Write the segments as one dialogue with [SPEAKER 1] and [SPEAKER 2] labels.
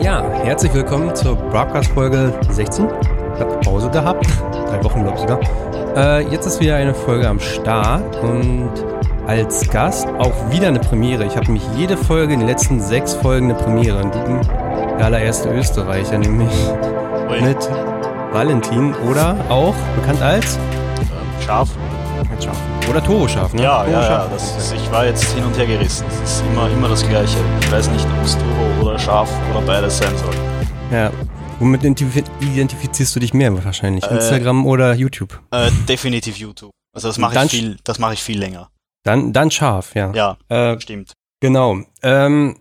[SPEAKER 1] Ja, herzlich willkommen zur Broadcast-Folge 16. Ich habe Pause gehabt, drei Wochen glaube ich sogar. Äh, jetzt ist wieder eine Folge am Start und als Gast auch wieder eine Premiere. Ich habe mich jede Folge in den letzten sechs Folgen eine Premiere. Und der allererste Österreicher, nämlich Ui. mit Valentin oder auch bekannt als
[SPEAKER 2] ähm, Schaf.
[SPEAKER 1] Schaf. Oder Toro Schaf,
[SPEAKER 2] ne? Ja, Toro ja, ja. Das ist, ich war jetzt hin und her gerissen. Das ist immer, immer das Gleiche. Ich weiß nicht, ob es Toro oder Schaf oder beides sein soll.
[SPEAKER 1] Ja. Womit identifizierst du dich mehr wahrscheinlich? Äh, Instagram oder YouTube?
[SPEAKER 2] Äh, definitiv YouTube. Also das mache ich viel, das mache ich viel länger.
[SPEAKER 1] Dann, dann scharf, ja.
[SPEAKER 2] Ja, äh, stimmt.
[SPEAKER 1] Genau. Ähm,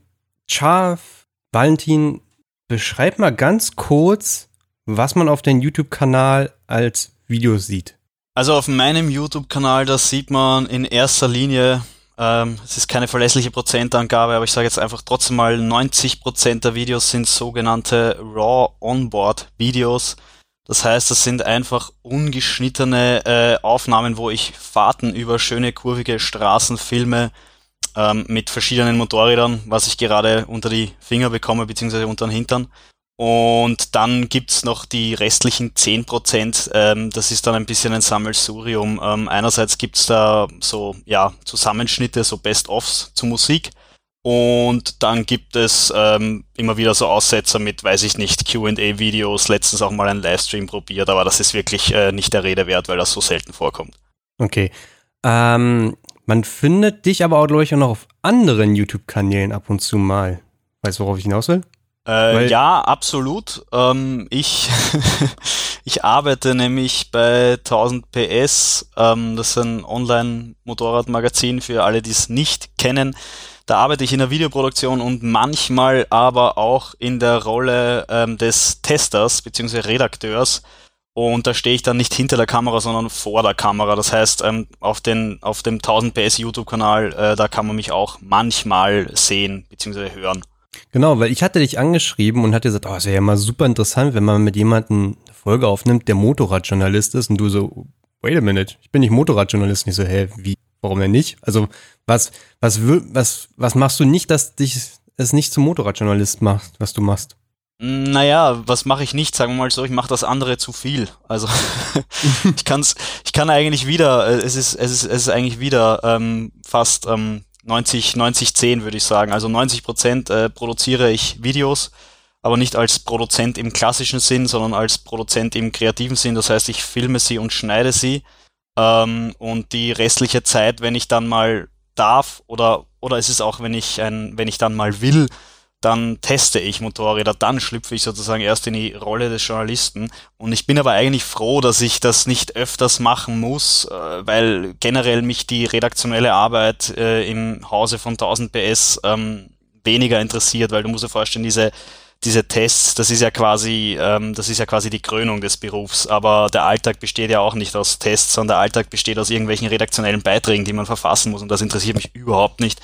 [SPEAKER 1] scharf, Valentin, beschreib mal ganz kurz, was man auf deinem YouTube-Kanal als Videos sieht.
[SPEAKER 2] Also auf meinem YouTube-Kanal, da sieht man in erster Linie, ähm, es ist keine verlässliche Prozentangabe, aber ich sage jetzt einfach trotzdem mal, 90% der Videos sind sogenannte Raw Onboard Videos. Das heißt, das sind einfach ungeschnittene äh, Aufnahmen, wo ich Fahrten über schöne kurvige Straßen filme ähm, mit verschiedenen Motorrädern, was ich gerade unter die Finger bekomme, beziehungsweise unter den Hintern. Und dann gibt's noch die restlichen 10%, ähm, das ist dann ein bisschen ein Sammelsurium. Ähm, einerseits gibt's da so ja, Zusammenschnitte, so Best-ofs zu Musik. Und dann gibt es ähm, immer wieder so Aussetzer mit, weiß ich nicht, QA-Videos, letztens auch mal einen Livestream probiert, aber das ist wirklich äh, nicht der Rede wert, weil das so selten vorkommt.
[SPEAKER 1] Okay. Ähm, man findet dich aber auch, glaube ich, auch noch auf anderen YouTube-Kanälen ab und zu mal. Weißt du, worauf ich hinaus will?
[SPEAKER 2] Äh, ja, absolut. Ähm, ich, ich arbeite nämlich bei 1000 PS. Ähm, das ist ein Online-Motorradmagazin für alle, die es nicht kennen. Da arbeite ich in der Videoproduktion und manchmal aber auch in der Rolle ähm, des Testers bzw. Redakteurs. Und da stehe ich dann nicht hinter der Kamera, sondern vor der Kamera. Das heißt, ähm, auf, den, auf dem 1000 PS YouTube-Kanal, äh, da kann man mich auch manchmal sehen bzw. hören.
[SPEAKER 1] Genau, weil ich hatte dich angeschrieben und hatte gesagt, oh, es wäre ja mal super interessant, wenn man mit jemandem eine Folge aufnimmt, der Motorradjournalist ist und du so, wait a minute, ich bin nicht Motorradjournalist. Nicht so, hä, wie, warum denn nicht? Also, was, was, was, was machst du nicht, dass dich es nicht zum Motorradjournalist macht, was du machst?
[SPEAKER 2] Naja, was mache ich nicht? Sagen wir mal so, ich mache das andere zu viel. Also ich kann's, ich kann eigentlich wieder, äh, es ist, es ist, es ist eigentlich wieder ähm, fast ähm, 90, 90, 10 würde ich sagen. Also 90 Prozent äh, produziere ich Videos, aber nicht als Produzent im klassischen Sinn, sondern als Produzent im kreativen Sinn. Das heißt, ich filme sie und schneide sie. Ähm, und die restliche Zeit, wenn ich dann mal darf oder, oder es ist auch, wenn ich ein, wenn ich dann mal will, dann teste ich Motorräder, dann schlüpfe ich sozusagen erst in die Rolle des Journalisten. Und ich bin aber eigentlich froh, dass ich das nicht öfters machen muss, äh, weil generell mich die redaktionelle Arbeit äh, im Hause von 1000 PS ähm, weniger interessiert, weil du musst dir vorstellen, diese diese Tests, das ist ja quasi, ähm, das ist ja quasi die Krönung des Berufs. Aber der Alltag besteht ja auch nicht aus Tests, sondern der Alltag besteht aus irgendwelchen redaktionellen Beiträgen, die man verfassen muss. Und das interessiert mich überhaupt nicht.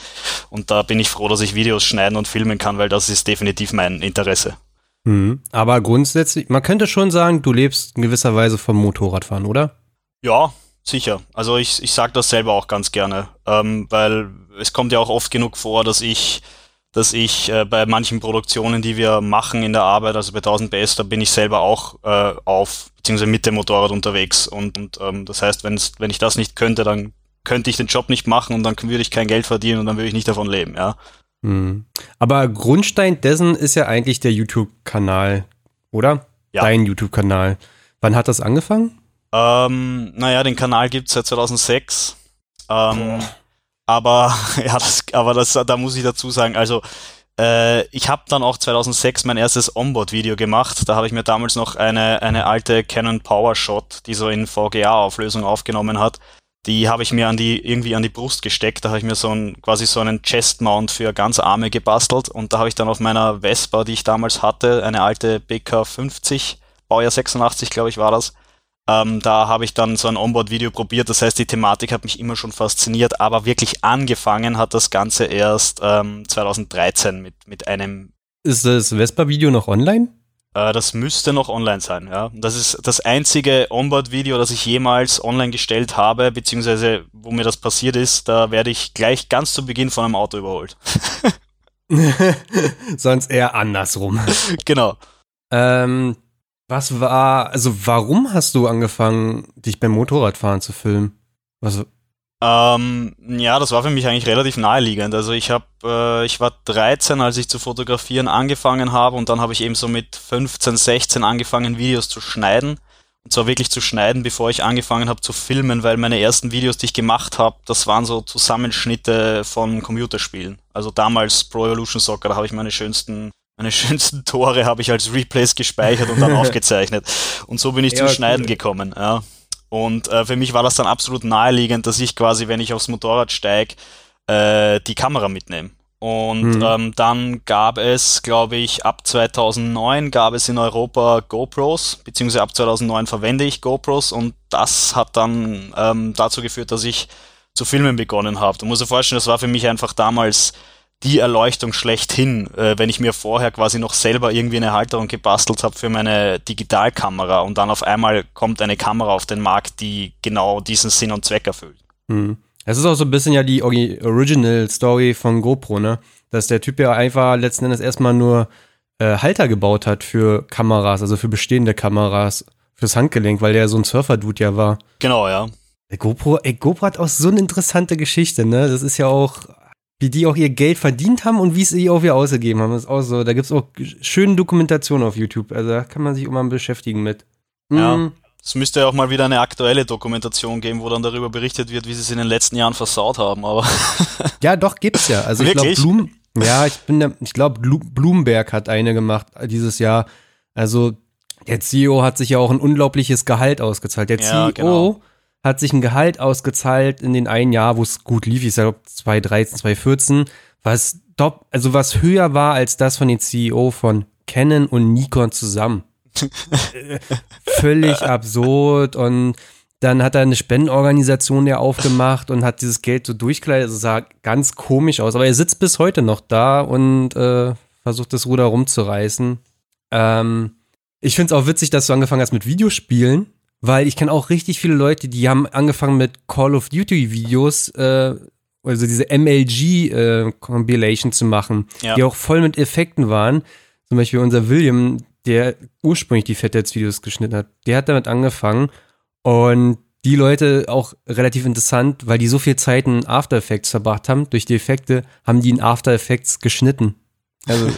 [SPEAKER 2] Und da bin ich froh, dass ich Videos schneiden und filmen kann, weil das ist definitiv mein Interesse.
[SPEAKER 1] Mhm. Aber grundsätzlich, man könnte schon sagen, du lebst in gewisser Weise vom Motorradfahren, oder?
[SPEAKER 2] Ja, sicher. Also ich, ich sage das selber auch ganz gerne, ähm, weil es kommt ja auch oft genug vor, dass ich dass ich äh, bei manchen Produktionen, die wir machen in der Arbeit, also bei 1000 PS, da bin ich selber auch äh, auf, beziehungsweise mit dem Motorrad unterwegs. Und, und ähm, das heißt, wenn's, wenn ich das nicht könnte, dann könnte ich den Job nicht machen und dann würde ich kein Geld verdienen und dann würde ich nicht davon leben, ja.
[SPEAKER 1] Hm. Aber Grundstein dessen ist ja eigentlich der YouTube-Kanal, oder? Ja. Dein YouTube-Kanal. Wann hat das angefangen?
[SPEAKER 2] Ähm, naja, den Kanal gibt's seit 2006. Ähm, aber ja, das, aber das, da muss ich dazu sagen, also äh, ich habe dann auch 2006 mein erstes Onboard-Video gemacht. Da habe ich mir damals noch eine, eine alte Canon PowerShot, die so in VGA-Auflösung aufgenommen hat, die habe ich mir an die irgendwie an die Brust gesteckt. Da habe ich mir so ein quasi so einen Chest-Mount für ganz Arme gebastelt und da habe ich dann auf meiner Vespa, die ich damals hatte, eine alte BK 50, Baujahr 86, glaube ich, war das ähm, da habe ich dann so ein Onboard-Video probiert. Das heißt, die Thematik hat mich immer schon fasziniert, aber wirklich angefangen hat das Ganze erst ähm, 2013 mit, mit einem.
[SPEAKER 1] Ist das Vespa-Video noch online?
[SPEAKER 2] Äh, das müsste noch online sein, ja. Das ist das einzige Onboard-Video, das ich jemals online gestellt habe, beziehungsweise wo mir das passiert ist, da werde ich gleich ganz zu Beginn von einem Auto überholt.
[SPEAKER 1] Sonst eher andersrum.
[SPEAKER 2] genau.
[SPEAKER 1] Ähm, was war, also warum hast du angefangen, dich beim Motorradfahren zu filmen? Was,
[SPEAKER 2] ähm, ja, das war für mich eigentlich relativ naheliegend. Also ich habe, äh, ich war 13, als ich zu fotografieren angefangen habe und dann habe ich eben so mit 15, 16 angefangen, Videos zu schneiden. Und zwar wirklich zu schneiden, bevor ich angefangen habe zu filmen, weil meine ersten Videos, die ich gemacht habe, das waren so Zusammenschnitte von Computerspielen. Also damals Pro Evolution Soccer, da habe ich meine schönsten meine schönsten Tore habe ich als Replays gespeichert und dann aufgezeichnet. Und so bin ich ja, zum Schneiden gekommen. Ja. Und äh, für mich war das dann absolut naheliegend, dass ich quasi, wenn ich aufs Motorrad steige, äh, die Kamera mitnehme. Und mhm. ähm, dann gab es, glaube ich, ab 2009 gab es in Europa GoPros, beziehungsweise ab 2009 verwende ich GoPros und das hat dann ähm, dazu geführt, dass ich zu filmen begonnen habe. Du musst dir vorstellen, das war für mich einfach damals die Erleuchtung schlechthin, äh, wenn ich mir vorher quasi noch selber irgendwie eine Halterung gebastelt habe für meine Digitalkamera und dann auf einmal kommt eine Kamera auf den Markt, die genau diesen Sinn und Zweck erfüllt.
[SPEAKER 1] Hm. Es ist auch so ein bisschen ja die Original Story von GoPro, ne? Dass der Typ ja einfach letzten Endes erstmal nur äh, Halter gebaut hat für Kameras, also für bestehende Kameras, fürs Handgelenk, weil der so ein Surfer-Dude ja war.
[SPEAKER 2] Genau, ja.
[SPEAKER 1] GoPro, ey, GoPro hat auch so eine interessante Geschichte, ne? Das ist ja auch wie die auch ihr Geld verdient haben und wie sie auch wieder ausgegeben haben. Das ist auch so, da gibt es auch schöne Dokumentationen auf YouTube. Also da kann man sich immer beschäftigen mit.
[SPEAKER 2] Ja. Mhm. Es müsste ja auch mal wieder eine aktuelle Dokumentation geben, wo dann darüber berichtet wird, wie sie es in den letzten Jahren versaut haben, aber.
[SPEAKER 1] ja, doch, gibt's ja. Also ich glaube, Blum, ja, ich bin der, ich glaube, Bloomberg hat eine gemacht dieses Jahr. Also der CEO hat sich ja auch ein unglaubliches Gehalt ausgezahlt. Der ja, CEO genau hat sich ein Gehalt ausgezahlt in den einen Jahr, wo es gut lief, ich sage 2013, 2014, was top, also was höher war als das von den CEO von Canon und Nikon zusammen. Völlig absurd und dann hat er eine Spendenorganisation ja aufgemacht und hat dieses Geld so durchgeleitet. Also sah ganz komisch aus. Aber er sitzt bis heute noch da und äh, versucht das Ruder rumzureißen. Ähm, ich finde es auch witzig, dass du angefangen hast mit Videospielen. Weil ich kenne auch richtig viele Leute, die haben angefangen mit Call of Duty Videos, äh, also diese MLG äh, Compilation zu machen, ja. die auch voll mit Effekten waren. Zum Beispiel unser William, der ursprünglich die Fettheads Videos geschnitten hat, der hat damit angefangen und die Leute auch relativ interessant, weil die so viel Zeit in After Effects verbracht haben. Durch die Effekte haben die in After Effects geschnitten. Also,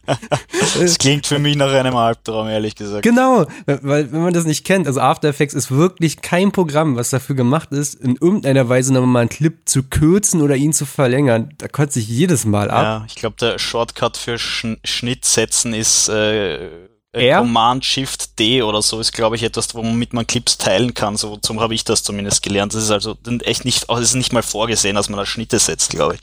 [SPEAKER 2] das klingt für mich nach einem Albtraum, ehrlich gesagt.
[SPEAKER 1] Genau, weil wenn man das nicht kennt, also After Effects ist wirklich kein Programm, was dafür gemacht ist, in irgendeiner Weise nochmal einen Clip zu kürzen oder ihn zu verlängern. Da kotzt sich jedes Mal ab. Ja,
[SPEAKER 2] ich glaube, der Shortcut für Sch Schnitt setzen ist äh, Command Shift D oder so, ist glaube ich etwas, womit man Clips teilen kann. So zum habe ich das zumindest gelernt. Das ist also echt nicht, das ist nicht mal vorgesehen, dass man da Schnitte setzt, glaube ich.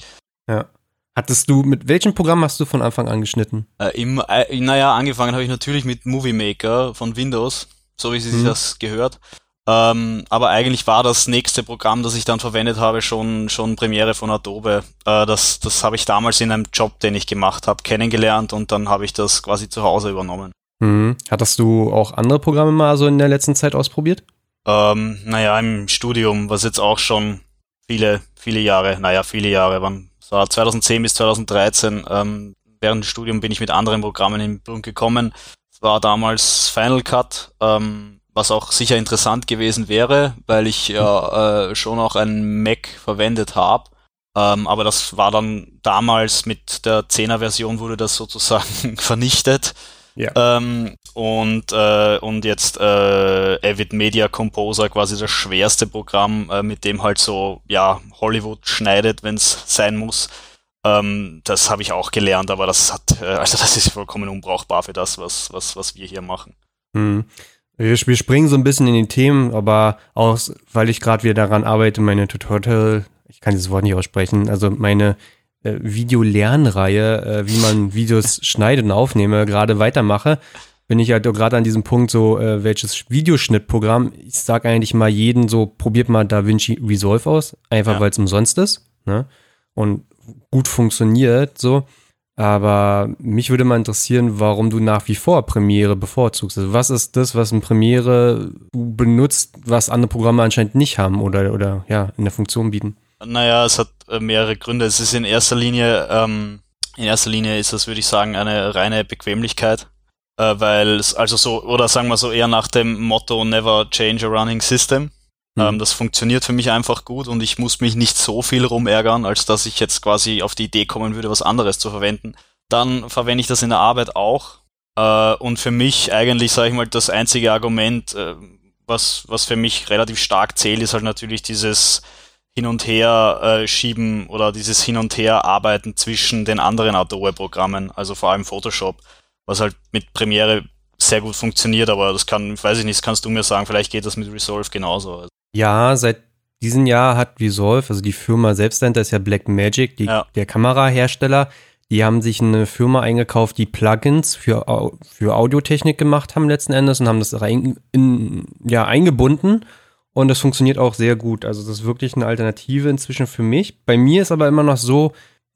[SPEAKER 1] Ja. Hattest du, mit welchem Programm hast du von Anfang an geschnitten?
[SPEAKER 2] Äh, im, äh, naja, angefangen habe ich natürlich mit Movie Maker von Windows, so wie sich hm. das gehört. Ähm, aber eigentlich war das nächste Programm, das ich dann verwendet habe, schon, schon Premiere von Adobe. Äh, das das habe ich damals in einem Job, den ich gemacht habe, kennengelernt und dann habe ich das quasi zu Hause übernommen.
[SPEAKER 1] Mhm. Hattest du auch andere Programme mal so in der letzten Zeit ausprobiert?
[SPEAKER 2] Ähm, naja, im Studium, was jetzt auch schon viele, viele Jahre, naja, viele Jahre, wann das war 2010 bis 2013. Ähm, während des Studiums bin ich mit anderen Programmen in Berührung gekommen. Es war damals Final Cut, ähm, was auch sicher interessant gewesen wäre, weil ich ja äh, schon auch einen Mac verwendet habe. Ähm, aber das war dann damals mit der 10er Version wurde das sozusagen vernichtet. Ja. Ähm, und, äh, und jetzt äh, Avid Media Composer, quasi das schwerste Programm, äh, mit dem halt so, ja, Hollywood schneidet, wenn es sein muss. Ähm, das habe ich auch gelernt, aber das hat, äh, also das ist vollkommen unbrauchbar für das, was, was, was wir hier machen.
[SPEAKER 1] Hm. Wir springen so ein bisschen in die Themen, aber auch, weil ich gerade wieder daran arbeite, meine Tutorial, ich kann dieses Wort nicht aussprechen, also meine äh, Videolernreihe, äh, wie man Videos schneidet und aufnehme, gerade weitermache, bin ich halt gerade an diesem Punkt so, äh, welches Videoschnittprogramm, ich sage eigentlich mal jeden so, probiert mal DaVinci Resolve aus, einfach ja. weil es umsonst ist ne? und gut funktioniert so. Aber mich würde mal interessieren, warum du nach wie vor Premiere bevorzugst. Also was ist das, was in Premiere benutzt, was andere Programme anscheinend nicht haben oder, oder ja, in der Funktion bieten?
[SPEAKER 2] Naja, es hat äh, mehrere Gründe. Es ist in erster Linie ähm, in erster Linie ist das, würde ich sagen, eine reine Bequemlichkeit, äh, weil es also so, oder sagen wir so eher nach dem Motto Never change a running system. Mhm. Ähm, das funktioniert für mich einfach gut und ich muss mich nicht so viel rumärgern, als dass ich jetzt quasi auf die Idee kommen würde, was anderes zu verwenden. Dann verwende ich das in der Arbeit auch. Äh, und für mich eigentlich, sage ich mal, das einzige Argument, äh, was, was für mich relativ stark zählt, ist halt natürlich dieses hin und her äh, schieben oder dieses hin und her arbeiten zwischen den anderen Adobe-Programmen, also vor allem Photoshop, was halt mit Premiere sehr gut funktioniert, aber das kann, weiß ich nicht, das kannst du mir sagen, vielleicht geht das mit Resolve genauso.
[SPEAKER 1] Ja, seit diesem Jahr hat Resolve, also die Firma selbst dahinter ist ja Blackmagic, die, ja. der Kamerahersteller, die haben sich eine Firma eingekauft, die Plugins für, für Audiotechnik gemacht haben letzten Endes und haben das rein, in, ja, eingebunden und das funktioniert auch sehr gut. Also das ist wirklich eine Alternative inzwischen für mich. Bei mir ist aber immer noch so,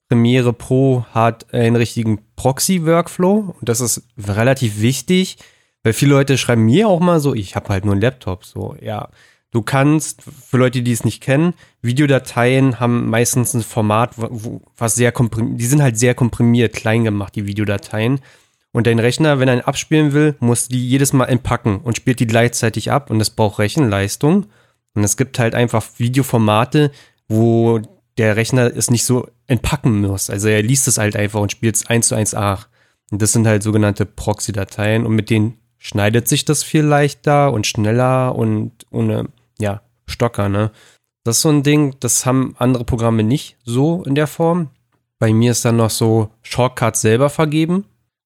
[SPEAKER 1] Premiere Pro hat einen richtigen Proxy-Workflow und das ist relativ wichtig, weil viele Leute schreiben mir auch mal so, ich habe halt nur einen Laptop. So, ja, du kannst, für Leute, die es nicht kennen, Videodateien haben meistens ein Format, was sehr komprimiert, die sind halt sehr komprimiert, klein gemacht, die Videodateien. Und dein Rechner, wenn er ihn abspielen will, muss die jedes Mal entpacken und spielt die gleichzeitig ab und das braucht Rechenleistung. Und es gibt halt einfach Videoformate, wo der Rechner es nicht so entpacken muss. Also er liest es halt einfach und spielt es 1 zu 1 nach. Und das sind halt sogenannte Proxy-Dateien und mit denen schneidet sich das viel leichter und schneller und ohne, ja, Stocker, ne? Das ist so ein Ding, das haben andere Programme nicht so in der Form. Bei mir ist dann noch so Shortcuts selber vergeben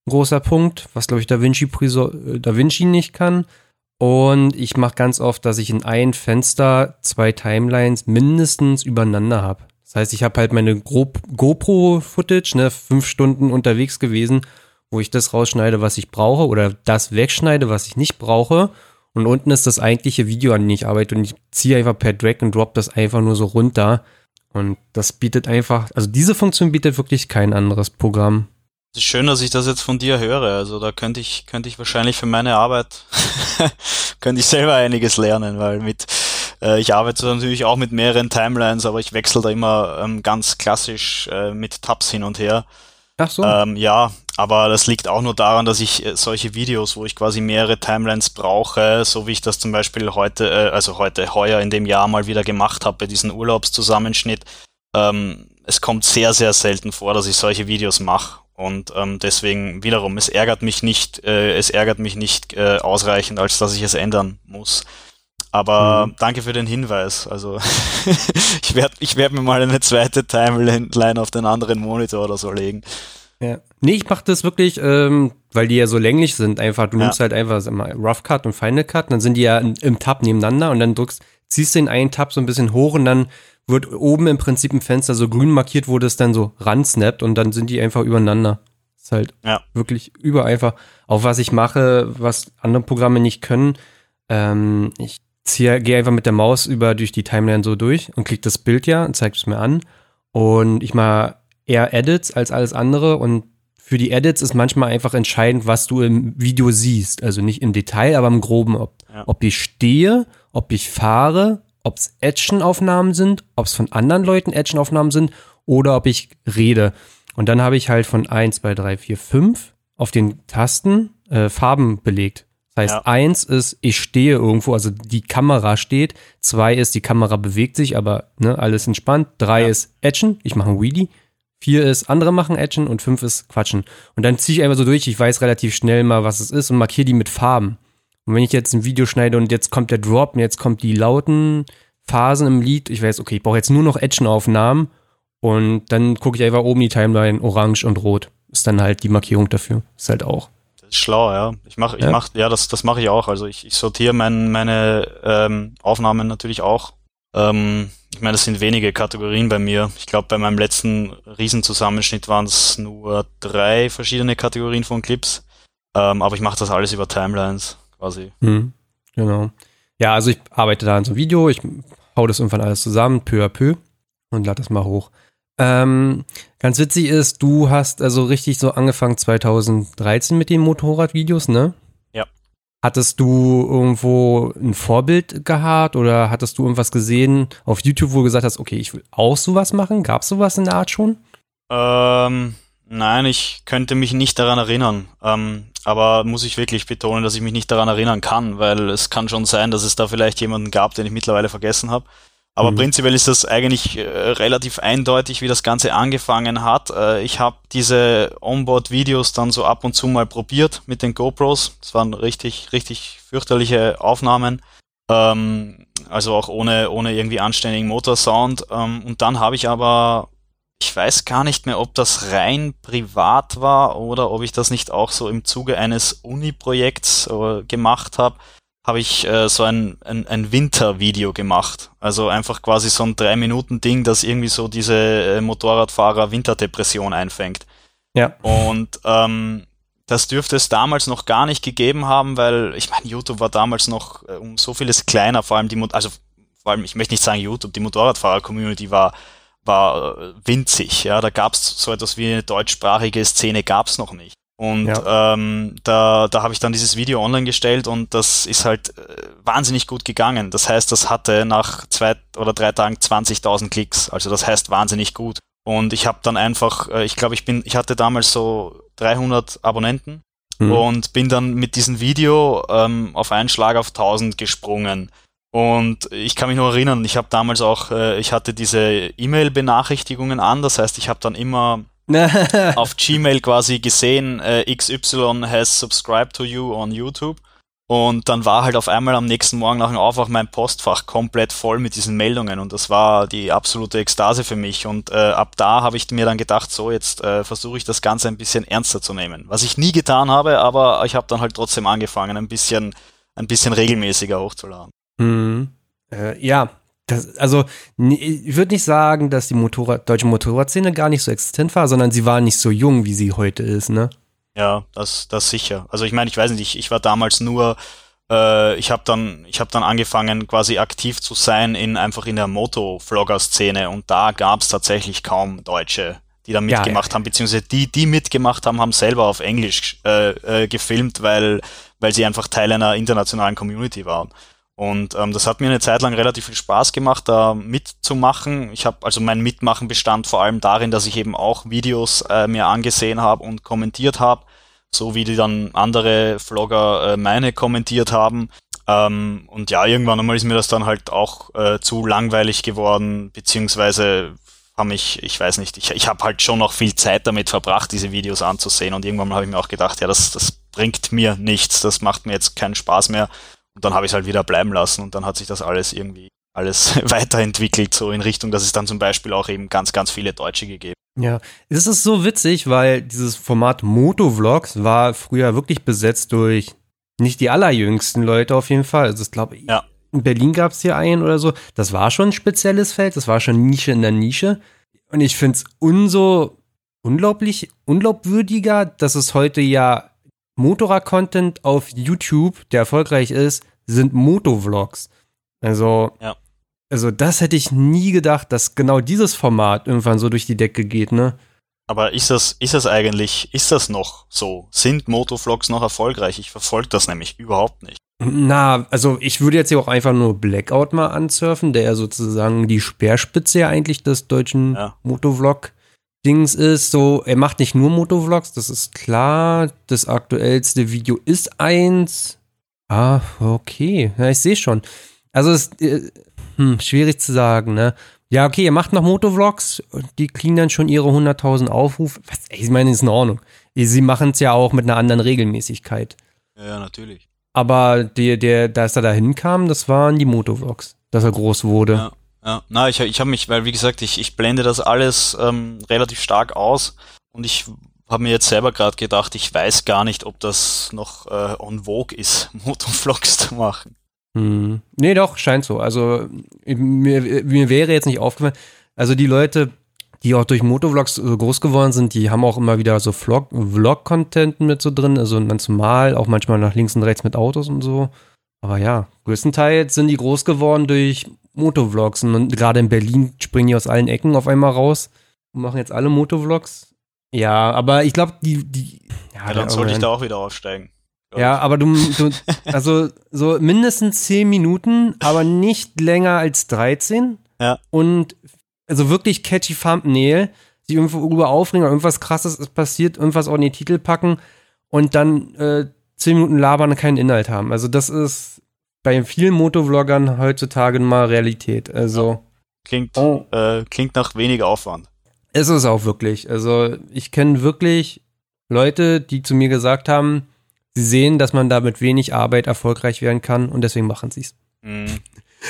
[SPEAKER 1] großer Punkt, was glaube ich Da Vinci, da Vinci nicht kann. Und ich mache ganz oft, dass ich in ein Fenster zwei Timelines mindestens übereinander habe. Das heißt, ich habe halt meine GoPro-Footage, ne, fünf Stunden unterwegs gewesen, wo ich das rausschneide, was ich brauche, oder das wegschneide, was ich nicht brauche. Und unten ist das eigentliche Video, an dem ich arbeite. Und ich ziehe einfach per Drag and Drop das einfach nur so runter. Und das bietet einfach, also diese Funktion bietet wirklich kein anderes Programm.
[SPEAKER 2] Es ist schön, dass ich das jetzt von dir höre. Also da könnte ich, könnte ich wahrscheinlich für meine Arbeit, könnte ich selber einiges lernen, weil mit, äh, ich arbeite natürlich auch mit mehreren Timelines, aber ich wechsle da immer ähm, ganz klassisch äh, mit Tabs hin und her.
[SPEAKER 1] Ach so.
[SPEAKER 2] Ähm, ja, aber das liegt auch nur daran, dass ich äh, solche Videos, wo ich quasi mehrere Timelines brauche, so wie ich das zum Beispiel heute, äh, also heute, heuer in dem Jahr mal wieder gemacht habe bei diesem Urlaubszusammenschnitt, ähm, es kommt sehr, sehr selten vor, dass ich solche Videos mache. Und ähm, deswegen wiederum, es ärgert mich nicht, äh, es ärgert mich nicht äh, ausreichend, als dass ich es ändern muss. Aber mhm. danke für den Hinweis. Also ich werde ich werd mir mal eine zweite Timeline auf den anderen Monitor oder so legen.
[SPEAKER 1] Ja. Nee, ich mache das wirklich, ähm, weil die ja so länglich sind, einfach, du ja. nimmst halt einfach mal Rough Cut und Final Cut, dann sind die ja im Tab nebeneinander und dann drückst, ziehst du den einen Tab so ein bisschen hoch und dann wird oben im Prinzip ein Fenster so grün markiert, wo das dann so ransnappt und dann sind die einfach übereinander. ist halt ja. wirklich übereinfach. Auch was ich mache, was andere Programme nicht können, ähm, ich ziehe, gehe einfach mit der Maus über durch die Timeline so durch und klicke das Bild ja und zeige es mir an. Und ich mache eher Edits als alles andere und für die Edits ist manchmal einfach entscheidend, was du im Video siehst. Also nicht im Detail, aber im Groben. Ob, ja. ob ich stehe, ob ich fahre, ob es Action-Aufnahmen sind, ob es von anderen Leuten Action-Aufnahmen sind oder ob ich rede. Und dann habe ich halt von 1, 2, 3, 4, 5 auf den Tasten äh, Farben belegt. Das heißt, ja. eins ist, ich stehe irgendwo, also die Kamera steht. Zwei ist, die Kamera bewegt sich, aber ne, alles entspannt. Drei ja. ist Action, ich mache ein Wheelie. Vier ist, andere machen Action und fünf ist Quatschen. Und dann ziehe ich einfach so durch, ich weiß relativ schnell mal, was es ist und markiere die mit Farben. Und wenn ich jetzt ein Video schneide und jetzt kommt der Drop und jetzt kommt die lauten Phasen im Lied, ich weiß, okay, ich brauche jetzt nur noch Action-Aufnahmen und dann gucke ich einfach oben die Timeline, orange und rot. Ist dann halt die Markierung dafür. Ist halt auch.
[SPEAKER 2] Das ist schlau, ja. Ich mache, ich ja? mach, ja, das, das mache ich auch. Also ich, ich sortiere mein, meine ähm, Aufnahmen natürlich auch. Ähm, ich meine, es sind wenige Kategorien bei mir. Ich glaube, bei meinem letzten Riesenzusammenschnitt waren es nur drei verschiedene Kategorien von Clips. Ähm, aber ich mache das alles über Timelines quasi.
[SPEAKER 1] Mhm, genau. Ja, also ich arbeite da an so einem Video, ich hau das irgendwann alles zusammen, peu à peu und lade das mal hoch. Ähm, ganz witzig ist, du hast also richtig so angefangen 2013 mit den Motorradvideos, ne?
[SPEAKER 2] Ja.
[SPEAKER 1] Hattest du irgendwo ein Vorbild gehabt oder hattest du irgendwas gesehen auf YouTube, wo du gesagt hast, okay, ich will auch sowas machen? Gab es sowas in der Art schon?
[SPEAKER 2] Ähm, Nein, ich könnte mich nicht daran erinnern. Ähm, aber muss ich wirklich betonen, dass ich mich nicht daran erinnern kann, weil es kann schon sein, dass es da vielleicht jemanden gab, den ich mittlerweile vergessen habe. Aber mhm. prinzipiell ist das eigentlich äh, relativ eindeutig, wie das Ganze angefangen hat. Äh, ich habe diese Onboard-Videos dann so ab und zu mal probiert mit den GoPros. Das waren richtig, richtig fürchterliche Aufnahmen. Ähm, also auch ohne, ohne irgendwie anständigen Motorsound. Ähm, und dann habe ich aber ich weiß gar nicht mehr, ob das rein privat war oder ob ich das nicht auch so im Zuge eines Uni-Projekts äh, gemacht habe, habe ich äh, so ein, ein, ein Winter-Video gemacht. Also einfach quasi so ein Drei-Minuten-Ding, das irgendwie so diese äh, Motorradfahrer-Winterdepression einfängt.
[SPEAKER 1] Ja.
[SPEAKER 2] Und ähm, das dürfte es damals noch gar nicht gegeben haben, weil ich meine, YouTube war damals noch äh, um so vieles kleiner, vor allem die, Mo also vor allem, ich möchte nicht sagen YouTube, die Motorradfahrer-Community war war äh, winzig. Ja, da gab es so etwas wie eine deutschsprachige Szene gab es noch nicht. Und ja. ähm, da, da habe ich dann dieses Video online gestellt und das ist halt äh, wahnsinnig gut gegangen. Das heißt, das hatte nach zwei oder drei Tagen 20.000 Klicks. Also das heißt wahnsinnig gut. Und ich habe dann einfach, äh, ich glaube, ich bin, ich hatte damals so 300 Abonnenten mhm. und bin dann mit diesem Video ähm, auf einen Schlag auf 1000 gesprungen. Und ich kann mich noch erinnern, ich habe damals auch, äh, ich hatte diese E-Mail-Benachrichtigungen an, das heißt, ich habe dann immer auf Gmail quasi gesehen, äh, XY has subscribed to you on YouTube. Und dann war halt auf einmal am nächsten Morgen nach dem Aufwach mein Postfach komplett voll mit diesen Meldungen und das war die absolute Ekstase für mich. Und äh, ab da habe ich mir dann gedacht, so jetzt äh, versuche ich das Ganze ein bisschen ernster zu nehmen. Was ich nie getan habe, aber ich habe dann halt trotzdem angefangen, ein bisschen, ein bisschen regelmäßiger hochzuladen.
[SPEAKER 1] Mhm. Äh, ja, das, also ich würde nicht sagen, dass die Motorrad, deutsche Motorradszene gar nicht so existent war, sondern sie war nicht so jung, wie sie heute ist, ne?
[SPEAKER 2] Ja, das, das sicher. Also ich meine, ich weiß nicht, ich, ich war damals nur, äh, ich habe dann, ich habe dann angefangen, quasi aktiv zu sein in einfach in der Motovlogger-Szene und da gab es tatsächlich kaum Deutsche, die da mitgemacht ja, ja. haben, beziehungsweise die, die mitgemacht haben, haben selber auf Englisch äh, äh, gefilmt, weil, weil sie einfach Teil einer internationalen Community waren. Und ähm, das hat mir eine Zeit lang relativ viel Spaß gemacht, da mitzumachen. Ich habe also mein Mitmachen bestand vor allem darin, dass ich eben auch Videos äh, mir angesehen habe und kommentiert habe, so wie die dann andere Vlogger äh, meine kommentiert haben. Ähm, und ja, irgendwann einmal ist mir das dann halt auch äh, zu langweilig geworden, beziehungsweise haben mich, ich weiß nicht, ich, ich habe halt schon noch viel Zeit damit verbracht, diese Videos anzusehen. Und irgendwann habe ich mir auch gedacht, ja, das, das bringt mir nichts, das macht mir jetzt keinen Spaß mehr. Und dann habe ich es halt wieder bleiben lassen und dann hat sich das alles irgendwie alles weiterentwickelt, so in Richtung, dass es dann zum Beispiel auch eben ganz, ganz viele Deutsche gegeben.
[SPEAKER 1] Ja, es ist so witzig, weil dieses Format Motovlogs war früher wirklich besetzt durch nicht die allerjüngsten Leute auf jeden Fall. Also ich glaube, ja. in Berlin gab es hier einen oder so. Das war schon ein spezielles Feld, das war schon Nische in der Nische. Und ich finde es unso unglaublich, unglaubwürdiger, dass es heute ja Motorrad-Content auf YouTube, der erfolgreich ist, sind Motovlogs. Also, ja. also das hätte ich nie gedacht, dass genau dieses Format irgendwann so durch die Decke geht, ne?
[SPEAKER 2] Aber ist das, ist das eigentlich, ist das noch so? Sind Motovlogs noch erfolgreich? Ich verfolge das nämlich überhaupt nicht.
[SPEAKER 1] Na, also ich würde jetzt hier auch einfach nur Blackout mal ansurfen, der ja sozusagen die Speerspitze ja eigentlich des deutschen ja. Motovlog Dings ist so, er macht nicht nur Motovlogs, das ist klar. Das aktuellste Video ist eins. Ah, okay. Ja, ich sehe schon. Also es äh, hm, schwierig zu sagen, ne? Ja, okay, er macht noch Motovlogs die kriegen dann schon ihre 100.000 Aufrufe. Was, ich meine, ist in Ordnung. Sie machen es ja auch mit einer anderen Regelmäßigkeit.
[SPEAKER 2] Ja, natürlich.
[SPEAKER 1] Aber der, der, dass er da hinkam, das waren die Motovlogs, dass er groß wurde.
[SPEAKER 2] Ja. Ja, na, ich, ich habe mich, weil wie gesagt, ich, ich blende das alles ähm, relativ stark aus und ich habe mir jetzt selber gerade gedacht, ich weiß gar nicht, ob das noch äh, on vogue ist, Motovlogs zu machen.
[SPEAKER 1] Hm. Nee, doch, scheint so. Also mir, mir wäre jetzt nicht aufgefallen, also die Leute, die auch durch Motovlogs so groß geworden sind, die haben auch immer wieder so Vlog-Content mit so drin, also ganz normal, auch manchmal nach links und rechts mit Autos und so. Aber ja, größtenteils sind die groß geworden durch Motovlogs. Und gerade in Berlin springen die aus allen Ecken auf einmal raus und machen jetzt alle Motovlogs. Ja, aber ich glaube, die, die.
[SPEAKER 2] Ja, ja dann sollte ich da auch wieder aussteigen.
[SPEAKER 1] Ja, aber du, du, also so mindestens 10 Minuten, aber nicht länger als 13.
[SPEAKER 2] Ja.
[SPEAKER 1] Und also wirklich catchy Thumbnail. sich irgendwo über aufregen, irgendwas krasses ist passiert, irgendwas auch in die Titel packen und dann äh, zehn Minuten labern und keinen Inhalt haben. Also das ist bei vielen Motovloggern heutzutage mal Realität. Also
[SPEAKER 2] klingt, oh. äh, klingt nach weniger Aufwand.
[SPEAKER 1] Ist es auch wirklich. Also ich kenne wirklich Leute, die zu mir gesagt haben, sie sehen, dass man da mit wenig Arbeit erfolgreich werden kann und deswegen machen sie es. Mhm.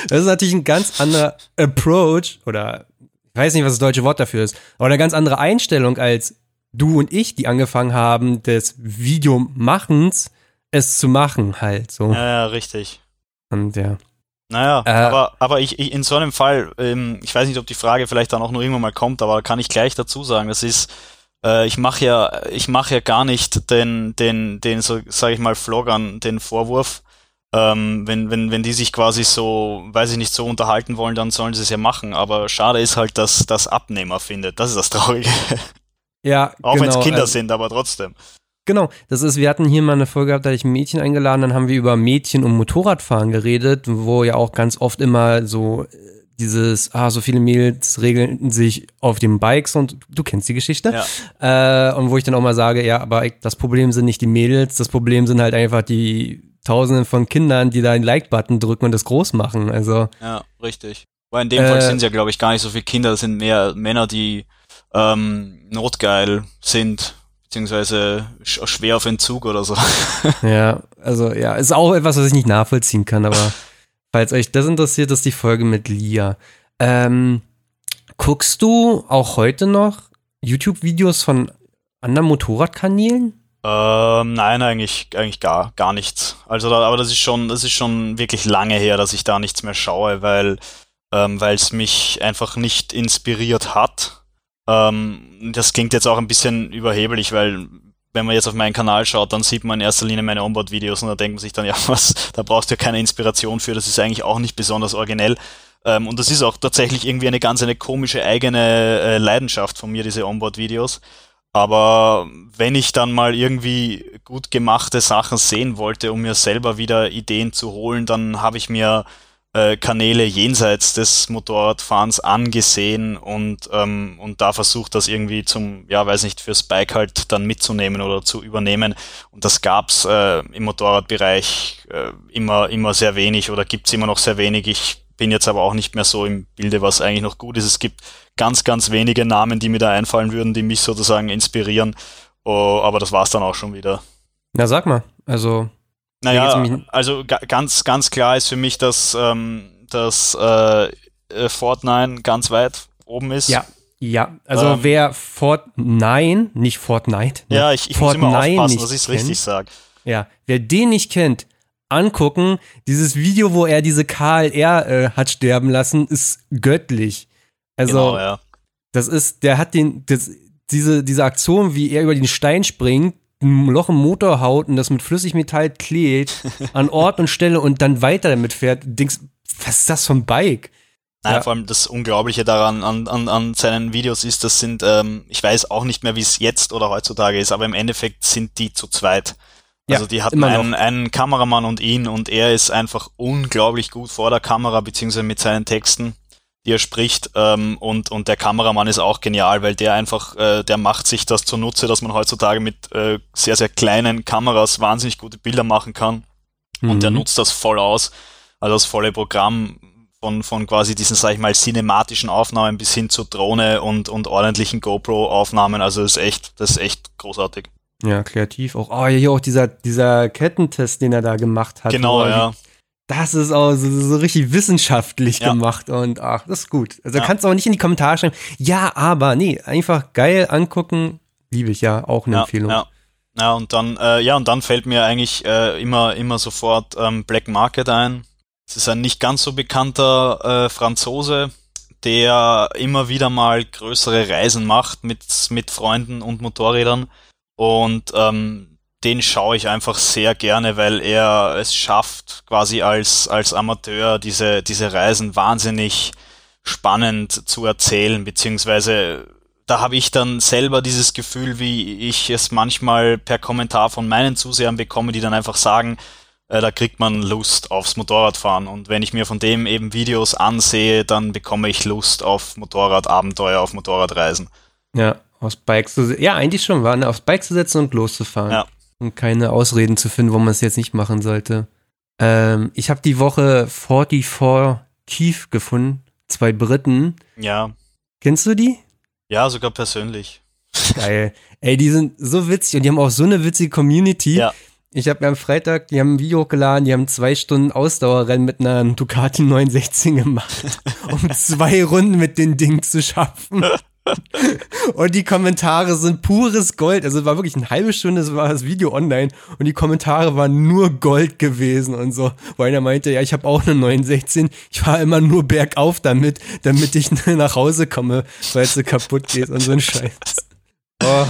[SPEAKER 1] Das ist natürlich ein ganz anderer Approach oder ich weiß nicht, was das deutsche Wort dafür ist, aber eine ganz andere Einstellung als du und ich, die angefangen haben, des Videomachens es zu machen halt so.
[SPEAKER 2] Ja, ja richtig.
[SPEAKER 1] Und ja.
[SPEAKER 2] Naja, äh, aber, aber ich, ich, in so einem Fall, ähm, ich weiß nicht, ob die Frage vielleicht dann auch noch irgendwann mal kommt, aber kann ich gleich dazu sagen, das ist, äh, ich mache ja, ich mache ja gar nicht den, den, den, so sage ich mal, Vloggern den Vorwurf, ähm, wenn, wenn, wenn die sich quasi so, weiß ich nicht, so unterhalten wollen, dann sollen sie es ja machen. Aber schade ist halt, dass das Abnehmer findet. Das ist das Traurige.
[SPEAKER 1] Ja,
[SPEAKER 2] Auch genau, wenn es Kinder also, sind, aber trotzdem.
[SPEAKER 1] Genau, das ist, wir hatten hier mal eine Folge gehabt, da hatte ich ein Mädchen eingeladen, dann haben wir über Mädchen und Motorradfahren geredet, wo ja auch ganz oft immer so dieses, ah, so viele Mädels regeln sich auf den Bikes und du kennst die Geschichte. Ja. Äh, und wo ich dann auch mal sage, ja, aber das Problem sind nicht die Mädels, das Problem sind halt einfach die Tausenden von Kindern, die da den Like-Button drücken und das groß machen. Also.
[SPEAKER 2] Ja, richtig. Weil in dem äh, Fall sind es ja, glaube ich, gar nicht so viele Kinder, das sind mehr Männer, die ähm, notgeil sind, beziehungsweise schwer auf Entzug oder so.
[SPEAKER 1] ja, also ja, ist auch etwas, was ich nicht nachvollziehen kann, aber Falls euch das interessiert, ist die Folge mit Lia. Ähm, guckst du auch heute noch YouTube-Videos von anderen Motorradkanälen?
[SPEAKER 2] Ähm, nein, eigentlich, eigentlich gar, gar nichts. Also, da, aber das ist schon, das ist schon wirklich lange her, dass ich da nichts mehr schaue, weil, ähm, weil es mich einfach nicht inspiriert hat. Ähm, das klingt jetzt auch ein bisschen überheblich, weil wenn man jetzt auf meinen Kanal schaut, dann sieht man in erster Linie meine Onboard-Videos und da denkt man sich dann, ja, was, da brauchst du ja keine Inspiration für, das ist eigentlich auch nicht besonders originell. Ähm, und das ist auch tatsächlich irgendwie eine ganz eine komische eigene äh, Leidenschaft von mir, diese Onboard-Videos. Aber wenn ich dann mal irgendwie gut gemachte Sachen sehen wollte, um mir selber wieder Ideen zu holen, dann habe ich mir äh, Kanäle jenseits des Motorradfahrens angesehen und, ähm, und da versucht, das irgendwie zum, ja, weiß nicht, fürs Bike halt dann mitzunehmen oder zu übernehmen. Und das gab's äh, im Motorradbereich äh, immer, immer sehr wenig oder gibt's immer noch sehr wenig. Ich bin jetzt aber auch nicht mehr so im Bilde, was eigentlich noch gut ist. Es gibt ganz, ganz wenige Namen, die mir da einfallen würden, die mich sozusagen inspirieren. Oh, aber das war's dann auch schon wieder.
[SPEAKER 1] Na, sag mal. Also,
[SPEAKER 2] naja, also ganz, ganz klar ist für mich, dass, ähm, dass äh, äh, Fortnite ganz weit oben ist.
[SPEAKER 1] Ja, ja. Also ähm, wer Fortnite, nicht Fortnite.
[SPEAKER 2] Ne? Ja, ich, ich Fortnite muss immer aufpassen, dass ich es richtig sage.
[SPEAKER 1] Ja, wer den nicht kennt, angucken. Dieses Video, wo er diese KLR äh, hat sterben lassen, ist göttlich. Also, genau, ja. das ist, der hat den, das, diese, diese Aktion, wie er über den Stein springt, ein Loch im Motor haut und das mit Flüssigmetall klebt an Ort und Stelle und dann weiter damit fährt, denkst, was ist das für ein Bike?
[SPEAKER 2] Nein, ja. vor allem das Unglaubliche daran an, an, an seinen Videos ist, das sind, ähm, ich weiß auch nicht mehr, wie es jetzt oder heutzutage ist, aber im Endeffekt sind die zu zweit. Also ja, die hatten einen, einen Kameramann und ihn und er ist einfach unglaublich gut vor der Kamera beziehungsweise mit seinen Texten die er spricht. Ähm, und, und der Kameramann ist auch genial, weil der einfach, äh, der macht sich das zunutze, dass man heutzutage mit äh, sehr, sehr kleinen Kameras wahnsinnig gute Bilder machen kann. Mhm. Und der mhm. nutzt das voll aus. Also das volle Programm von, von quasi diesen, sag ich mal, cinematischen Aufnahmen bis hin zur Drohne und, und ordentlichen GoPro-Aufnahmen. Also das ist echt, das ist echt großartig.
[SPEAKER 1] Ja, kreativ auch. Oh, hier auch dieser, dieser Kettentest, den er da gemacht hat.
[SPEAKER 2] Genau, ja. Die,
[SPEAKER 1] das ist auch so, so richtig wissenschaftlich ja. gemacht und ach, das ist gut. Also ja. kannst du auch nicht in die Kommentare schreiben, ja, aber nee, einfach geil angucken, liebe ich ja, auch eine
[SPEAKER 2] ja,
[SPEAKER 1] Empfehlung.
[SPEAKER 2] Ja. ja, und dann, äh, ja, und dann fällt mir eigentlich äh, immer, immer sofort ähm, Black Market ein. Es ist ein nicht ganz so bekannter äh, Franzose, der immer wieder mal größere Reisen macht mit, mit Freunden und Motorrädern. Und ähm, den schaue ich einfach sehr gerne, weil er es schafft, quasi als, als Amateur diese, diese Reisen wahnsinnig spannend zu erzählen, beziehungsweise da habe ich dann selber dieses Gefühl, wie ich es manchmal per Kommentar von meinen Zusehern bekomme, die dann einfach sagen, äh, da kriegt man Lust aufs Motorradfahren. Und wenn ich mir von dem eben Videos ansehe, dann bekomme ich Lust auf Motorradabenteuer, auf Motorradreisen.
[SPEAKER 1] Ja, aufs Bike zu Ja, eigentlich schon, war, ne? aufs Bike zu setzen und loszufahren.
[SPEAKER 2] Ja.
[SPEAKER 1] Und keine Ausreden zu finden, warum man es jetzt nicht machen sollte. Ähm, ich habe die Woche 44 Keith gefunden. Zwei Briten.
[SPEAKER 2] Ja.
[SPEAKER 1] Kennst du die?
[SPEAKER 2] Ja, sogar persönlich.
[SPEAKER 1] Geil. Ey, die sind so witzig und die haben auch so eine witzige Community.
[SPEAKER 2] Ja.
[SPEAKER 1] Ich habe mir am Freitag, die haben ein Video hochgeladen, die haben zwei Stunden Ausdauerrennen mit einer Ducati 916 gemacht, um zwei Runden mit den Ding zu schaffen. Und die Kommentare sind pures Gold. Also es war wirklich eine halbe Stunde, war das Video online und die Kommentare waren nur Gold gewesen und so. Wo einer meinte, ja, ich habe auch eine 916, ich fahre immer nur bergauf damit, damit ich nach Hause komme, weil sie kaputt geht und so ein Scheiß.
[SPEAKER 2] Oh,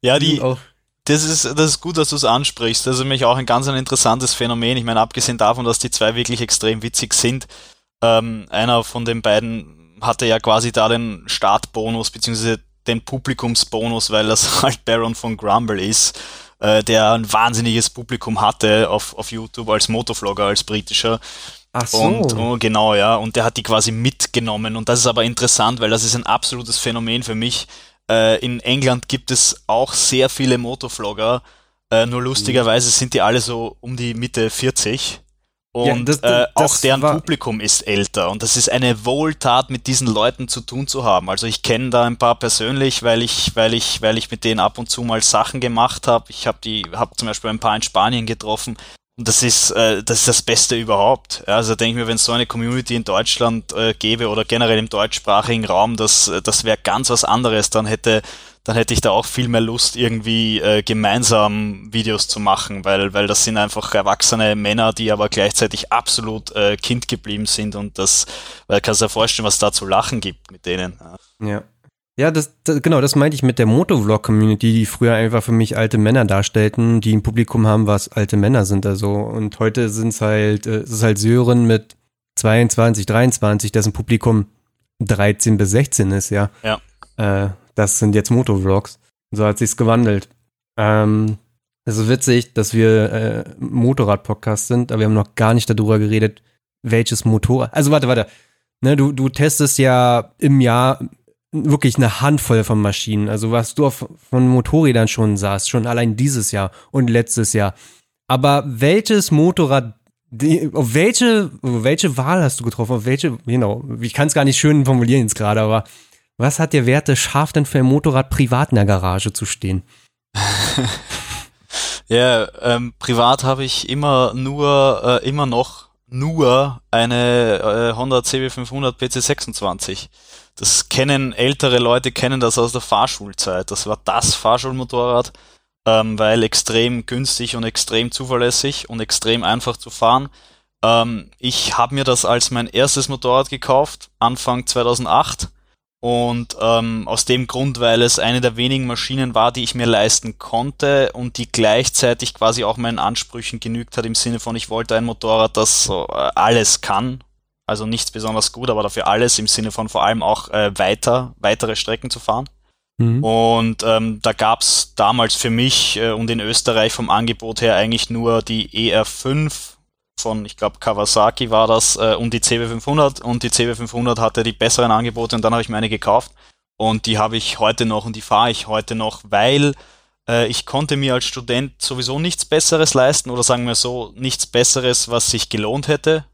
[SPEAKER 2] ja, die, das ist, das ist gut, dass du es ansprichst. Das ist nämlich auch ein ganz ein interessantes Phänomen. Ich meine, abgesehen davon, dass die zwei wirklich extrem witzig sind, ähm, einer von den beiden hatte ja quasi da den Startbonus beziehungsweise den Publikumsbonus, weil das halt Baron von Grumble ist, äh, der ein wahnsinniges Publikum hatte auf, auf YouTube als Motovlogger, als britischer.
[SPEAKER 1] Ach so.
[SPEAKER 2] Und oh, genau, ja. Und der hat die quasi mitgenommen. Und das ist aber interessant, weil das ist ein absolutes Phänomen für mich. Äh, in England gibt es auch sehr viele Motovlogger. Äh, nur lustigerweise sind die alle so um die Mitte 40. Und ja, das, das, äh, auch deren Publikum ist älter und das ist eine Wohltat, mit diesen Leuten zu tun zu haben. Also ich kenne da ein paar persönlich, weil ich, weil ich, weil ich mit denen ab und zu mal Sachen gemacht habe. Ich habe die, habe zum Beispiel ein paar in Spanien getroffen und das ist, äh, das ist das Beste überhaupt. Ja, also denke ich mir, wenn es so eine Community in Deutschland äh, gäbe oder generell im deutschsprachigen Raum, das, das wäre ganz was anderes. Dann hätte dann hätte ich da auch viel mehr Lust, irgendwie äh, gemeinsam Videos zu machen, weil, weil das sind einfach erwachsene Männer, die aber gleichzeitig absolut äh, Kind geblieben sind und das, weil kannst du dir vorstellen, was da zu lachen gibt mit denen.
[SPEAKER 1] Ja. Ja, das, das, genau, das meinte ich mit der Motovlog-Community, die früher einfach für mich alte Männer darstellten, die ein Publikum haben, was alte Männer sind. Also, und heute sind es halt, äh, es ist halt Sören mit 22, 23, dessen Publikum 13 bis 16 ist, ja.
[SPEAKER 2] Ja.
[SPEAKER 1] Äh, das sind jetzt Motovlogs. So hat sich's gewandelt. Ähm, es ist witzig, dass wir äh, Motorrad-Podcast sind, aber wir haben noch gar nicht darüber geredet, welches Motorrad. Also warte, warte. Ne, du, du testest ja im Jahr wirklich eine Handvoll von Maschinen. Also was du auf, von Motorrädern schon sahst, schon allein dieses Jahr und letztes Jahr. Aber welches Motorrad, die, auf welche, welche Wahl hast du getroffen? Auf welche, genau, ich kann es gar nicht schön formulieren jetzt gerade, aber was hat der Werte scharf denn für ein Motorrad privat in der Garage zu stehen?
[SPEAKER 2] ja, ähm, privat habe ich immer nur, äh, immer noch nur eine äh, Honda CB500 PC26. Das kennen ältere Leute, kennen das aus der Fahrschulzeit. Das war das Fahrschulmotorrad, ähm, weil extrem günstig und extrem zuverlässig und extrem einfach zu fahren. Ähm, ich habe mir das als mein erstes Motorrad gekauft, Anfang 2008 und ähm, aus dem Grund, weil es eine der wenigen Maschinen war, die ich mir leisten konnte und die gleichzeitig quasi auch meinen Ansprüchen genügt hat im Sinne von, ich wollte ein Motorrad, das so äh, alles kann. Also nichts besonders gut, aber dafür alles im Sinne von vor allem auch äh, weiter, weitere Strecken zu fahren. Mhm. Und ähm, da gab's damals für mich äh, und in Österreich vom Angebot her eigentlich nur die ER5 von, ich glaube, Kawasaki war das, äh, und die CB500 und die CB500 hatte die besseren Angebote und dann habe ich mir eine gekauft und die habe ich heute noch und die fahre ich heute noch, weil äh, ich konnte mir als Student sowieso nichts Besseres leisten oder sagen wir so, nichts Besseres, was sich gelohnt hätte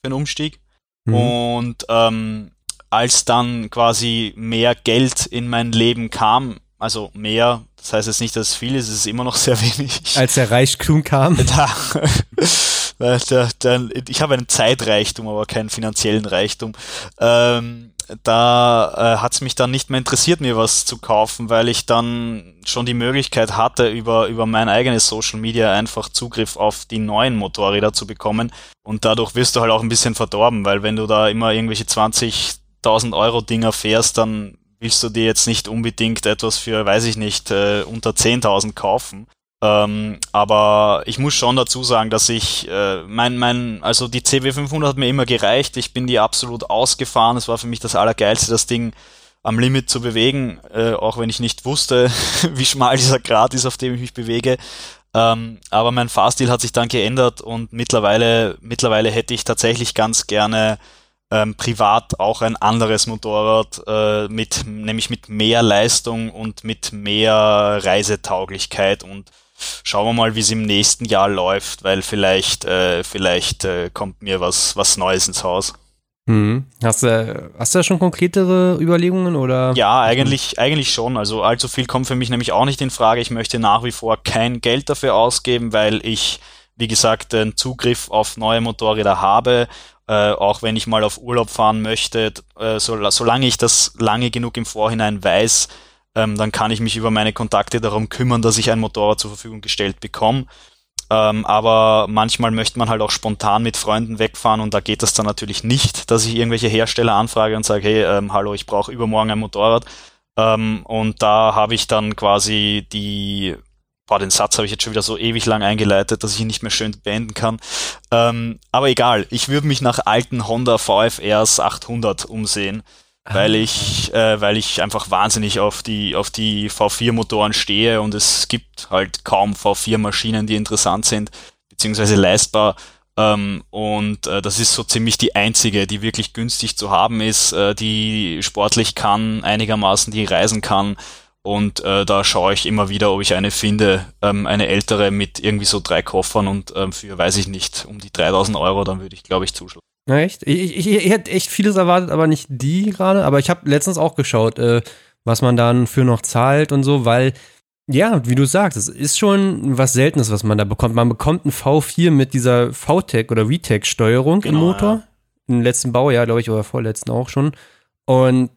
[SPEAKER 2] für einen Umstieg. Mhm. Und ähm, als dann quasi mehr Geld in mein Leben kam, also mehr, das heißt jetzt nicht, dass es viel ist, es ist immer noch sehr wenig.
[SPEAKER 1] Als der Reichtum kam.
[SPEAKER 2] Da, ich habe einen Zeitreichtum, aber keinen finanziellen Reichtum. Ähm, da äh, hat es mich dann nicht mehr interessiert, mir was zu kaufen, weil ich dann schon die Möglichkeit hatte, über, über mein eigenes Social Media einfach Zugriff auf die neuen Motorräder zu bekommen. Und dadurch wirst du halt auch ein bisschen verdorben, weil wenn du da immer irgendwelche 20.000 Euro Dinger fährst, dann willst du dir jetzt nicht unbedingt etwas für, weiß ich nicht, äh, unter 10.000 kaufen. Ähm, aber ich muss schon dazu sagen, dass ich äh, mein, mein, also die CW500 hat mir immer gereicht. Ich bin die absolut ausgefahren. Es war für mich das Allergeilste, das Ding am Limit zu bewegen, äh, auch wenn ich nicht wusste, wie schmal dieser Grat ist, auf dem ich mich bewege. Ähm, aber mein Fahrstil hat sich dann geändert und mittlerweile, mittlerweile hätte ich tatsächlich ganz gerne ähm, privat auch ein anderes Motorrad, äh, mit, nämlich mit mehr Leistung und mit mehr Reisetauglichkeit und schauen wir mal, wie es im nächsten Jahr läuft, weil vielleicht, äh, vielleicht äh, kommt mir was, was Neues ins Haus.
[SPEAKER 1] Mhm. Hast, du, hast du da schon konkretere Überlegungen oder?
[SPEAKER 2] Ja, eigentlich, eigentlich schon. Also allzu viel kommt für mich nämlich auch nicht in Frage. Ich möchte nach wie vor kein Geld dafür ausgeben, weil ich, wie gesagt, einen Zugriff auf neue Motorräder habe. Äh, auch wenn ich mal auf Urlaub fahren möchte, äh, so, solange ich das lange genug im Vorhinein weiß, ähm, dann kann ich mich über meine Kontakte darum kümmern, dass ich ein Motorrad zur Verfügung gestellt bekomme. Ähm, aber manchmal möchte man halt auch spontan mit Freunden wegfahren und da geht das dann natürlich nicht, dass ich irgendwelche Hersteller anfrage und sage, hey, ähm, hallo, ich brauche übermorgen ein Motorrad. Ähm, und da habe ich dann quasi die, boah, den Satz habe ich jetzt schon wieder so ewig lang eingeleitet, dass ich ihn nicht mehr schön beenden kann. Ähm, aber egal, ich würde mich nach alten Honda VFRs 800 umsehen weil ah. ich, äh, weil ich einfach wahnsinnig auf die, auf die V4-Motoren stehe und es gibt halt kaum V4-Maschinen, die interessant sind, beziehungsweise leistbar. Ähm, und äh, das ist so ziemlich die einzige, die wirklich günstig zu haben ist, äh, die sportlich kann, einigermaßen die reisen kann. Und äh, da schaue ich immer wieder, ob ich eine finde, ähm, eine ältere mit irgendwie so drei Koffern und ähm, für, weiß ich nicht, um die 3000 Euro, dann würde ich, glaube ich, zuschlagen.
[SPEAKER 1] Echt? Ich, ich, ich, hätte echt vieles erwartet, aber nicht die gerade. Aber ich habe letztens auch geschaut, äh, was man dann für noch zahlt und so, weil, ja, wie du sagst, es ist schon was Seltenes, was man da bekommt. Man bekommt ein V4 mit dieser VTEC oder VTEC-Steuerung genau, im Motor. Ja. Im letzten Baujahr, glaube ich, oder vorletzten auch schon. Und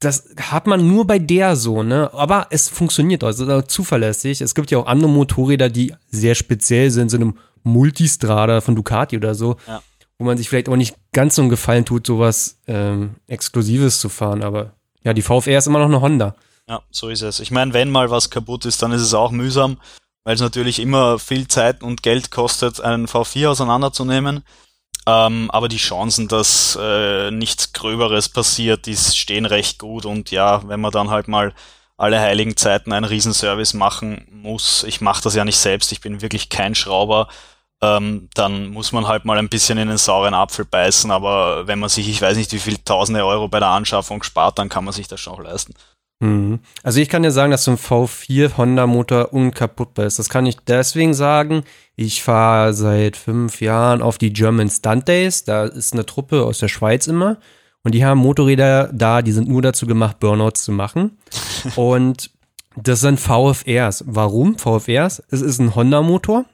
[SPEAKER 1] das hat man nur bei der so, ne? Aber es funktioniert also zuverlässig. Es gibt ja auch andere Motorräder, die sehr speziell sind, so einem Multistrada von Ducati oder so. Ja wo man sich vielleicht auch nicht ganz so einen Gefallen tut, sowas ähm, Exklusives zu fahren. Aber ja, die VFR ist immer noch eine Honda.
[SPEAKER 2] Ja, so ist es. Ich meine, wenn mal was kaputt ist, dann ist es auch mühsam, weil es natürlich immer viel Zeit und Geld kostet, einen V4 auseinanderzunehmen. Ähm, aber die Chancen, dass äh, nichts Gröberes passiert, die stehen recht gut. Und ja, wenn man dann halt mal alle heiligen Zeiten einen Riesenservice machen muss, ich mache das ja nicht selbst, ich bin wirklich kein Schrauber, ähm, dann muss man halt mal ein bisschen in den sauren Apfel beißen. Aber wenn man sich, ich weiß nicht, wie viel tausende Euro bei der Anschaffung spart, dann kann man sich das schon auch leisten.
[SPEAKER 1] Mhm. Also ich kann dir sagen, dass so ein V4 Honda Motor unkaputtbar ist. Das kann ich deswegen sagen. Ich fahre seit fünf Jahren auf die German Stunt Days. Da ist eine Truppe aus der Schweiz immer. Und die haben Motorräder da, die sind nur dazu gemacht, Burnouts zu machen. Und das sind VFRs. Warum VFRs? Es ist ein Honda-Motor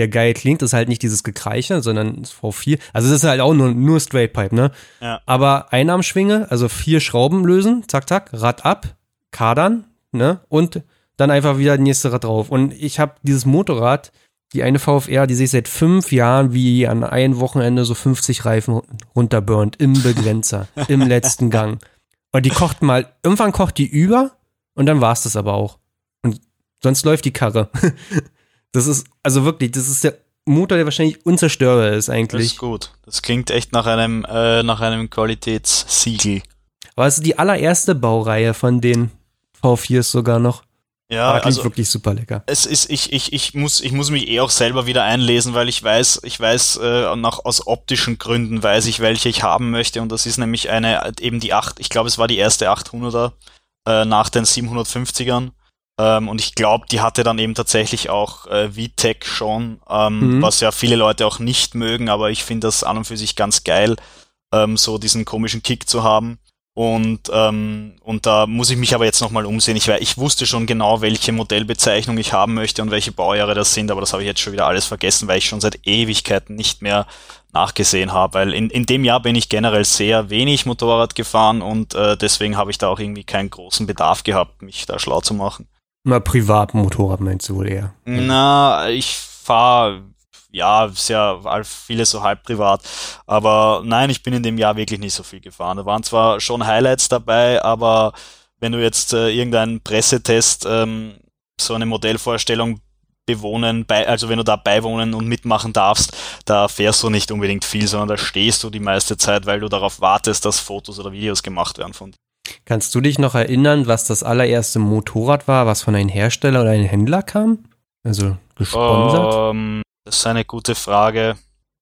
[SPEAKER 1] der geil klingt, ist halt nicht dieses Gekreiche, sondern V4. Also es ist halt auch nur, nur Straight Pipe, ne? Ja. Aber Einnahmschwinge, also vier Schrauben lösen, zack, zack, Rad ab, kadern, ne? Und dann einfach wieder das nächste Rad drauf. Und ich habe dieses Motorrad, die eine VFR, die sich seit fünf Jahren wie an einem Wochenende so 50 Reifen runterburnt, im Begrenzer, im letzten Gang. Und die kocht mal, irgendwann kocht die über und dann war es das aber auch. Und sonst läuft die Karre. Das ist, also wirklich, das ist der Motor, der wahrscheinlich unzerstörbar ist eigentlich. Das ist
[SPEAKER 2] gut. Das klingt echt nach einem, äh, nach einem Qualitätssiegel.
[SPEAKER 1] Aber es ist die allererste Baureihe von den V4s sogar noch.
[SPEAKER 2] Ja,
[SPEAKER 1] Aber also wirklich super lecker.
[SPEAKER 2] Es ist, ich, ich, ich muss, ich muss mich eh auch selber wieder einlesen, weil ich weiß, ich weiß, äh, nach, aus optischen Gründen weiß ich, welche ich haben möchte und das ist nämlich eine, eben die 8, ich glaube, es war die erste 800er, äh, nach den 750ern ähm, und ich glaube, die hatte dann eben tatsächlich auch äh, VTech schon, ähm, mhm. was ja viele Leute auch nicht mögen, aber ich finde das an und für sich ganz geil, ähm, so diesen komischen Kick zu haben. Und, ähm, und da muss ich mich aber jetzt nochmal umsehen. Ich, ich wusste schon genau, welche Modellbezeichnung ich haben möchte und welche Baujahre das sind, aber das habe ich jetzt schon wieder alles vergessen, weil ich schon seit Ewigkeiten nicht mehr nachgesehen habe. Weil in, in dem Jahr bin ich generell sehr wenig Motorrad gefahren und äh, deswegen habe ich da auch irgendwie keinen großen Bedarf gehabt, mich da schlau zu machen.
[SPEAKER 1] Mal Privatmotorrad meinst du wohl eher?
[SPEAKER 2] Na, ich fahre ja sehr vieles so halb privat, aber nein, ich bin in dem Jahr wirklich nicht so viel gefahren. Da waren zwar schon Highlights dabei, aber wenn du jetzt äh, irgendeinen Pressetest, ähm, so eine Modellvorstellung bewohnen, bei, also wenn du da beiwohnen und mitmachen darfst, da fährst du nicht unbedingt viel, sondern da stehst du die meiste Zeit, weil du darauf wartest, dass Fotos oder Videos gemacht werden von dir.
[SPEAKER 1] Kannst du dich noch erinnern, was das allererste Motorrad war, was von einem Hersteller oder einem Händler kam? Also gesponsert? Um,
[SPEAKER 2] ähm, das ist eine gute Frage.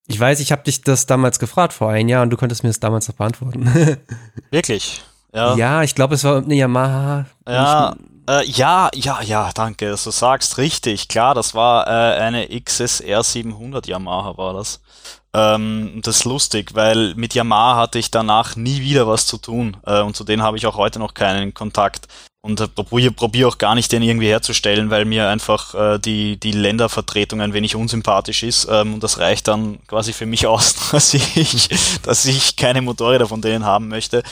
[SPEAKER 1] Ich weiß, ich habe dich das damals gefragt vor einem Jahr und du konntest mir das damals noch beantworten.
[SPEAKER 2] Wirklich? Ja.
[SPEAKER 1] Ja, ich glaube, es war eine Yamaha.
[SPEAKER 2] Ja, äh, ja, ja, ja, danke, dass du sagst, richtig, klar, das war äh, eine XSR 700 Yamaha war das. Ähm, das ist lustig, weil mit Yamaha hatte ich danach nie wieder was zu tun äh, und zu denen habe ich auch heute noch keinen Kontakt. Und äh, probiere probier auch gar nicht den irgendwie herzustellen, weil mir einfach äh, die, die Ländervertretung ein wenig unsympathisch ist ähm, und das reicht dann quasi für mich aus, dass ich, dass ich keine Motorräder von denen haben möchte,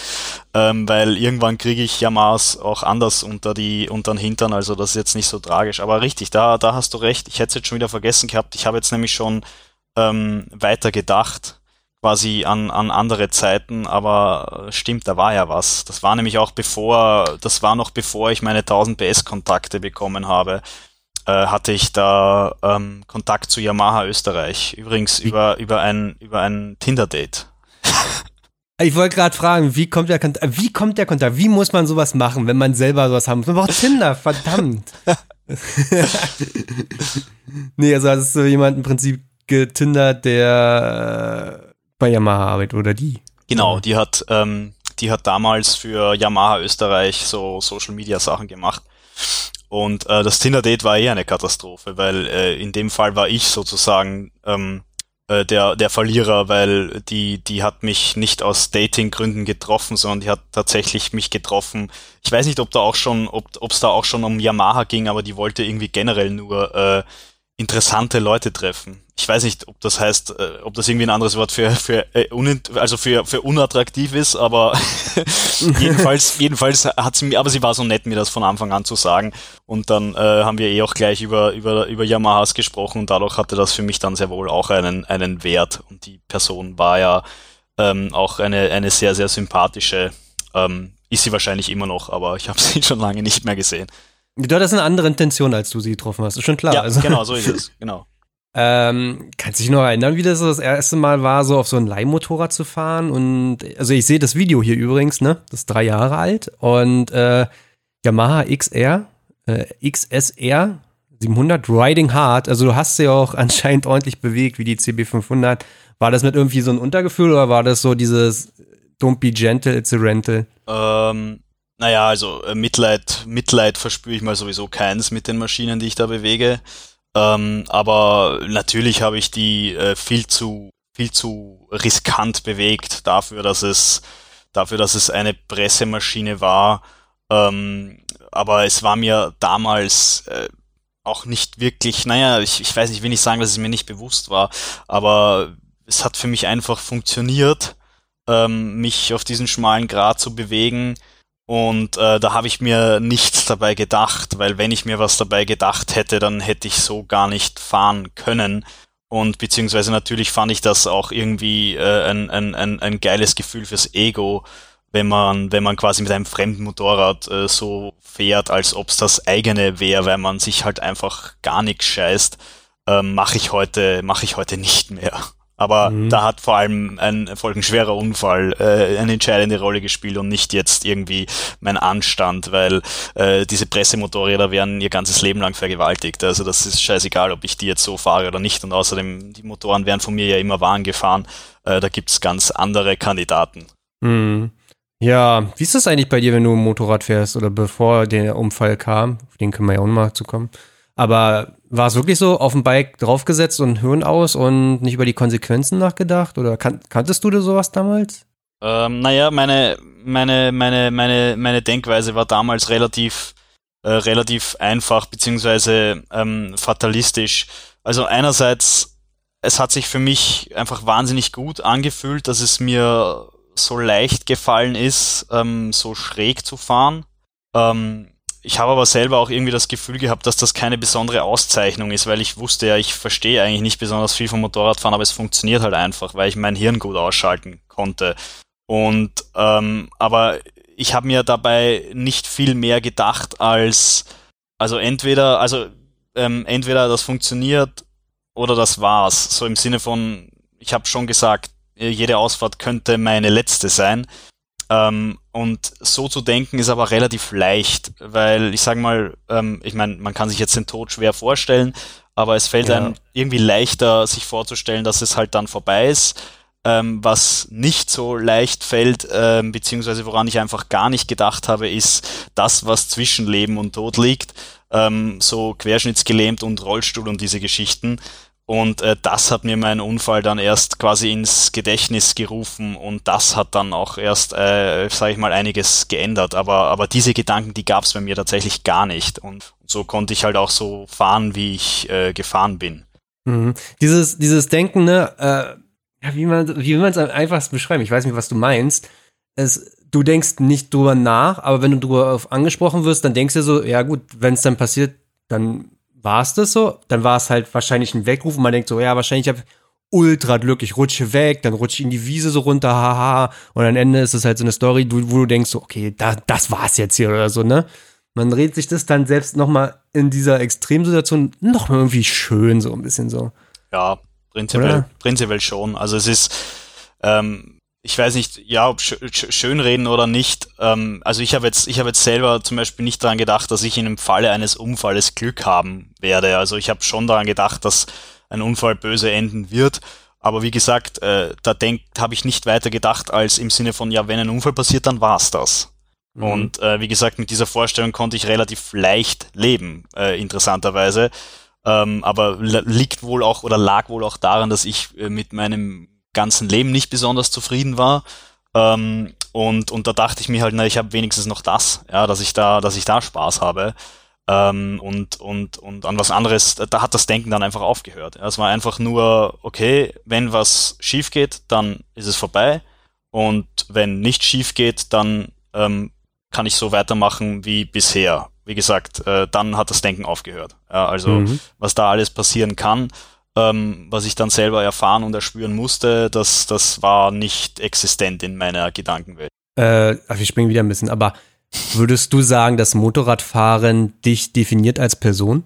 [SPEAKER 2] ähm, weil irgendwann kriege ich Yamahas auch anders unter die unter den Hintern, also das ist jetzt nicht so tragisch, aber richtig, da, da hast du recht, ich hätte es jetzt schon wieder vergessen gehabt, ich habe jetzt nämlich schon ähm, weiter gedacht, quasi an, an andere Zeiten, aber stimmt, da war ja was. Das war nämlich auch bevor, das war noch bevor ich meine 1000 PS Kontakte bekommen habe, äh, hatte ich da ähm, Kontakt zu Yamaha Österreich. Übrigens über, über ein, über ein Tinder-Date.
[SPEAKER 1] Ich wollte gerade fragen, wie kommt der Kontakt, wie kommt der Kontakt, wie muss man sowas machen, wenn man selber sowas haben muss? Man braucht Tinder, verdammt. nee, also hast du jemand im Prinzip getindert, der äh, bei Yamaha arbeitet oder die.
[SPEAKER 2] Genau, die hat, ähm, die hat damals für Yamaha Österreich so Social Media Sachen gemacht. Und äh, das Tinder-Date war eher eine Katastrophe, weil äh, in dem Fall war ich sozusagen ähm, äh, der, der Verlierer, weil die, die hat mich nicht aus Dating-Gründen getroffen, sondern die hat tatsächlich mich getroffen. Ich weiß nicht, ob da auch schon, ob es da auch schon um Yamaha ging, aber die wollte irgendwie generell nur äh, interessante Leute treffen. Ich weiß nicht, ob das heißt, äh, ob das irgendwie ein anderes Wort für, für äh, also für, für unattraktiv ist, aber jedenfalls, jedenfalls hat sie mir, aber sie war so nett, mir das von Anfang an zu sagen. Und dann äh, haben wir eh auch gleich über, über, über Yamahas gesprochen und dadurch hatte das für mich dann sehr wohl auch einen, einen Wert. Und die Person war ja ähm, auch eine, eine sehr, sehr sympathische, ähm, ist sie wahrscheinlich immer noch, aber ich habe sie schon lange nicht mehr gesehen.
[SPEAKER 1] Du hattest eine andere Intention, als du sie getroffen hast, ist schon klar.
[SPEAKER 2] Ja, also. genau, so ist es, genau.
[SPEAKER 1] Ähm, kannst du dich noch erinnern, wie das das erste Mal war, so auf so ein Leihmotorrad zu fahren? Und also ich sehe das Video hier übrigens, ne? Das ist drei Jahre alt. Und äh, Yamaha XR, äh, XSR 700 Riding Hard. Also du hast sie auch anscheinend ordentlich bewegt, wie die CB500. War das mit irgendwie so ein Untergefühl oder war das so dieses Don't be gentle, it's a rental?
[SPEAKER 2] Ähm, naja, also äh, Mitleid, Mitleid verspüre ich mal sowieso keins mit den Maschinen, die ich da bewege. Ähm, aber natürlich habe ich die äh, viel zu viel zu riskant bewegt dafür, dass es dafür, dass es eine Pressemaschine war. Ähm, aber es war mir damals äh, auch nicht wirklich, naja, ich, ich weiß nicht, will nicht sagen, dass es mir nicht bewusst war, aber es hat für mich einfach funktioniert, ähm, mich auf diesen schmalen Grat zu bewegen und äh, da habe ich mir nichts dabei gedacht, weil wenn ich mir was dabei gedacht hätte, dann hätte ich so gar nicht fahren können. Und beziehungsweise natürlich fand ich das auch irgendwie äh, ein, ein, ein, ein geiles Gefühl fürs Ego, wenn man, wenn man quasi mit einem fremden Motorrad äh, so fährt, als ob es das eigene wäre, weil man sich halt einfach gar nichts scheißt, ähm, mache ich heute, mache ich heute nicht mehr. Aber mhm. da hat vor allem ein folgenschwerer Unfall äh, eine entscheidende Rolle gespielt und nicht jetzt irgendwie mein Anstand, weil äh, diese Pressemotorräder werden ihr ganzes Leben lang vergewaltigt. Also das ist scheißegal, ob ich die jetzt so fahre oder nicht. Und außerdem, die Motoren werden von mir ja immer Waren gefahren. Äh, da gibt's ganz andere Kandidaten.
[SPEAKER 1] Mhm. Ja, wie ist das eigentlich bei dir, wenn du ein Motorrad fährst oder bevor der Unfall kam? Auf den können wir ja auch mal zukommen. Aber war es wirklich so auf dem Bike draufgesetzt und Hirn aus und nicht über die Konsequenzen nachgedacht? Oder kan kanntest du sowas damals?
[SPEAKER 2] Ähm, naja, meine, meine, meine, meine, meine Denkweise war damals relativ, äh, relativ einfach beziehungsweise ähm, fatalistisch. Also einerseits, es hat sich für mich einfach wahnsinnig gut angefühlt, dass es mir so leicht gefallen ist, ähm, so schräg zu fahren. Ähm, ich habe aber selber auch irgendwie das Gefühl gehabt, dass das keine besondere Auszeichnung ist, weil ich wusste ja, ich verstehe eigentlich nicht besonders viel vom Motorradfahren, aber es funktioniert halt einfach, weil ich mein Hirn gut ausschalten konnte. Und ähm, aber ich habe mir dabei nicht viel mehr gedacht als also entweder also ähm, entweder das funktioniert oder das war's. So im Sinne von ich habe schon gesagt, jede Ausfahrt könnte meine letzte sein. Ähm, und so zu denken ist aber relativ leicht, weil ich sage mal, ähm, ich meine, man kann sich jetzt den Tod schwer vorstellen, aber es fällt ja. einem irgendwie leichter, sich vorzustellen, dass es halt dann vorbei ist. Ähm, was nicht so leicht fällt, ähm, beziehungsweise woran ich einfach gar nicht gedacht habe, ist das, was zwischen Leben und Tod liegt. Ähm, so querschnittsgelähmt und Rollstuhl und diese Geschichten. Und äh, das hat mir mein Unfall dann erst quasi ins Gedächtnis gerufen und das hat dann auch erst, äh, sage ich mal, einiges geändert. Aber, aber diese Gedanken, die gab es bei mir tatsächlich gar nicht. Und so konnte ich halt auch so fahren, wie ich äh, gefahren bin.
[SPEAKER 1] Mhm. Dieses, dieses Denken, ne, äh, wie man wie man es einfach beschreiben, ich weiß nicht, was du meinst. Es, du denkst nicht drüber nach, aber wenn du drüber angesprochen wirst, dann denkst du so, ja gut, wenn es dann passiert, dann war es das so. Dann war es halt wahrscheinlich ein Weckruf und man denkt so, ja, wahrscheinlich habe ultra Glück, ich rutsche weg, dann rutsche ich in die Wiese so runter, haha. Und am Ende ist es halt so eine Story, wo du denkst, so, okay, da, das war's jetzt hier oder so, ne? Man dreht sich das dann selbst nochmal in dieser Extremsituation nochmal irgendwie schön, so ein bisschen so.
[SPEAKER 2] Ja, prinzipiell, prinzipiell schon. Also es ist, ähm, ich weiß nicht, ja, ob sch schönreden oder nicht. Ähm, also ich habe jetzt, ich habe jetzt selber zum Beispiel nicht daran gedacht, dass ich in einem Falle eines Unfalles Glück haben werde. Also ich habe schon daran gedacht, dass ein Unfall böse enden wird. Aber wie gesagt, äh, da denkt, habe ich nicht weiter gedacht als im Sinne von, ja, wenn ein Unfall passiert, dann war's das. Mhm. Und äh, wie gesagt, mit dieser Vorstellung konnte ich relativ leicht leben, äh, interessanterweise. Ähm, aber liegt wohl auch oder lag wohl auch daran, dass ich äh, mit meinem ganzen Leben nicht besonders zufrieden war. Ähm, und, und da dachte ich mir halt, na, ich habe wenigstens noch das, ja, dass ich da, dass ich da Spaß habe. Ähm, und, und, und an was anderes, da hat das Denken dann einfach aufgehört. Ja, es war einfach nur, okay, wenn was schief geht, dann ist es vorbei. Und wenn nicht schief geht, dann ähm, kann ich so weitermachen wie bisher. Wie gesagt, äh, dann hat das Denken aufgehört. Ja, also mhm. was da alles passieren kann, ähm, was ich dann selber erfahren und erspüren musste, das, das war nicht existent in meiner Gedankenwelt.
[SPEAKER 1] Äh, wir springen wieder ein bisschen, aber würdest du sagen, dass Motorradfahren dich definiert als Person?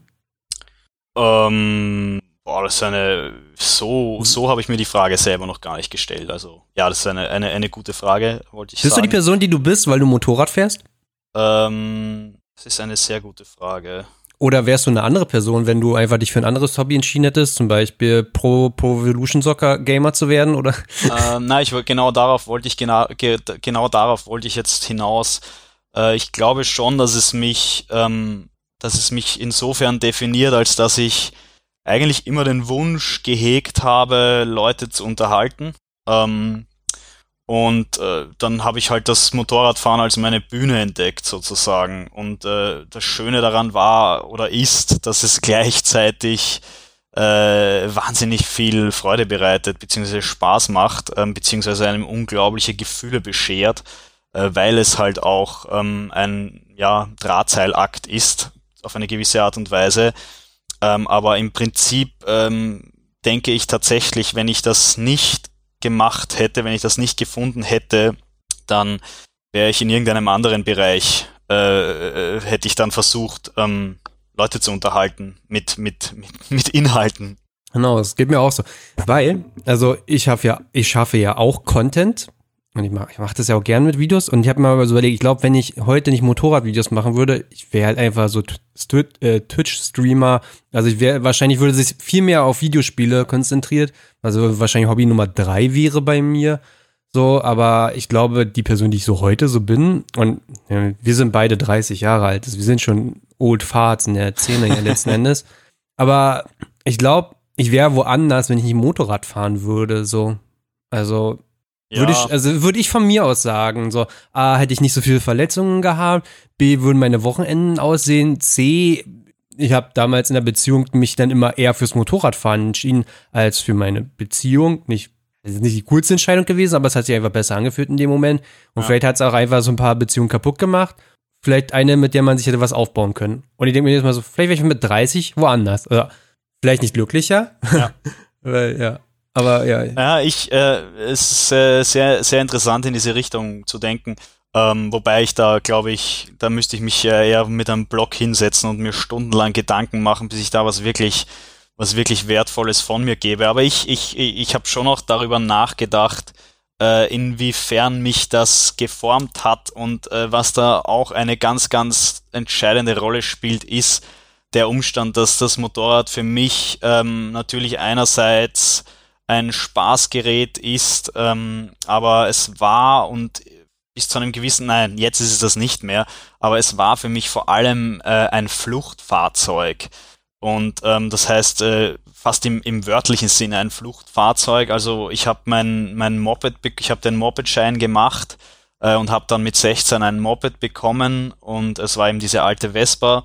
[SPEAKER 2] Ähm, boah, das ist eine, so, so habe ich mir die Frage selber noch gar nicht gestellt. Also, ja, das ist eine, eine, eine gute Frage, wollte ich
[SPEAKER 1] bist
[SPEAKER 2] sagen.
[SPEAKER 1] Bist du die Person, die du bist, weil du Motorrad fährst?
[SPEAKER 2] Ähm, das ist eine sehr gute Frage.
[SPEAKER 1] Oder wärst du eine andere Person, wenn du einfach dich für ein anderes Hobby entschieden hättest, zum Beispiel Pro, Pro Evolution Soccer Gamer zu werden, oder?
[SPEAKER 2] Ähm, nein, ich genau darauf wollte ich genau, ge, genau darauf wollte ich jetzt hinaus. Äh, ich glaube schon, dass es mich, ähm, dass es mich insofern definiert, als dass ich eigentlich immer den Wunsch gehegt habe, Leute zu unterhalten. Ähm, und äh, dann habe ich halt das Motorradfahren als meine Bühne entdeckt sozusagen. Und äh, das Schöne daran war oder ist, dass es gleichzeitig äh, wahnsinnig viel Freude bereitet, beziehungsweise Spaß macht, ähm, beziehungsweise einem unglaubliche Gefühle beschert, äh, weil es halt auch ähm, ein ja, Drahtseilakt ist, auf eine gewisse Art und Weise. Ähm, aber im Prinzip ähm, denke ich tatsächlich, wenn ich das nicht gemacht hätte, wenn ich das nicht gefunden hätte, dann wäre ich in irgendeinem anderen Bereich, äh, äh, hätte ich dann versucht, ähm, Leute zu unterhalten mit, mit, mit, mit Inhalten.
[SPEAKER 1] Genau, es geht mir auch so. Weil, also ich habe ja, ich schaffe ja auch Content. Und ich mache ich mach das ja auch gern mit Videos. Und ich habe mir mal so überlegt, ich glaube, wenn ich heute nicht Motorradvideos machen würde, ich wäre halt einfach so äh, Twitch-Streamer. Also ich wäre, wahrscheinlich würde sich viel mehr auf Videospiele konzentriert. Also wahrscheinlich Hobby Nummer drei wäre bei mir. So, aber ich glaube, die Person, die ich so heute so bin, und ja, wir sind beide 30 Jahre alt, also wir sind schon Old Farts in der Szene ja letzten Endes. Aber ich glaube, ich wäre woanders, wenn ich nicht Motorrad fahren würde, so. Also, ja. Würde ich, also würde ich von mir aus sagen, so, A, hätte ich nicht so viele Verletzungen gehabt, B, würden meine Wochenenden aussehen, C, ich habe damals in der Beziehung mich dann immer eher fürs Motorradfahren entschieden als für meine Beziehung. Nicht, es ist nicht die coolste Entscheidung gewesen, aber es hat sich einfach besser angefühlt in dem Moment. Und ja. vielleicht hat es auch einfach so ein paar Beziehungen kaputt gemacht. Vielleicht eine, mit der man sich hätte was aufbauen können. Und ich denke mir jetzt mal so, vielleicht wäre ich mit 30 woanders. Oder vielleicht nicht glücklicher. Ja. Weil, ja. Aber ja.
[SPEAKER 2] Ja, ich, äh, es ist äh, sehr, sehr interessant in diese Richtung zu denken. Ähm, wobei ich da, glaube ich, da müsste ich mich äh, eher mit einem Blog hinsetzen und mir stundenlang Gedanken machen, bis ich da was wirklich, was wirklich Wertvolles von mir gebe. Aber ich, ich, ich habe schon auch darüber nachgedacht, äh, inwiefern mich das geformt hat und äh, was da auch eine ganz, ganz entscheidende Rolle spielt, ist der Umstand, dass das Motorrad für mich ähm, natürlich einerseits ein Spaßgerät ist, ähm, aber es war und bis zu einem gewissen, nein, jetzt ist es das nicht mehr, aber es war für mich vor allem äh, ein Fluchtfahrzeug. Und ähm, das heißt, äh, fast im, im wörtlichen Sinne ein Fluchtfahrzeug. Also ich habe mein, mein Moped, ich habe den Mopedschein gemacht äh, und habe dann mit 16 ein Moped bekommen und es war eben diese alte Vespa,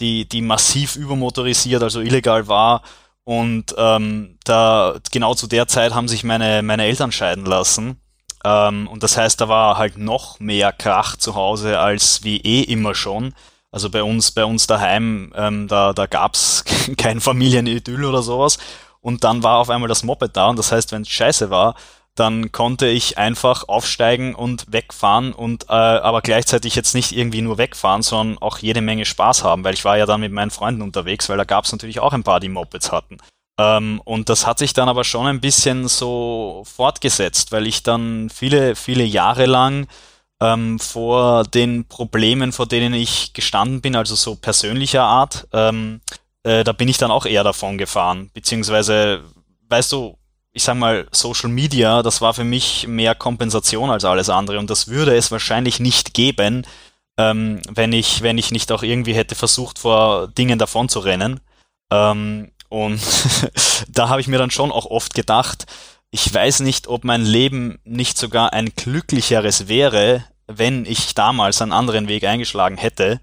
[SPEAKER 2] die, die massiv übermotorisiert, also illegal war. Und ähm, da genau zu der Zeit haben sich meine, meine Eltern scheiden lassen. Ähm, und das heißt, da war halt noch mehr Krach zu Hause als wie eh immer schon. Also bei uns, bei uns daheim, ähm, da, da gab's kein Familienidyll oder sowas. Und dann war auf einmal das Moped da und das heißt, wenn es scheiße war, dann konnte ich einfach aufsteigen und wegfahren und äh, aber gleichzeitig jetzt nicht irgendwie nur wegfahren, sondern auch jede Menge Spaß haben, weil ich war ja dann mit meinen Freunden unterwegs, weil da gab es natürlich auch ein paar, die Mopeds hatten. Ähm, und das hat sich dann aber schon ein bisschen so fortgesetzt, weil ich dann viele, viele Jahre lang ähm, vor den Problemen, vor denen ich gestanden bin, also so persönlicher Art, ähm, äh, da bin ich dann auch eher davon gefahren. Beziehungsweise, weißt du, ich sag mal, Social Media, das war für mich mehr Kompensation als alles andere und das würde es wahrscheinlich nicht geben, ähm, wenn ich, wenn ich nicht auch irgendwie hätte versucht, vor Dingen davon zu rennen. Ähm, und da habe ich mir dann schon auch oft gedacht, ich weiß nicht, ob mein Leben nicht sogar ein glücklicheres wäre, wenn ich damals einen anderen Weg eingeschlagen hätte.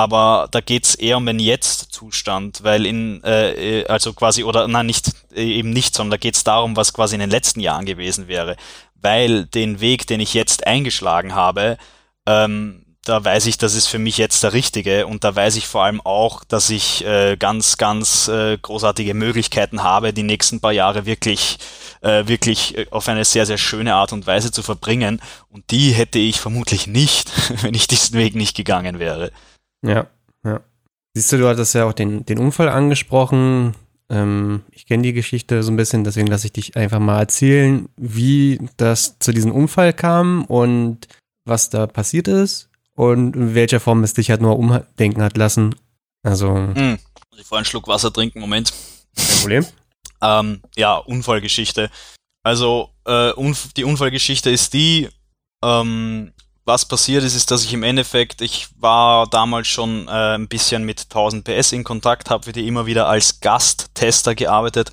[SPEAKER 2] Aber da geht's eher um den Jetzt-Zustand, weil in, äh, also quasi, oder nein, nicht, eben nicht, sondern da geht's darum, was quasi in den letzten Jahren gewesen wäre. Weil den Weg, den ich jetzt eingeschlagen habe, ähm, da weiß ich, das ist für mich jetzt der richtige und da weiß ich vor allem auch, dass ich äh, ganz, ganz äh, großartige Möglichkeiten habe, die nächsten paar Jahre wirklich, äh, wirklich äh, auf eine sehr, sehr schöne Art und Weise zu verbringen und die hätte ich vermutlich nicht, wenn ich diesen Weg nicht gegangen wäre.
[SPEAKER 1] Ja, ja. Siehst du, du hattest ja auch den, den Unfall angesprochen. Ähm, ich kenne die Geschichte so ein bisschen, deswegen lasse ich dich einfach mal erzählen, wie das zu diesem Unfall kam und was da passiert ist und in welcher Form es dich halt nur umdenken hat lassen. Also.
[SPEAKER 2] Hm. Ich vorher einen Schluck Wasser trinken, Moment.
[SPEAKER 1] Kein Problem.
[SPEAKER 2] ähm, ja, Unfallgeschichte. Also, äh, Unf die Unfallgeschichte ist die, ähm, was passiert ist, ist, dass ich im Endeffekt, ich war damals schon äh, ein bisschen mit 1000 PS in Kontakt, habe für die immer wieder als Gasttester gearbeitet,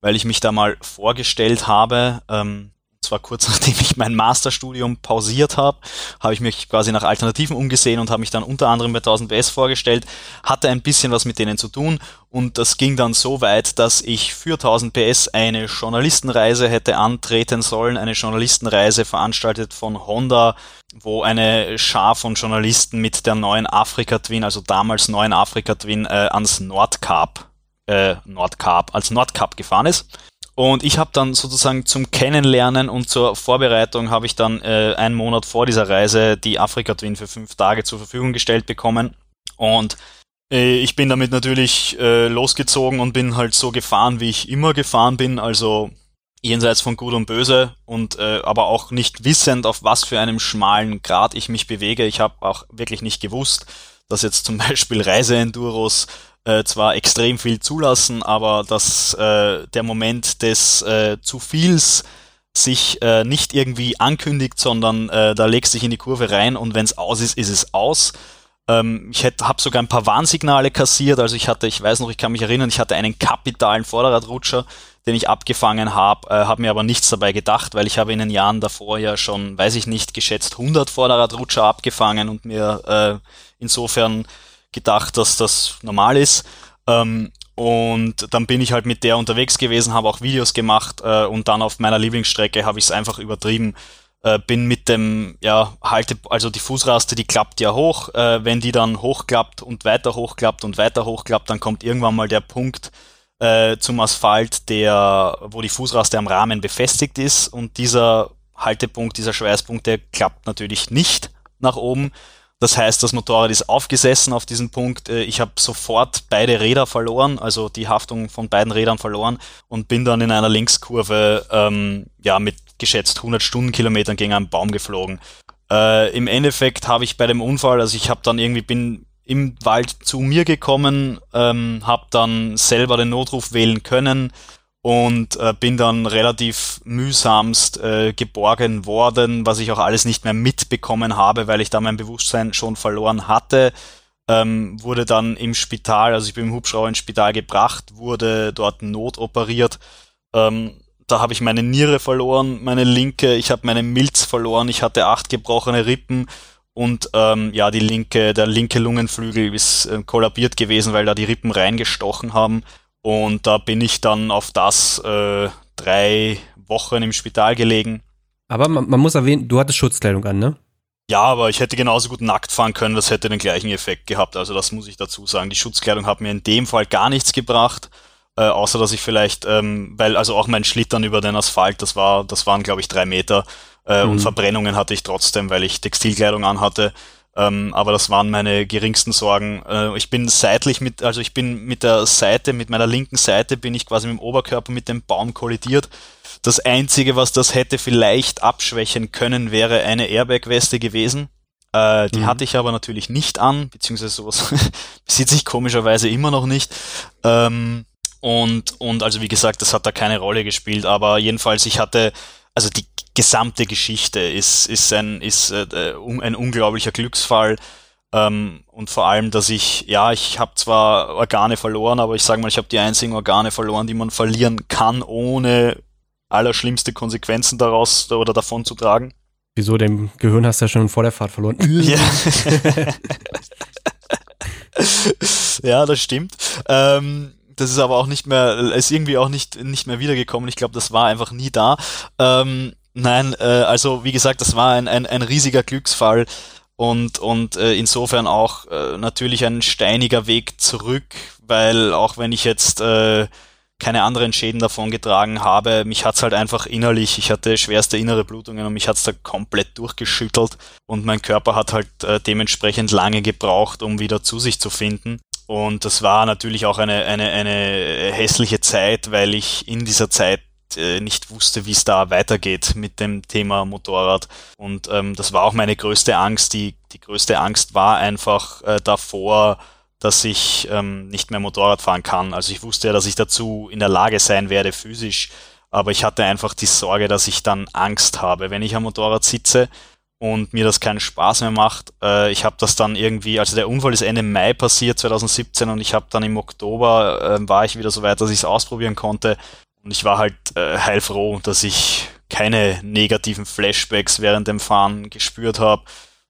[SPEAKER 2] weil ich mich da mal vorgestellt habe. Ähm, zwar kurz nachdem ich mein Masterstudium pausiert habe, habe ich mich quasi nach Alternativen umgesehen und habe mich dann unter anderem bei 1000 PS vorgestellt, hatte ein bisschen was mit denen zu tun und das ging dann so weit, dass ich für 1000 PS eine Journalistenreise hätte antreten sollen, eine Journalistenreise veranstaltet von Honda, wo eine Schar von Journalisten mit der neuen Afrika Twin, also damals neuen Afrika Twin, äh, ans Nordkap, äh, Nordkap, als Nordkap gefahren ist. Und ich habe dann sozusagen zum Kennenlernen und zur Vorbereitung habe ich dann äh, einen Monat vor dieser Reise die Afrika Twin für fünf Tage zur Verfügung gestellt bekommen. Und äh, ich bin damit natürlich äh, losgezogen und bin halt so gefahren, wie ich immer gefahren bin, also jenseits von Gut und Böse und äh, aber auch nicht wissend, auf was für einem schmalen Grad ich mich bewege. Ich habe auch wirklich nicht gewusst, dass jetzt zum Beispiel Reiseenduros äh, zwar extrem viel zulassen, aber dass äh, der Moment des äh, zu viels sich äh, nicht irgendwie ankündigt, sondern äh, da legst dich in die Kurve rein und wenn es aus ist, ist es aus. Ähm, ich habe sogar ein paar Warnsignale kassiert, also ich hatte, ich weiß noch, ich kann mich erinnern, ich hatte einen kapitalen Vorderradrutscher, den ich abgefangen habe, äh, habe mir aber nichts dabei gedacht, weil ich habe in den Jahren davor ja schon, weiß ich nicht, geschätzt 100 Vorderradrutscher abgefangen und mir äh, insofern gedacht, dass das normal ist. Ähm, und dann bin ich halt mit der unterwegs gewesen, habe auch Videos gemacht äh, und dann auf meiner Lieblingsstrecke habe ich es einfach übertrieben. Äh, bin mit dem, ja, halte, also die Fußraste, die klappt ja hoch. Äh, wenn die dann hochklappt und weiter hochklappt und weiter hochklappt, dann kommt irgendwann mal der Punkt äh, zum Asphalt, der, wo die Fußraste am Rahmen befestigt ist und dieser Haltepunkt, dieser Schweißpunkt, der klappt natürlich nicht nach oben. Das heißt, das Motorrad ist aufgesessen auf diesem Punkt. Äh, ich habe sofort beide Räder verloren, also die Haftung von beiden Rädern verloren und bin dann in einer Linkskurve ähm, ja mit geschätzt 100 Stundenkilometern gegen einen Baum geflogen. Äh, Im Endeffekt habe ich bei dem Unfall, also ich habe dann irgendwie bin im Wald zu mir gekommen, ähm, habe dann selber den Notruf wählen können und äh, bin dann relativ mühsamst äh, geborgen worden, was ich auch alles nicht mehr mitbekommen habe, weil ich da mein Bewusstsein schon verloren hatte. Ähm, wurde dann im Spital, also ich bin im Hubschrauber ins Spital gebracht, wurde dort notoperiert. Ähm, da habe ich meine Niere verloren, meine linke, ich habe meine Milz verloren, ich hatte acht gebrochene Rippen und ähm, ja, die linke, der linke Lungenflügel ist äh, kollabiert gewesen, weil da die Rippen reingestochen haben. Und da bin ich dann auf das äh, drei Wochen im Spital gelegen.
[SPEAKER 1] Aber man, man muss erwähnen, du hattest Schutzkleidung an, ne?
[SPEAKER 2] Ja, aber ich hätte genauso gut nackt fahren können, das hätte den gleichen Effekt gehabt. Also das muss ich dazu sagen. Die Schutzkleidung hat mir in dem Fall gar nichts gebracht, äh, außer dass ich vielleicht, ähm, weil also auch mein Schlittern über den Asphalt, das war, das waren glaube ich drei Meter, äh, mhm. Und Verbrennungen hatte ich trotzdem, weil ich Textilkleidung anhatte. Ähm, aber das waren meine geringsten Sorgen. Äh, ich bin seitlich mit, also ich bin mit der Seite, mit meiner linken Seite bin ich quasi mit dem Oberkörper mit dem Baum kollidiert. Das einzige, was das hätte vielleicht abschwächen können, wäre eine Airbag-Weste gewesen. Äh, die mhm. hatte ich aber natürlich nicht an, beziehungsweise sowas besitze ich komischerweise immer noch nicht. Ähm, und, und also wie gesagt, das hat da keine Rolle gespielt, aber jedenfalls, ich hatte, also die gesamte Geschichte ist, ist, ein, ist äh, ein unglaublicher Glücksfall. Ähm, und vor allem, dass ich, ja, ich habe zwar Organe verloren, aber ich sage mal, ich habe die einzigen Organe verloren, die man verlieren kann, ohne allerschlimmste Konsequenzen daraus oder davon zu tragen.
[SPEAKER 1] Wieso? Dein Gehirn hast du ja schon vor der Fahrt verloren.
[SPEAKER 2] Ja, ja das stimmt. Ähm, das ist aber auch nicht mehr, ist irgendwie auch nicht, nicht mehr wiedergekommen. Ich glaube, das war einfach nie da. Ähm, Nein, äh, also wie gesagt, das war ein, ein, ein riesiger Glücksfall und, und äh, insofern auch äh, natürlich ein steiniger Weg zurück, weil auch wenn ich jetzt äh, keine anderen Schäden davon getragen habe, mich hat's halt einfach innerlich, ich hatte schwerste innere Blutungen und mich hat's da komplett durchgeschüttelt und mein Körper hat halt äh, dementsprechend lange gebraucht, um wieder zu sich zu finden. Und das war natürlich auch eine, eine, eine hässliche Zeit, weil ich in dieser Zeit äh, nicht wusste, wie es da weitergeht mit dem Thema Motorrad. Und ähm, das war auch meine größte Angst. Die, die größte Angst war einfach äh, davor, dass ich ähm, nicht mehr Motorrad fahren kann. Also ich wusste ja, dass ich dazu in der Lage sein werde, physisch. Aber ich hatte einfach die Sorge, dass ich dann Angst habe, wenn ich am Motorrad sitze und mir das keinen Spaß mehr macht. Äh, ich habe das dann irgendwie, also der Unfall ist Ende Mai passiert 2017 und ich habe dann im Oktober äh, war ich wieder so weit, dass ich es ausprobieren konnte und ich war halt äh, heilfroh, dass ich keine negativen Flashbacks während dem Fahren gespürt habe,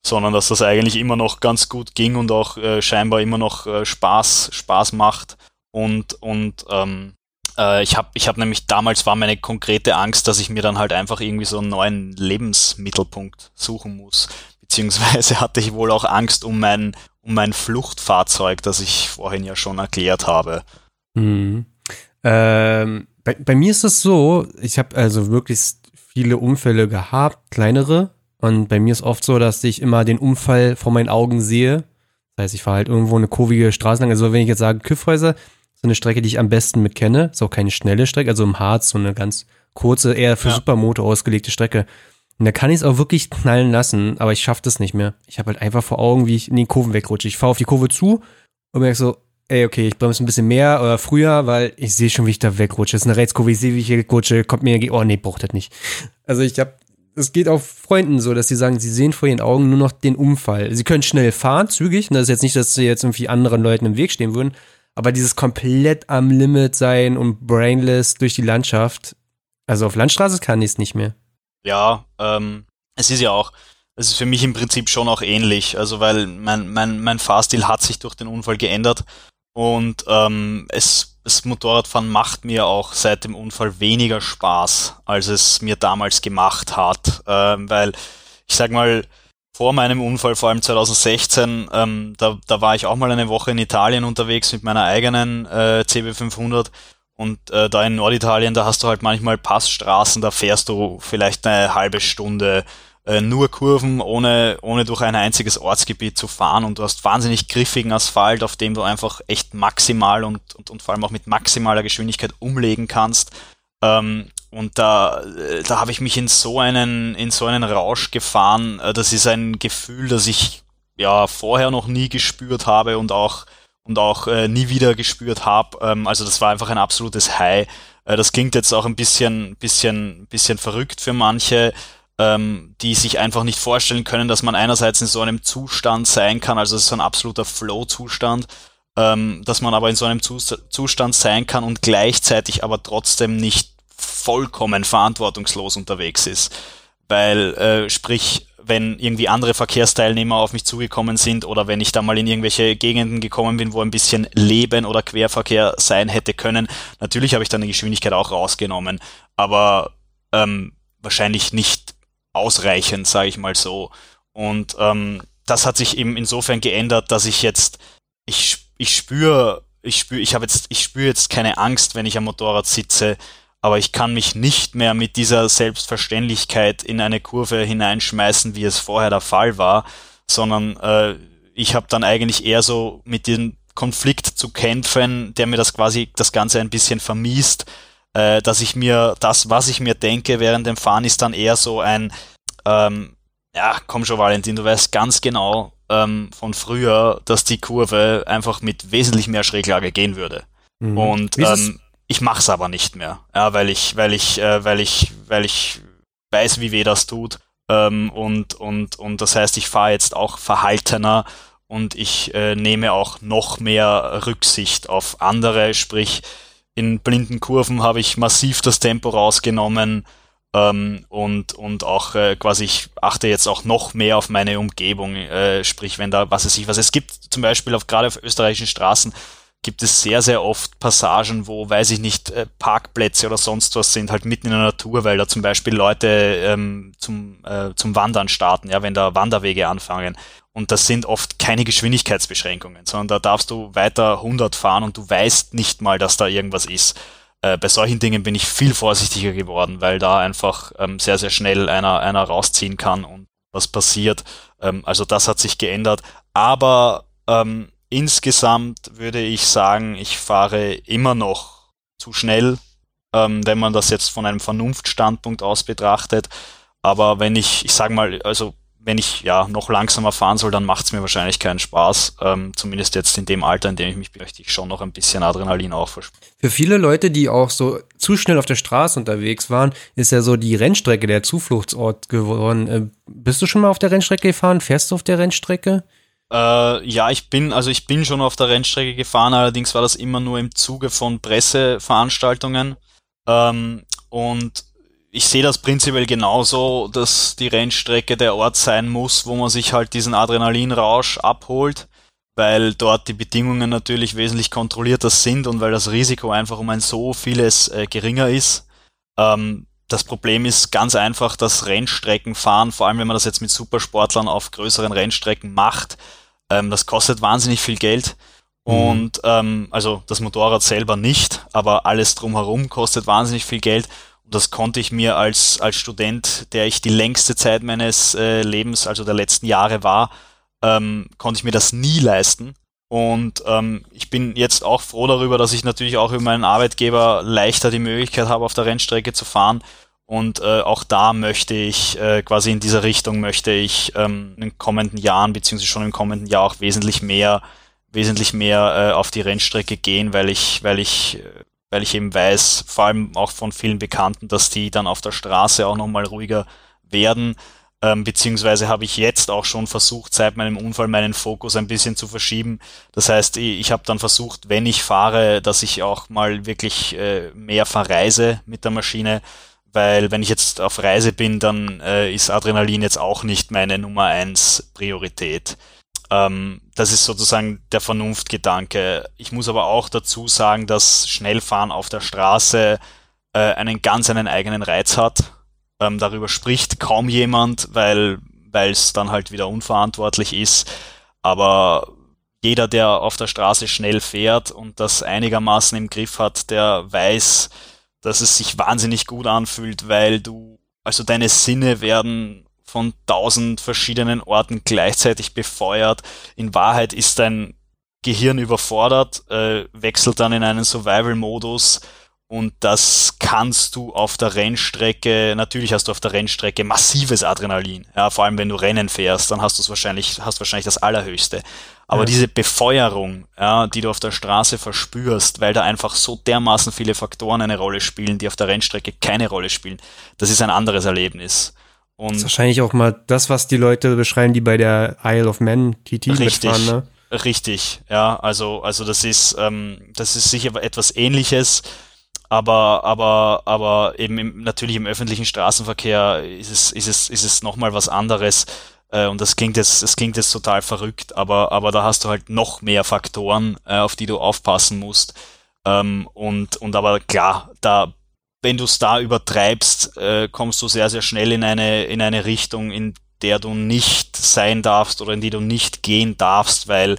[SPEAKER 2] sondern dass das eigentlich immer noch ganz gut ging und auch äh, scheinbar immer noch äh, Spaß, Spaß macht. Und, und ähm, äh, ich habe ich hab nämlich damals war meine konkrete Angst, dass ich mir dann halt einfach irgendwie so einen neuen Lebensmittelpunkt suchen muss. Beziehungsweise hatte ich wohl auch Angst um mein, um mein Fluchtfahrzeug, das ich vorhin ja schon erklärt habe.
[SPEAKER 1] Mhm. Ähm, bei, bei mir ist es so, ich habe also wirklich viele Unfälle gehabt, kleinere. Und bei mir ist oft so, dass ich immer den Unfall vor meinen Augen sehe. Das heißt, ich fahre halt irgendwo eine kurvige Straße lang. Also wenn ich jetzt sage Küffhäuser, so eine Strecke, die ich am besten mit kenne. Ist auch keine schnelle Strecke, also im Harz so eine ganz kurze, eher für ja. Supermotor ausgelegte Strecke. Und da kann ich es auch wirklich knallen lassen, aber ich schaffe das nicht mehr. Ich habe halt einfach vor Augen, wie ich in die Kurven wegrutsche. Ich fahre auf die Kurve zu und merke so, ey, okay, ich bremse ein bisschen mehr oder früher, weil ich sehe schon, wie ich da wegrutsche. Das ist eine Rechtskurve, ich sehe, wie ich hier rutsche, kommt mir, oh nee, braucht das nicht. Also ich habe, es geht auch Freunden so, dass sie sagen, sie sehen vor ihren Augen nur noch den Unfall. Sie können schnell fahren, zügig, und das ist jetzt nicht, dass sie jetzt irgendwie anderen Leuten im Weg stehen würden, aber dieses komplett am Limit sein und brainless durch die Landschaft, also auf Landstraße kann ich es nicht mehr.
[SPEAKER 2] Ja, ähm, es ist ja auch, es ist für mich im Prinzip schon auch ähnlich, also weil mein, mein, mein Fahrstil hat sich durch den Unfall geändert und ähm, es, das Motorradfahren macht mir auch seit dem Unfall weniger Spaß, als es mir damals gemacht hat. Ähm, weil ich sag mal, vor meinem Unfall, vor allem 2016, ähm, da, da war ich auch mal eine Woche in Italien unterwegs mit meiner eigenen äh, CB500 und äh, da in Norditalien, da hast du halt manchmal Passstraßen, da fährst du vielleicht eine halbe Stunde äh, nur Kurven, ohne, ohne durch ein einziges Ortsgebiet zu fahren und du hast wahnsinnig griffigen Asphalt, auf dem du einfach echt maximal und, und, und vor allem auch mit maximaler Geschwindigkeit umlegen kannst. Ähm, und da, äh, da habe ich mich in so einen, in so einen Rausch gefahren. Äh, das ist ein Gefühl, das ich ja vorher noch nie gespürt habe und auch und auch äh, nie wieder gespürt habe. Ähm, also das war einfach ein absolutes High. Äh, das klingt jetzt auch ein bisschen, bisschen, bisschen verrückt für manche, ähm, die sich einfach nicht vorstellen können, dass man einerseits in so einem Zustand sein kann, also es ist so ein absoluter Flow-Zustand, ähm, dass man aber in so einem Zustand sein kann und gleichzeitig aber trotzdem nicht vollkommen verantwortungslos unterwegs ist. Weil, äh, sprich, wenn irgendwie andere Verkehrsteilnehmer auf mich zugekommen sind oder wenn ich da mal in irgendwelche Gegenden gekommen bin, wo ein bisschen Leben oder Querverkehr sein hätte können. Natürlich habe ich dann die Geschwindigkeit auch rausgenommen, aber ähm, wahrscheinlich nicht ausreichend, sage ich mal so. Und ähm, das hat sich eben insofern geändert, dass ich jetzt, ich, ich spüre, ich spüre, ich habe jetzt, ich spüre jetzt keine Angst, wenn ich am Motorrad sitze, aber ich kann mich nicht mehr mit dieser Selbstverständlichkeit in eine Kurve hineinschmeißen, wie es vorher der Fall war, sondern äh, ich habe dann eigentlich eher so mit dem Konflikt zu kämpfen, der mir das quasi das Ganze ein bisschen vermiest, äh, dass ich mir das, was ich mir denke während dem Fahren, ist dann eher so ein, ähm, ja, komm schon, Valentin, du weißt ganz genau ähm, von früher, dass die Kurve einfach mit wesentlich mehr Schräglage gehen würde. Mhm. Und ähm, ich mach's aber nicht mehr, ja, weil ich, weil ich, äh, weil ich, weil ich weiß, wie weh das tut. Ähm, und, und, und das heißt, ich fahre jetzt auch verhaltener und ich äh, nehme auch noch mehr Rücksicht auf andere, sprich in blinden Kurven habe ich massiv das Tempo rausgenommen ähm, und, und auch äh, quasi ich achte jetzt auch noch mehr auf meine Umgebung, äh, sprich wenn da was es sich was es gibt, zum Beispiel auf gerade auf österreichischen Straßen gibt es sehr, sehr oft Passagen, wo, weiß ich nicht, äh, Parkplätze oder sonst was sind, halt mitten in der Natur, weil da zum Beispiel Leute ähm, zum, äh, zum Wandern starten, ja, wenn da Wanderwege anfangen. Und das sind oft keine Geschwindigkeitsbeschränkungen, sondern da darfst du weiter 100 fahren und du weißt nicht mal, dass da irgendwas ist. Äh, bei solchen Dingen bin ich viel vorsichtiger geworden, weil da einfach ähm, sehr, sehr schnell einer, einer rausziehen kann und was passiert. Ähm, also das hat sich geändert. Aber ähm, insgesamt würde ich sagen, ich fahre immer noch zu schnell, ähm, wenn man das jetzt von einem Vernunftstandpunkt aus betrachtet. Aber wenn ich, ich sage mal, also wenn ich ja noch langsamer fahren soll, dann macht es mir wahrscheinlich keinen Spaß. Ähm, zumindest jetzt in dem Alter, in dem ich mich möchte ich schon noch ein bisschen Adrenalin auch verspüren.
[SPEAKER 1] Für viele Leute, die auch so zu schnell auf der Straße unterwegs waren, ist ja so die Rennstrecke der Zufluchtsort geworden. Äh, bist du schon mal auf der Rennstrecke gefahren? Fährst du auf der Rennstrecke?
[SPEAKER 2] Äh, ja, ich bin, also ich bin schon auf der Rennstrecke gefahren, allerdings war das immer nur im Zuge von Presseveranstaltungen. Ähm, und ich sehe das prinzipiell genauso, dass die Rennstrecke der Ort sein muss, wo man sich halt diesen Adrenalinrausch abholt, weil dort die Bedingungen natürlich wesentlich kontrollierter sind und weil das Risiko einfach um ein so vieles äh, geringer ist. Ähm, das Problem ist ganz einfach, dass Rennstrecken fahren, vor allem wenn man das jetzt mit Supersportlern auf größeren Rennstrecken macht, ähm, das kostet wahnsinnig viel Geld. Mhm. Und ähm, also das Motorrad selber nicht, aber alles drumherum kostet wahnsinnig viel Geld. Und das konnte ich mir als, als Student, der ich die längste Zeit meines äh, Lebens, also der letzten Jahre war, ähm, konnte ich mir das nie leisten. Und ähm, ich bin jetzt auch froh darüber, dass ich natürlich auch über meinen Arbeitgeber leichter die Möglichkeit habe, auf der Rennstrecke zu fahren. Und äh, auch da möchte ich, äh, quasi in dieser Richtung möchte ich ähm, in den kommenden Jahren, beziehungsweise schon im kommenden Jahr auch wesentlich mehr, wesentlich mehr äh, auf die Rennstrecke gehen, weil ich, weil ich, weil ich eben weiß, vor allem auch von vielen Bekannten, dass die dann auf der Straße auch nochmal ruhiger werden. Ähm, beziehungsweise habe ich jetzt auch schon versucht, seit meinem Unfall meinen Fokus ein bisschen zu verschieben. Das heißt, ich, ich habe dann versucht, wenn ich fahre, dass ich auch mal wirklich äh, mehr verreise mit der Maschine weil wenn ich jetzt auf Reise bin, dann äh, ist Adrenalin jetzt auch nicht meine Nummer eins Priorität. Ähm, das ist sozusagen der Vernunftgedanke. Ich muss aber auch dazu sagen, dass Schnellfahren auf der Straße äh, einen ganz einen eigenen Reiz hat. Ähm, darüber spricht kaum jemand, weil es dann halt wieder unverantwortlich ist. Aber jeder, der auf der Straße schnell fährt und das einigermaßen im Griff hat, der weiß, dass es sich wahnsinnig gut anfühlt, weil du, also deine Sinne werden von tausend verschiedenen Orten gleichzeitig befeuert. In Wahrheit ist dein Gehirn überfordert, äh, wechselt dann in einen Survival-Modus Und das kannst du auf der Rennstrecke, natürlich hast du auf der Rennstrecke massives Adrenalin. Ja, vor allem wenn du Rennen fährst, dann hast du es wahrscheinlich, hast wahrscheinlich das Allerhöchste. Aber ja. diese Befeuerung, ja, die du auf der Straße verspürst, weil da einfach so dermaßen viele Faktoren eine Rolle spielen, die auf der Rennstrecke keine Rolle spielen, das ist ein anderes Erlebnis.
[SPEAKER 1] Und das ist wahrscheinlich auch mal das, was die Leute beschreiben, die bei der Isle of Man TT
[SPEAKER 2] richtig, mitfahren, ne? Richtig, ja, also, also das ist, ähm, das ist sicher etwas ähnliches aber, aber, aber eben im, natürlich im öffentlichen Straßenverkehr ist es, ist es, ist es nochmal was anderes. Äh, und das klingt jetzt, das klingt jetzt total verrückt, aber, aber da hast du halt noch mehr Faktoren, äh, auf die du aufpassen musst. Ähm, und, und aber klar, da, wenn du es da übertreibst, äh, kommst du sehr, sehr schnell in eine, in eine Richtung, in der du nicht sein darfst oder in die du nicht gehen darfst, weil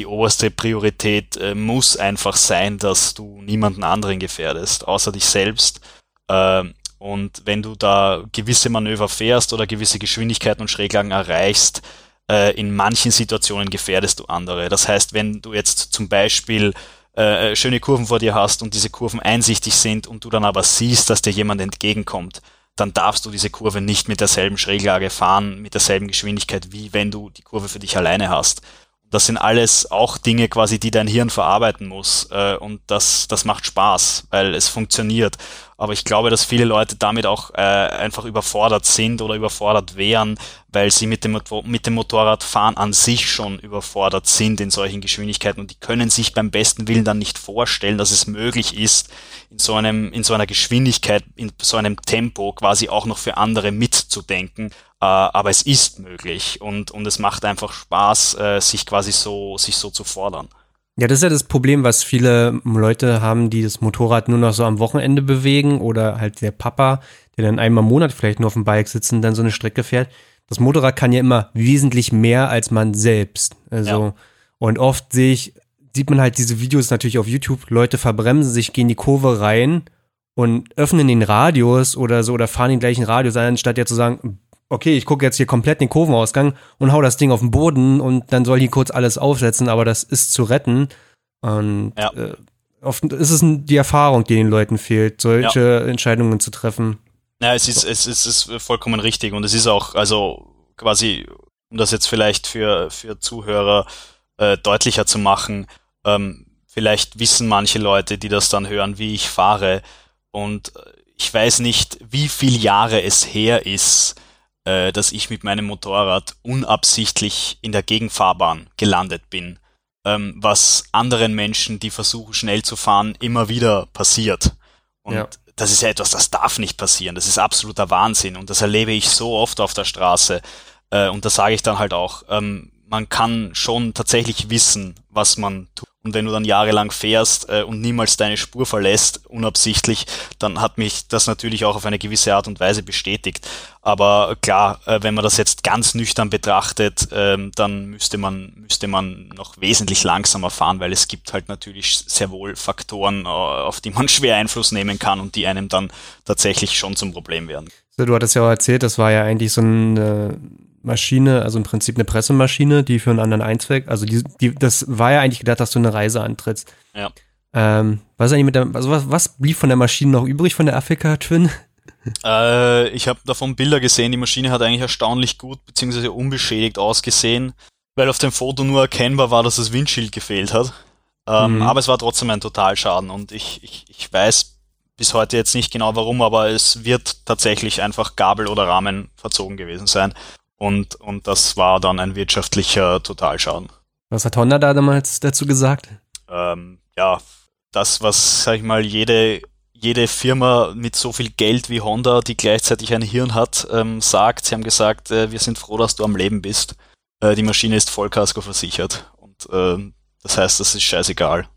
[SPEAKER 2] die oberste Priorität äh, muss einfach sein, dass du niemanden anderen gefährdest, außer dich selbst. Äh, und wenn du da gewisse Manöver fährst oder gewisse Geschwindigkeiten und Schräglagen erreichst, äh, in manchen Situationen gefährdest du andere. Das heißt, wenn du jetzt zum Beispiel äh, schöne Kurven vor dir hast und diese Kurven einsichtig sind und du dann aber siehst, dass dir jemand entgegenkommt, dann darfst du diese Kurve nicht mit derselben Schräglage fahren, mit derselben Geschwindigkeit, wie wenn du die Kurve für dich alleine hast das sind alles auch Dinge quasi, die dein Hirn verarbeiten muss. Äh, und das, das macht Spaß, weil es funktioniert. Aber ich glaube, dass viele Leute damit auch äh, einfach überfordert sind oder überfordert wären, weil sie mit dem, mit dem Motorradfahren an sich schon überfordert sind in solchen Geschwindigkeiten und die können sich beim besten Willen dann nicht vorstellen, dass es möglich ist, in so einem, in so einer Geschwindigkeit, in so einem Tempo quasi auch noch für andere mitzudenken. Äh, aber es ist möglich und, und es macht einfach Spaß, äh, sich quasi so, sich so zu fordern.
[SPEAKER 1] Ja, das ist ja das Problem, was viele Leute haben, die das Motorrad nur noch so am Wochenende bewegen oder halt der Papa, der dann einmal im Monat vielleicht nur auf dem Bike sitzt und dann so eine Strecke fährt. Das Motorrad kann ja immer wesentlich mehr als man selbst. Also, ja. und oft sehe ich, sieht man halt diese Videos natürlich auf YouTube, Leute verbremsen sich, gehen die Kurve rein und öffnen den Radius oder so oder fahren den gleichen Radius an, anstatt ja zu sagen, okay, ich gucke jetzt hier komplett den Kurvenausgang und hau das Ding auf den Boden und dann soll hier kurz alles aufsetzen, aber das ist zu retten. Und ja. äh, oft ist es die Erfahrung, die den Leuten fehlt, solche ja. Entscheidungen zu treffen.
[SPEAKER 2] Ja, es ist, es ist, es ist vollkommen richtig und es ist auch, also quasi, um das jetzt vielleicht für, für Zuhörer äh, deutlicher zu machen, ähm, vielleicht wissen manche Leute, die das dann hören, wie ich fahre und ich weiß nicht, wie viel Jahre es her ist, äh, dass ich mit meinem Motorrad unabsichtlich in der Gegenfahrbahn gelandet bin, ähm, was anderen Menschen, die versuchen schnell zu fahren, immer wieder passiert. Und ja. das ist ja etwas, das darf nicht passieren. Das ist absoluter Wahnsinn und das erlebe ich so oft auf der Straße. Äh, und da sage ich dann halt auch, ähm, man kann schon tatsächlich wissen, was man tut. Und wenn du dann jahrelang fährst äh, und niemals deine Spur verlässt, unabsichtlich, dann hat mich das natürlich auch auf eine gewisse Art und Weise bestätigt. Aber klar, äh, wenn man das jetzt ganz nüchtern betrachtet, ähm, dann müsste man, müsste man noch wesentlich langsamer fahren, weil es gibt halt natürlich sehr wohl Faktoren, äh, auf die man schwer Einfluss nehmen kann und die einem dann tatsächlich schon zum Problem werden.
[SPEAKER 1] Du hattest ja auch erzählt, das war ja eigentlich so ein äh, Maschine, also im Prinzip eine Pressemaschine, die für einen anderen Einzweck, also die, die, das war ja eigentlich gedacht, dass du eine Reise antrittst.
[SPEAKER 2] Ja.
[SPEAKER 1] Ähm, was eigentlich mit der, also was, was blieb von der Maschine noch übrig von der Afrika Twin?
[SPEAKER 2] Äh, ich habe davon Bilder gesehen, die Maschine hat eigentlich erstaunlich gut bzw. unbeschädigt ausgesehen, weil auf dem Foto nur erkennbar war, dass das Windschild gefehlt hat. Ähm, mhm. Aber es war trotzdem ein Totalschaden und ich, ich, ich weiß bis heute jetzt nicht genau warum, aber es wird tatsächlich einfach Gabel oder Rahmen verzogen gewesen sein. Und, und das war dann ein wirtschaftlicher Totalschaden.
[SPEAKER 1] Was hat Honda da damals dazu gesagt?
[SPEAKER 2] Ähm, ja, das, was, sag ich mal, jede, jede Firma mit so viel Geld wie Honda, die gleichzeitig ein Hirn hat, ähm, sagt. Sie haben gesagt, äh, wir sind froh, dass du am Leben bist. Äh, die Maschine ist Vollkasko versichert. Und äh, das heißt, das ist scheißegal.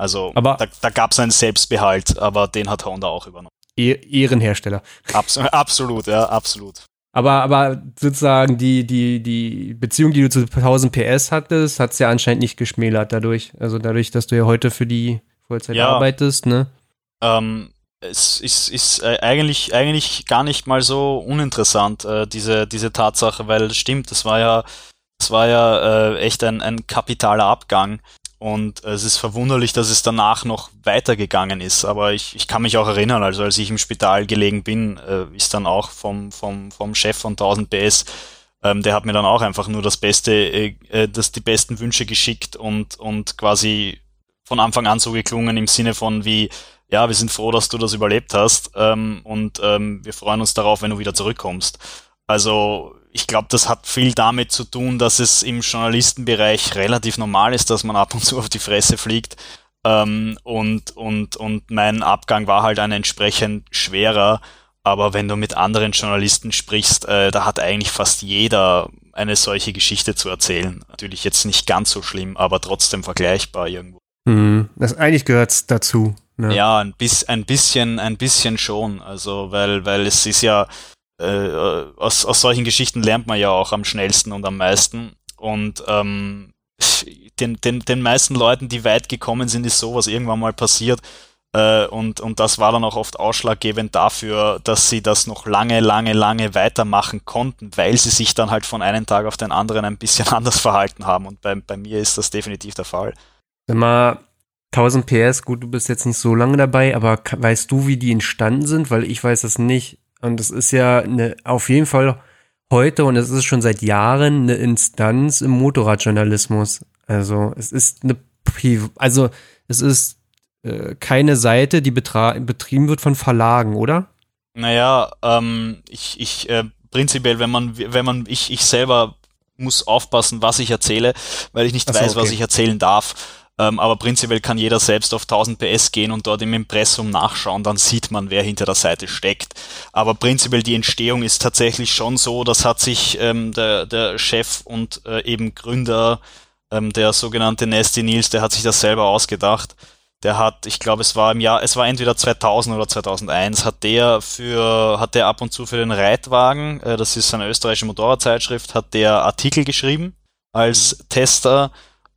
[SPEAKER 2] Also aber da, da gab es einen Selbstbehalt, aber den hat Honda auch übernommen.
[SPEAKER 1] Ehrenhersteller.
[SPEAKER 2] Abs absolut, ja, absolut.
[SPEAKER 1] Aber, aber sozusagen die, die, die Beziehung, die du zu 1000 PS hattest, hat es ja anscheinend nicht geschmälert dadurch. Also dadurch, dass du ja heute für die Vollzeit ja. arbeitest, ne?
[SPEAKER 2] Ähm, es ist, ist äh, eigentlich, eigentlich gar nicht mal so uninteressant, äh, diese, diese Tatsache, weil es stimmt, das war ja, das war ja äh, echt ein, ein kapitaler Abgang. Und es ist verwunderlich, dass es danach noch weitergegangen ist. Aber ich, ich kann mich auch erinnern, also als ich im Spital gelegen bin, äh, ist dann auch vom, vom, vom Chef von 1000 PS, ähm, der hat mir dann auch einfach nur das Beste, äh, äh, das, die besten Wünsche geschickt und, und quasi von Anfang an so geklungen im Sinne von wie, ja, wir sind froh, dass du das überlebt hast ähm, und ähm, wir freuen uns darauf, wenn du wieder zurückkommst. Also ich glaube, das hat viel damit zu tun, dass es im Journalistenbereich relativ normal ist, dass man ab und zu auf die Fresse fliegt. Ähm, und, und, und mein Abgang war halt ein entsprechend schwerer. Aber wenn du mit anderen Journalisten sprichst, äh, da hat eigentlich fast jeder eine solche Geschichte zu erzählen. Natürlich jetzt nicht ganz so schlimm, aber trotzdem vergleichbar irgendwo.
[SPEAKER 1] Mhm. Das eigentlich gehört's dazu.
[SPEAKER 2] Ne? Ja, ein, bis, ein bisschen, ein bisschen schon. Also, weil, weil es ist ja, äh, aus, aus solchen Geschichten lernt man ja auch am schnellsten und am meisten. Und ähm, den, den, den meisten Leuten, die weit gekommen sind, ist sowas irgendwann mal passiert. Äh, und, und das war dann auch oft ausschlaggebend dafür, dass sie das noch lange, lange, lange weitermachen konnten, weil sie sich dann halt von einem Tag auf den anderen ein bisschen anders verhalten haben. Und bei, bei mir ist das definitiv der Fall.
[SPEAKER 1] Wenn man 1000 PS, gut, du bist jetzt nicht so lange dabei, aber weißt du, wie die entstanden sind? Weil ich weiß das nicht. Und es ist ja eine, auf jeden Fall heute und es ist schon seit Jahren eine Instanz im Motorradjournalismus. Also es ist eine, also es ist äh, keine Seite, die betrieben wird von Verlagen, oder?
[SPEAKER 2] Naja, ähm, ich, ich äh, prinzipiell, wenn man, wenn man, ich, ich selber muss aufpassen, was ich erzähle, weil ich nicht so, weiß, okay. was ich erzählen darf. Ähm, aber prinzipiell kann jeder selbst auf 1000 PS gehen und dort im Impressum nachschauen, dann sieht man, wer hinter der Seite steckt. Aber prinzipiell die Entstehung ist tatsächlich schon so, das hat sich ähm, der, der Chef und äh, eben Gründer, ähm, der sogenannte Nasty Nils, der hat sich das selber ausgedacht. Der hat, ich glaube, es war im Jahr, es war entweder 2000 oder 2001, hat der für, hat der ab und zu für den Reitwagen, äh, das ist eine österreichische Motorradzeitschrift, hat der Artikel geschrieben als Tester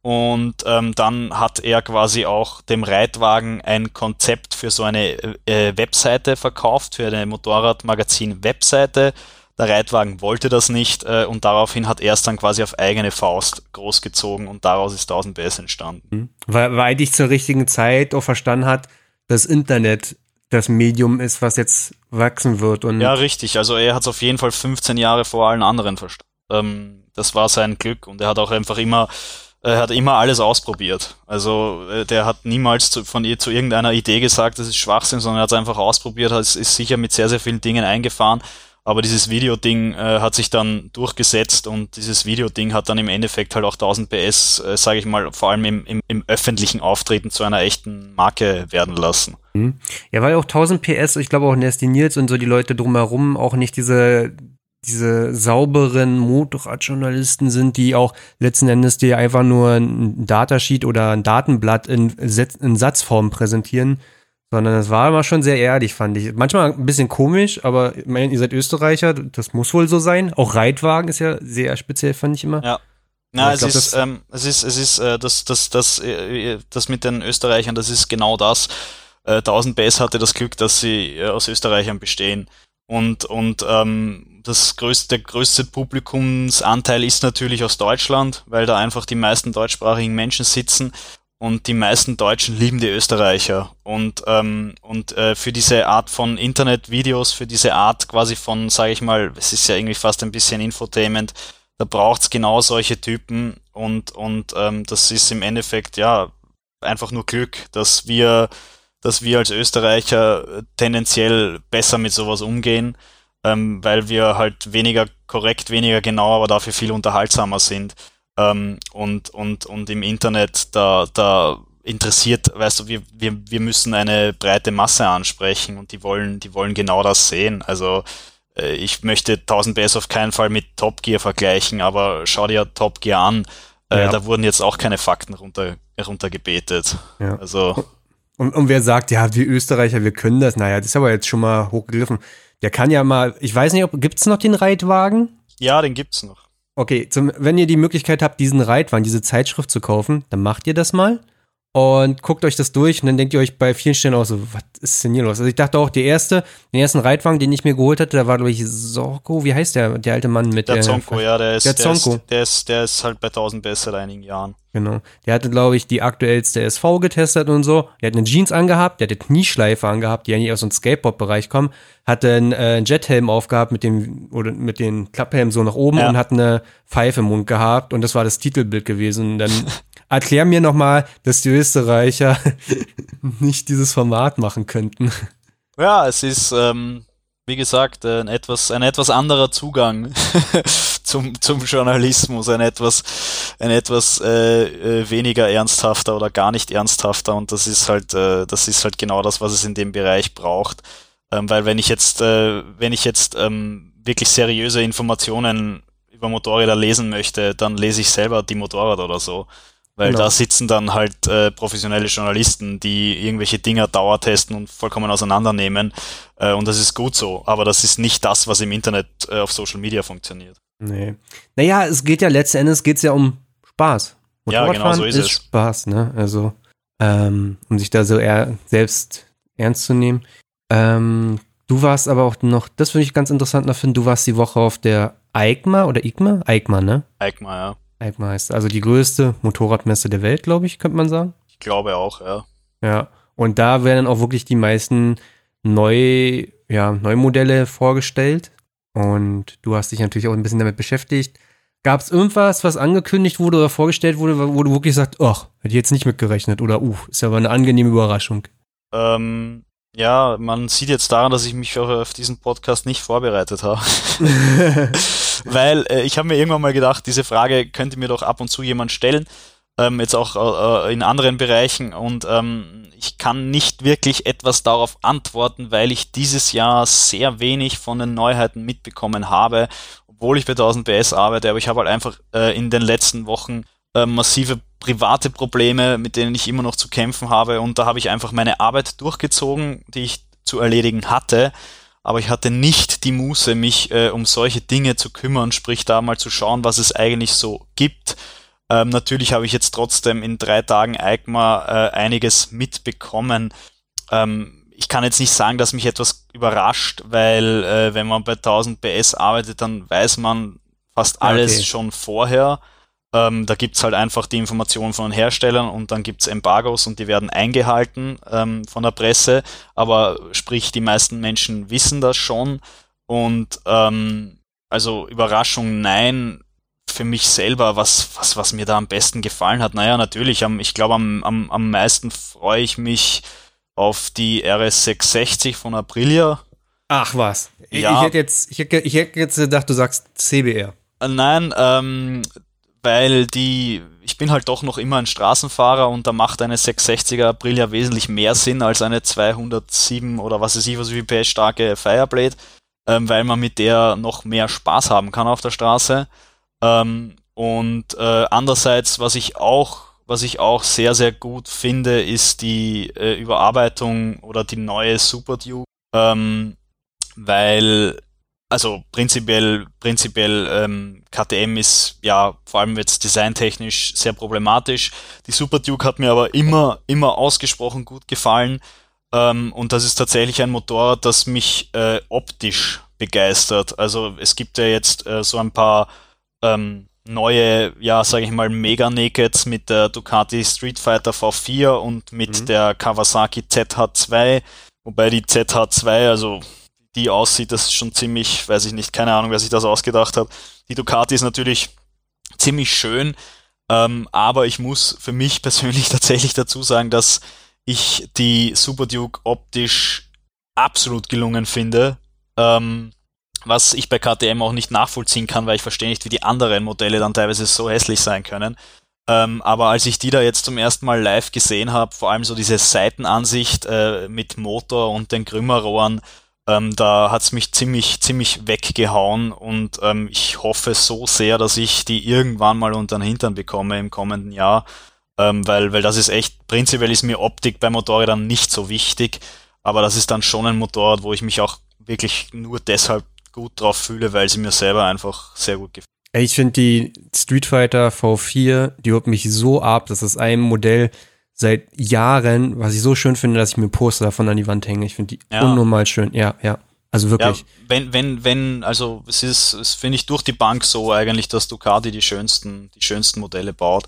[SPEAKER 2] und ähm, dann hat er quasi auch dem Reitwagen ein Konzept für so eine äh, Webseite verkauft, für eine Motorradmagazin-Webseite. Der Reitwagen wollte das nicht äh, und daraufhin hat er es dann quasi auf eigene Faust großgezogen und daraus ist 1000 PS entstanden. Mhm.
[SPEAKER 1] Weil, weil ich zur richtigen Zeit auch verstanden hat, das Internet das Medium ist, was jetzt wachsen wird. Und
[SPEAKER 2] ja, richtig. Also er hat es auf jeden Fall 15 Jahre vor allen anderen verstanden. Ähm, das war sein Glück und er hat auch einfach immer er hat immer alles ausprobiert. Also äh, der hat niemals zu, von ihr zu irgendeiner Idee gesagt, das ist Schwachsinn, sondern er hat es einfach ausprobiert, hat, ist sicher mit sehr, sehr vielen Dingen eingefahren. Aber dieses Videoding äh, hat sich dann durchgesetzt und dieses Videoding hat dann im Endeffekt halt auch 1000 PS, äh, sage ich mal, vor allem im, im, im öffentlichen Auftreten zu einer echten Marke werden lassen.
[SPEAKER 1] Mhm. Ja, weil auch 1000 PS, ich glaube auch Nasty Nils und so die Leute drumherum auch nicht diese diese sauberen Motorradjournalisten sind, die auch letzten Endes dir einfach nur ein Datasheet oder ein Datenblatt in, in Satzform präsentieren, sondern es war immer schon sehr ehrlich, fand ich. Manchmal ein bisschen komisch, aber ich meine, ihr seid Österreicher, das muss wohl so sein. Auch Reitwagen ist ja sehr speziell, fand ich immer.
[SPEAKER 2] Ja. Na, es, glaub, ist, ähm, es ist, es ist, äh, das, das, das, äh, das mit den Österreichern, das ist genau das. Äh, 1000 Bass hatte das Glück, dass sie äh, aus Österreichern bestehen. Und, und ähm, das größte, der größte Publikumsanteil ist natürlich aus Deutschland, weil da einfach die meisten deutschsprachigen Menschen sitzen und die meisten Deutschen lieben die Österreicher. Und, ähm, und äh, für diese Art von Internetvideos, für diese Art quasi von, sage ich mal, es ist ja irgendwie fast ein bisschen Infotainment, da braucht's genau solche Typen und, und ähm, das ist im Endeffekt ja einfach nur Glück, dass wir dass wir als Österreicher tendenziell besser mit sowas umgehen, ähm, weil wir halt weniger korrekt, weniger genau, aber dafür viel unterhaltsamer sind. Ähm, und, und, und im Internet, da, da interessiert, weißt du, wir, wir, wir müssen eine breite Masse ansprechen und die wollen, die wollen genau das sehen. Also äh, ich möchte 1000 PS auf keinen Fall mit Top Gear vergleichen, aber schau dir Top Gear an. Äh, ja. Da wurden jetzt auch keine Fakten runter, runtergebetet. Ja. Also
[SPEAKER 1] und, und wer sagt, ja, die Österreicher, wir können das, naja, das ist aber jetzt schon mal hochgegriffen. Der kann ja mal, ich weiß nicht, ob, gibt's noch den Reitwagen?
[SPEAKER 2] Ja, den gibt's noch.
[SPEAKER 1] Okay, zum, wenn ihr die Möglichkeit habt, diesen Reitwagen, diese Zeitschrift zu kaufen, dann macht ihr das mal und guckt euch das durch und dann denkt ihr euch bei vielen Stellen auch so, was ist denn hier los? Also ich dachte auch, die erste, den ersten Reitwagen, den ich mir geholt hatte, da war, glaube ich, Sorko, wie heißt der, der alte Mann mit
[SPEAKER 2] der Zonko, ja, der ist,
[SPEAKER 1] der,
[SPEAKER 2] der,
[SPEAKER 1] Zonko.
[SPEAKER 2] Ist, der, ist, der ist halt bei 1000 PS seit einigen Jahren.
[SPEAKER 1] Genau. Der hatte, glaube ich, die aktuellste SV getestet und so. Der hat eine Jeans angehabt, der hat eine Knieschleife angehabt, die eigentlich aus dem Skateboard-Bereich kommen, hatte einen äh, Jethelm aufgehabt mit dem, oder mit den Klapphelm so nach oben
[SPEAKER 2] Ja.
[SPEAKER 1] und hat eine Pfeife im Mund gehabt und das war das Titelbild gewesen. Und dann erklär mir nochmal, dass die Österreicher nicht dieses Format machen könnten.
[SPEAKER 2] Ja, es ist, ähm, wie gesagt, ein etwas, ein etwas anderer Zugang zum, zum Journalismus, ein etwas, ein etwas äh, äh, weniger ernsthafter oder gar nicht ernsthafter und das ist halt, äh, das ist halt genau das, was es in dem Bereich braucht. Ähm, weil wenn ich jetzt, äh, wenn ich jetzt ähm, wirklich seriöse Informationen über Motorräder lesen möchte, dann lese ich selber die Motorrad oder so. Weil
[SPEAKER 1] Genau.
[SPEAKER 2] da sitzen dann halt äh, professionelle Journalisten, die irgendwelche Dinger dauertesten und vollkommen auseinandernehmen. Äh, und das ist gut so. Aber das ist nicht das, was im Internet äh, auf Social Media funktioniert.
[SPEAKER 1] Nee. Naja, es geht ja letzten Endes geht's ja um Spaß.
[SPEAKER 2] Ja, genau so ist es.
[SPEAKER 1] Spaß, ne? Also, ähm, um sich da so eher selbst ernst zu nehmen. Ähm, du warst aber auch noch, das würde ich ganz interessant noch finden, du warst die Woche auf der EICMA oder ICMA? EICMA, ne?
[SPEAKER 2] EICMA, ja.
[SPEAKER 1] EICMA heißt also die größte Motorradmesse der Welt, glaube ich, könnte man sagen.
[SPEAKER 2] Ich glaube auch, ja.
[SPEAKER 1] Ja. Und da werden auch wirklich die meisten neu, ja, Neumodelle vorgestellt. Und du hast dich natürlich auch ein bisschen damit beschäftigt. Gab es irgendwas, was angekündigt wurde oder vorgestellt wurde, wo du wirklich sagst, ach, hätte ich jetzt nicht mitgerechnet oder uh, ist ja aber eine angenehme Überraschung.
[SPEAKER 2] Ähm, ja, man sieht jetzt daran, dass ich mich auf diesen Podcast nicht vorbereitet habe. Weil äh, ich habe mir irgendwann mal gedacht, diese Frage könnte mir doch ab und zu jemand stellen, ähm, jetzt auch äh, äh, in anderen Bereichen. Und ähm, ich kann nicht wirklich etwas darauf antworten, weil ich dieses Jahr sehr wenig von den Neuheiten mitbekommen habe, obwohl ich bei 1000 PS arbeite. Aber ich habe halt einfach äh, in den letzten Wochen äh, massive private Probleme, mit denen ich immer noch zu kämpfen habe. Und da habe ich einfach meine Arbeit durchgezogen, die ich zu erledigen hatte. Aber ich hatte nicht die Muße, mich äh, um solche Dinge zu kümmern, sprich da mal zu schauen, was es eigentlich so gibt. Ähm, natürlich habe ich jetzt trotzdem in drei Tagen EICMA äh, einiges mitbekommen. Ähm, ich kann jetzt nicht sagen, dass mich etwas überrascht, weil äh, wenn man bei 1000 PS arbeitet, dann weiß man fast
[SPEAKER 1] Ah,
[SPEAKER 2] alles
[SPEAKER 1] okay.
[SPEAKER 2] schon vorher. Ähm, da gibt's halt einfach die Informationen von den Herstellern und dann gibt's Embargos und die werden eingehalten ähm, von der Presse. Aber sprich, die meisten Menschen wissen das schon. Und ähm, also Überraschung, nein. Für mich selber, was, was, was mir da am besten gefallen hat, naja, natürlich, am, ich glaube, am, am, am meisten freue ich mich auf die RS660 von Aprilia.
[SPEAKER 1] Ach was. Ich,
[SPEAKER 2] Ja.
[SPEAKER 1] ich hätte jetzt, ich hätte, ich hätte jetzt gedacht, du sagst CBR.
[SPEAKER 2] Äh, Nein, ähm, weil die, ich bin halt doch noch immer ein Straßenfahrer und da macht eine 660er Aprilia wesentlich mehr Sinn als eine 207 oder was weiß ich, was wie PS starke Fireblade, ähm, weil man mit der noch mehr Spaß haben kann auf der Straße. Ähm, und äh, andererseits, was ich auch, was ich auch sehr, sehr gut finde, ist die äh, Überarbeitung oder die neue Super Duke, ähm, weil also prinzipiell, prinzipiell ähm, KTM ist ja vor allem jetzt designtechnisch sehr problematisch. Die Super Duke hat mir aber immer, immer ausgesprochen gut gefallen. Ähm, und das ist tatsächlich ein Motorrad, das mich äh, optisch begeistert. Also es gibt ja jetzt äh, so ein paar ähm, neue, ja, sage ich mal, Mega Nakeds mit der Ducati Street Fighter V4 und mit
[SPEAKER 1] Mhm.
[SPEAKER 2] der Kawasaki ZH2, wobei die ZH2, also die aussieht, das ist schon ziemlich, weiß ich nicht, keine Ahnung, wer sich das ausgedacht hat. Die Ducati ist natürlich ziemlich schön, ähm, aber ich muss für mich persönlich tatsächlich dazu sagen, dass ich die Super Duke optisch absolut gelungen finde. Ähm, was ich bei KTM auch nicht nachvollziehen kann, weil ich verstehe nicht, wie die anderen Modelle dann teilweise so hässlich sein können. Ähm, aber als ich die da jetzt zum ersten Mal live gesehen habe, vor allem so diese Seitenansicht äh, mit Motor und den Krümmerrohren, ähm, da hat's mich ziemlich, ziemlich weggehauen und ähm, ich hoffe so sehr, dass ich die irgendwann mal unter den Hintern bekomme im kommenden Jahr, ähm, weil, weil das ist echt, prinzipiell ist mir Optik bei Motorrädern nicht so wichtig, aber das ist dann schon ein Motorrad, wo ich mich auch wirklich nur deshalb gut drauf fühle, weil sie mir selber einfach sehr gut gefällt.
[SPEAKER 1] Ich finde die Street Fighter V4, die holt mich so ab. Das ist ein Modell, seit Jahren, was ich so schön finde, dass ich mir Poster davon an die Wand hänge. Ich finde die ja. unnormal schön. Ja, ja. Also wirklich. Ja,
[SPEAKER 2] wenn, wenn, wenn, also es ist, es finde ich durch die Bank so eigentlich, dass Ducati die schönsten, die schönsten Modelle baut.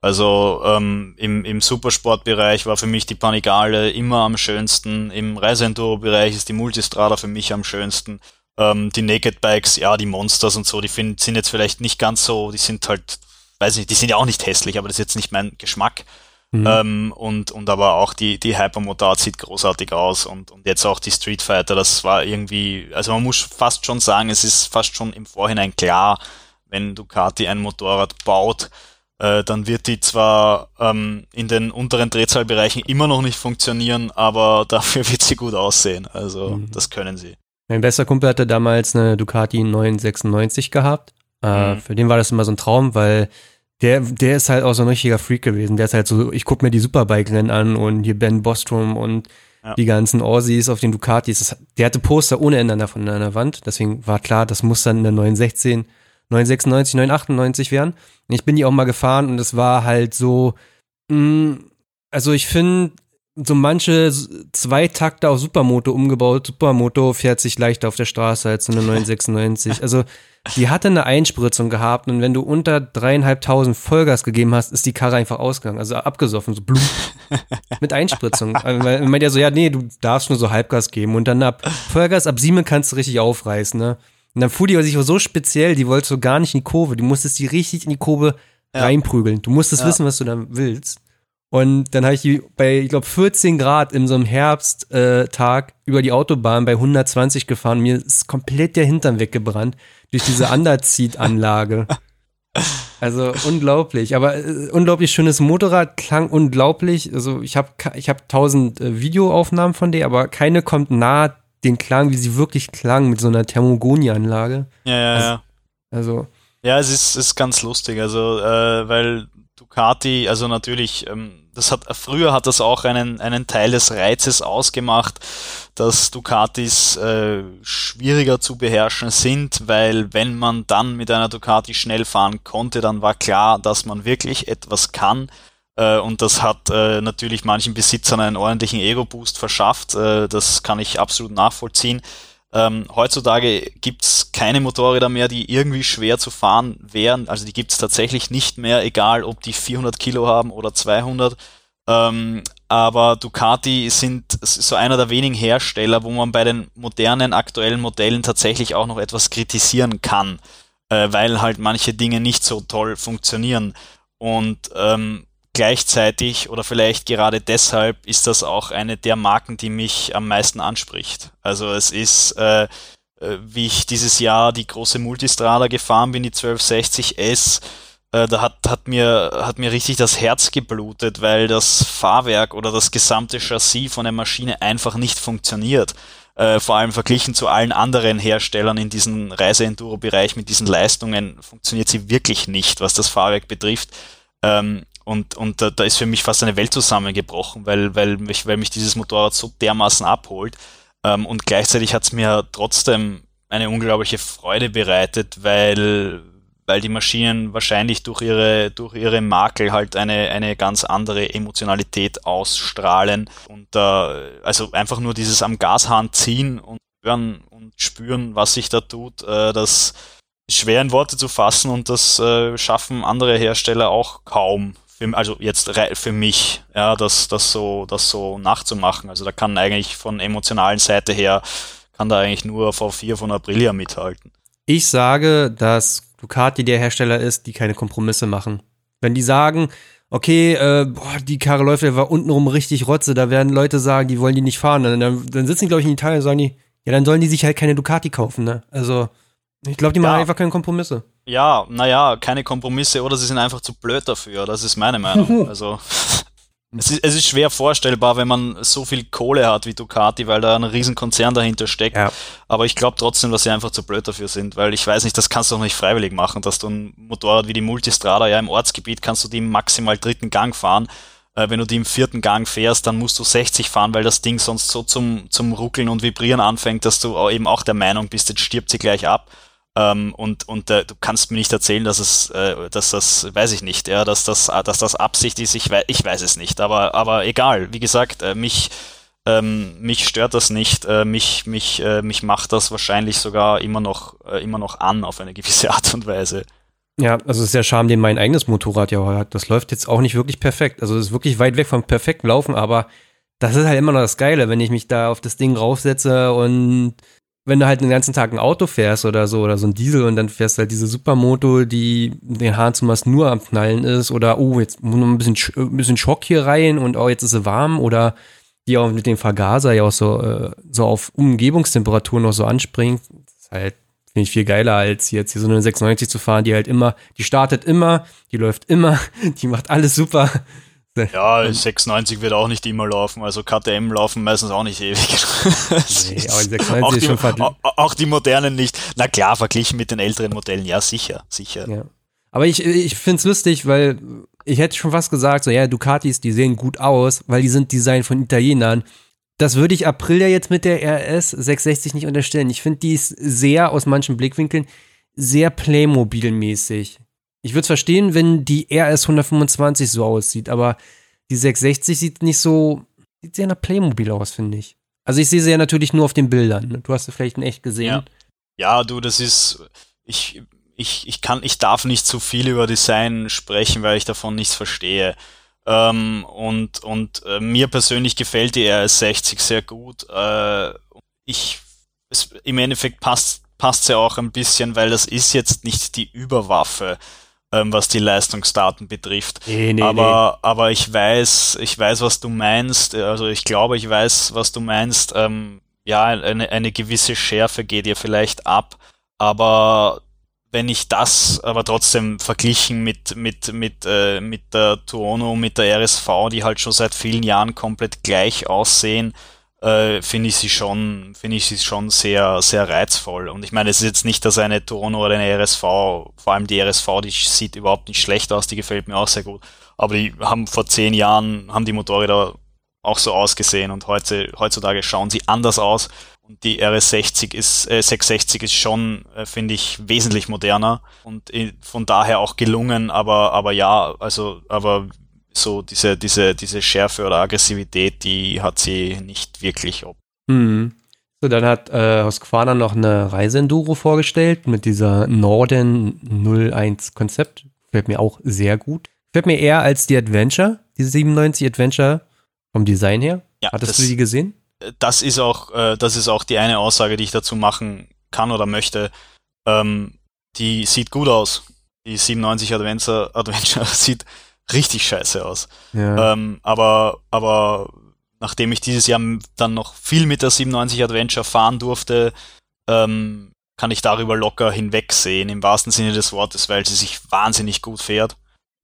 [SPEAKER 2] Also ähm, im, im Supersportbereich war für mich die Panigale immer am schönsten. Im Reiseenduro-Bereich ist die Multistrada für mich am schönsten. Ähm, die Naked Bikes, ja, die Monsters und so, die find, sind jetzt vielleicht nicht ganz so, die sind halt, weiß nicht, die sind ja auch nicht hässlich, aber das ist jetzt nicht mein Geschmack. Mhm. Ähm, und, und aber auch die, die Hypermotard sieht großartig aus und, und jetzt auch die Street Fighter, das war irgendwie, also man muss fast schon sagen, es ist fast schon im Vorhinein klar, wenn Ducati ein Motorrad baut, äh, dann wird die zwar ähm, in den unteren Drehzahlbereichen immer noch nicht funktionieren, aber dafür wird sie gut aussehen. Also mhm. das können sie.
[SPEAKER 1] Mein bester Kumpel hatte damals eine Ducati 996 gehabt. Äh, mhm. Für den war das immer so ein Traum, weil der, der ist halt auch so ein richtiger Freak gewesen. Der ist halt so, ich guck mir die Superbike-Rennen an und hier Ben Bostrom und ja. die ganzen Aussies auf den Ducatis. Das, der hatte Poster ohne Ende davon an der Wand. Deswegen war klar, das muss dann in der 916 996, 998 wären. Und ich bin die auch mal gefahren und es war halt so, mh, mm, also ich finde, so manche Zweitakter auf Supermoto umgebaut. Supermoto fährt sich leichter auf der Straße als so eine 996. Also die hatte eine Einspritzung gehabt und wenn du unter dreieinhalbtausend Vollgas gegeben hast, ist die Karre einfach ausgegangen, also abgesoffen, so blum. Mit Einspritzung. Also, weil man meint ja so, ja, nee, du darfst nur so Halbgas geben und dann ab Vollgas ab sieben kannst du richtig aufreißen, ne? Und dann fuhr die sich so speziell, die wollte so gar nicht in die Kurve. Du musstest die richtig in die Kurve ja. reinprügeln. Du musstest ja. wissen, was du da willst. Und dann habe ich die bei, ich glaube, 14 Grad in so einem Herbsttag äh, über die Autobahn bei 120 gefahren. Mir ist komplett der Hintern weggebrannt durch diese Underseat-Anlage. Also unglaublich, aber äh, unglaublich schönes Motorrad, klang unglaublich. Also ich habe ich hab tausend äh, Videoaufnahmen von der, aber keine kommt nah den Klang, wie sie wirklich klang mit so einer Thermogonie-Anlage.
[SPEAKER 2] Ja, ja,
[SPEAKER 1] also,
[SPEAKER 2] ja.
[SPEAKER 1] Also.
[SPEAKER 2] Ja, es ist, ist ganz lustig, also, äh, weil Ducati, also natürlich, ähm, das hat, früher hat das auch einen, einen Teil des Reizes ausgemacht, dass Ducatis äh, schwieriger zu beherrschen sind, weil wenn man dann mit einer Ducati schnell fahren konnte, dann war klar, dass man wirklich etwas kann äh, und das hat äh, natürlich manchen Besitzern einen ordentlichen Ego-Boost verschafft. Äh, das kann ich absolut nachvollziehen. Ähm, heutzutage gibt's keine Motorräder mehr, die irgendwie schwer zu fahren wären. Also die gibt's tatsächlich nicht mehr, egal ob die 400 Kilo haben oder 200. Ähm, aber Ducati sind so einer der wenigen Hersteller, wo man bei den modernen aktuellen Modellen tatsächlich auch noch etwas kritisieren kann, äh, weil halt manche Dinge nicht so toll funktionieren. Und ähm, gleichzeitig oder vielleicht gerade deshalb ist das auch eine der Marken, die mich am meisten anspricht. Also es ist, äh, äh wie ich dieses Jahr die große Multistrada gefahren bin, die 1260S, äh, da hat, hat, mir, hat mir richtig das Herz geblutet, weil das Fahrwerk oder das gesamte Chassis von der Maschine einfach nicht funktioniert. Äh, vor allem verglichen zu allen anderen Herstellern in diesem Reise-Enduro-Bereich mit diesen Leistungen funktioniert sie wirklich nicht, was das Fahrwerk betrifft. Ähm, und, und da, da ist für mich fast eine Welt zusammengebrochen, weil, weil, mich, weil mich dieses Motorrad so dermaßen abholt. Ähm, und gleichzeitig hat es mir trotzdem eine unglaubliche Freude bereitet, weil, weil die Maschinen wahrscheinlich durch ihre, durch ihre Makel halt eine, eine ganz andere Emotionalität ausstrahlen. Und äh, also einfach nur dieses am Gashahn ziehen und hören und spüren, was sich da tut, äh, das schwer in Worte zu fassen und das äh, schaffen andere Hersteller auch kaum für, also jetzt für mich, ja, das, das so, das so nachzumachen. Also da kann eigentlich von emotionalen Seite her, kann da eigentlich nur V4 von Aprilia mithalten.
[SPEAKER 1] Ich sage, dass Ducati der Hersteller ist, die keine Kompromisse machen. Wenn die sagen, okay, äh, boah, die Karre läuft war untenrum richtig Rotze, da werden Leute sagen, die wollen die nicht fahren. Dann, dann sitzen die, glaube ich, in Italien und sagen die, ja, dann sollen die sich halt keine Ducati kaufen, ne? Also, ich glaube, die machen ja. einfach keine Kompromisse.
[SPEAKER 2] Ja, naja, keine Kompromisse oder sie sind einfach zu blöd dafür. Das ist meine Meinung. Also es ist, es ist schwer vorstellbar, wenn man so viel Kohle hat wie Ducati, weil da ein Riesenkonzern dahinter steckt. Ja. Aber ich glaube trotzdem, dass sie einfach zu blöd dafür sind, weil ich weiß nicht, das kannst du doch nicht freiwillig machen, dass du ein Motorrad wie die Multistrada, ja im Ortsgebiet kannst du die im maximal dritten Gang fahren. Äh, wenn du die im vierten Gang fährst, dann musst du 60 fahren, weil das Ding sonst so zum, zum Ruckeln und Vibrieren anfängt, dass du eben auch der Meinung bist, jetzt stirbt sie gleich ab. Ähm, und und äh, du kannst mir nicht erzählen, dass es, äh, dass das, weiß ich nicht, ja, dass das, dass das Absicht ist. Ich weiß, ich weiß es nicht. Aber aber egal. Wie gesagt, äh, mich ähm, mich stört das nicht. Äh, mich mich äh, mich macht das wahrscheinlich sogar immer noch äh, immer noch an auf eine gewisse Art und Weise.
[SPEAKER 1] Ja, also es ist der Charme, den mein eigenes Motorrad ja hat. Das läuft jetzt auch nicht wirklich perfekt. Also es ist wirklich weit weg vom perfekt laufen, aber das ist halt immer noch das Geile, wenn ich mich da auf das Ding raufsetze und wenn du halt den ganzen Tag ein Auto fährst oder so, oder so ein Diesel und dann fährst du halt diese Supermoto, die den Hahn zumeist nur am Knallen ist, oder oh, jetzt muss noch ein bisschen, ein bisschen Schock hier rein und oh, jetzt ist sie warm, oder die auch mit dem Vergaser ja auch so, äh, so auf Umgebungstemperatur noch so anspringt. Das ist halt, finde ich, viel geiler, als jetzt hier so eine 96 zu fahren, die halt immer, die startet immer, die läuft immer, die macht alles super.
[SPEAKER 2] Ja, 96 wird auch nicht immer laufen, also KTM laufen meistens auch nicht ewig. nee, aber die 96 auch, die, schon auch, auch die modernen nicht. Na klar, verglichen mit den älteren Modellen, ja, sicher, sicher. Ja.
[SPEAKER 1] Aber ich, ich finde es lustig, weil ich hätte schon fast gesagt, so ja, Ducatis, die sehen gut aus, weil die sind Design von Italienern. Das würde ich April ja jetzt mit der RS 660 nicht unterstellen. Ich finde, die ist sehr, aus manchen Blickwinkeln, sehr Playmobil-mäßig. Ich würde es verstehen, wenn die RS 125 so aussieht, aber die 660 sieht nicht so, sieht sehr nach Playmobil aus, finde ich. Also ich sehe sie ja natürlich nur auf den Bildern. Du hast sie vielleicht in echt gesehen.
[SPEAKER 2] Ja. ja, du, das ist, ich, ich, ich kann, ich darf nicht zu viel über Design sprechen, weil ich davon nichts verstehe. Ähm, und und äh, mir persönlich gefällt die RS60 sehr gut. Äh, ich, es, im Endeffekt passt passt sie auch ein bisschen, weil das ist jetzt nicht die Überwaffe ähm, was die Leistungsdaten betrifft. Nee, nee, aber, nee. aber ich weiß, ich weiß, was du meinst. Also ich glaube, ich weiß, was du meinst. Ähm, ja, eine, eine gewisse Schärfe geht ihr vielleicht ab, aber wenn ich das aber trotzdem verglichen mit, mit, mit, äh, mit der Tuono, mit der RSV, die halt schon seit vielen Jahren komplett gleich aussehen, äh, finde ich sie schon, finde ich sie schon sehr, sehr reizvoll. Und ich meine, es ist jetzt nicht, dass eine Tono oder eine RSV, vor allem die RSV, die sieht überhaupt nicht schlecht aus, die gefällt mir auch sehr gut. Aber die haben vor zehn Jahren, haben die Motorräder auch so ausgesehen und heute, heutzutage schauen sie anders aus. Und die RS60 ist, äh, 660 ist schon, äh, finde ich, wesentlich moderner und äh, von daher auch gelungen, aber, aber ja, also, aber so diese, diese, diese Schärfe oder Aggressivität, die hat sie nicht wirklich ob.
[SPEAKER 1] Mhm. So, dann hat äh, Husqvarna noch eine Reiseenduro vorgestellt mit dieser Norden 01 Konzept. Fällt mir auch sehr gut. Fällt mir eher als die Adventure, diese 97 Adventure vom Design her. Ja, Hattest das, du die gesehen?
[SPEAKER 2] Das ist auch, äh, das ist auch die eine Aussage, die ich dazu machen kann oder möchte. Ähm, die sieht gut aus. Die 97 Adventure, Adventure sieht richtig scheiße aus. Ja. Ähm, aber, aber nachdem ich dieses Jahr dann noch viel mit der 97 Adventure fahren durfte, ähm, kann ich darüber locker hinwegsehen, im wahrsten Sinne des Wortes, weil sie sich wahnsinnig gut fährt.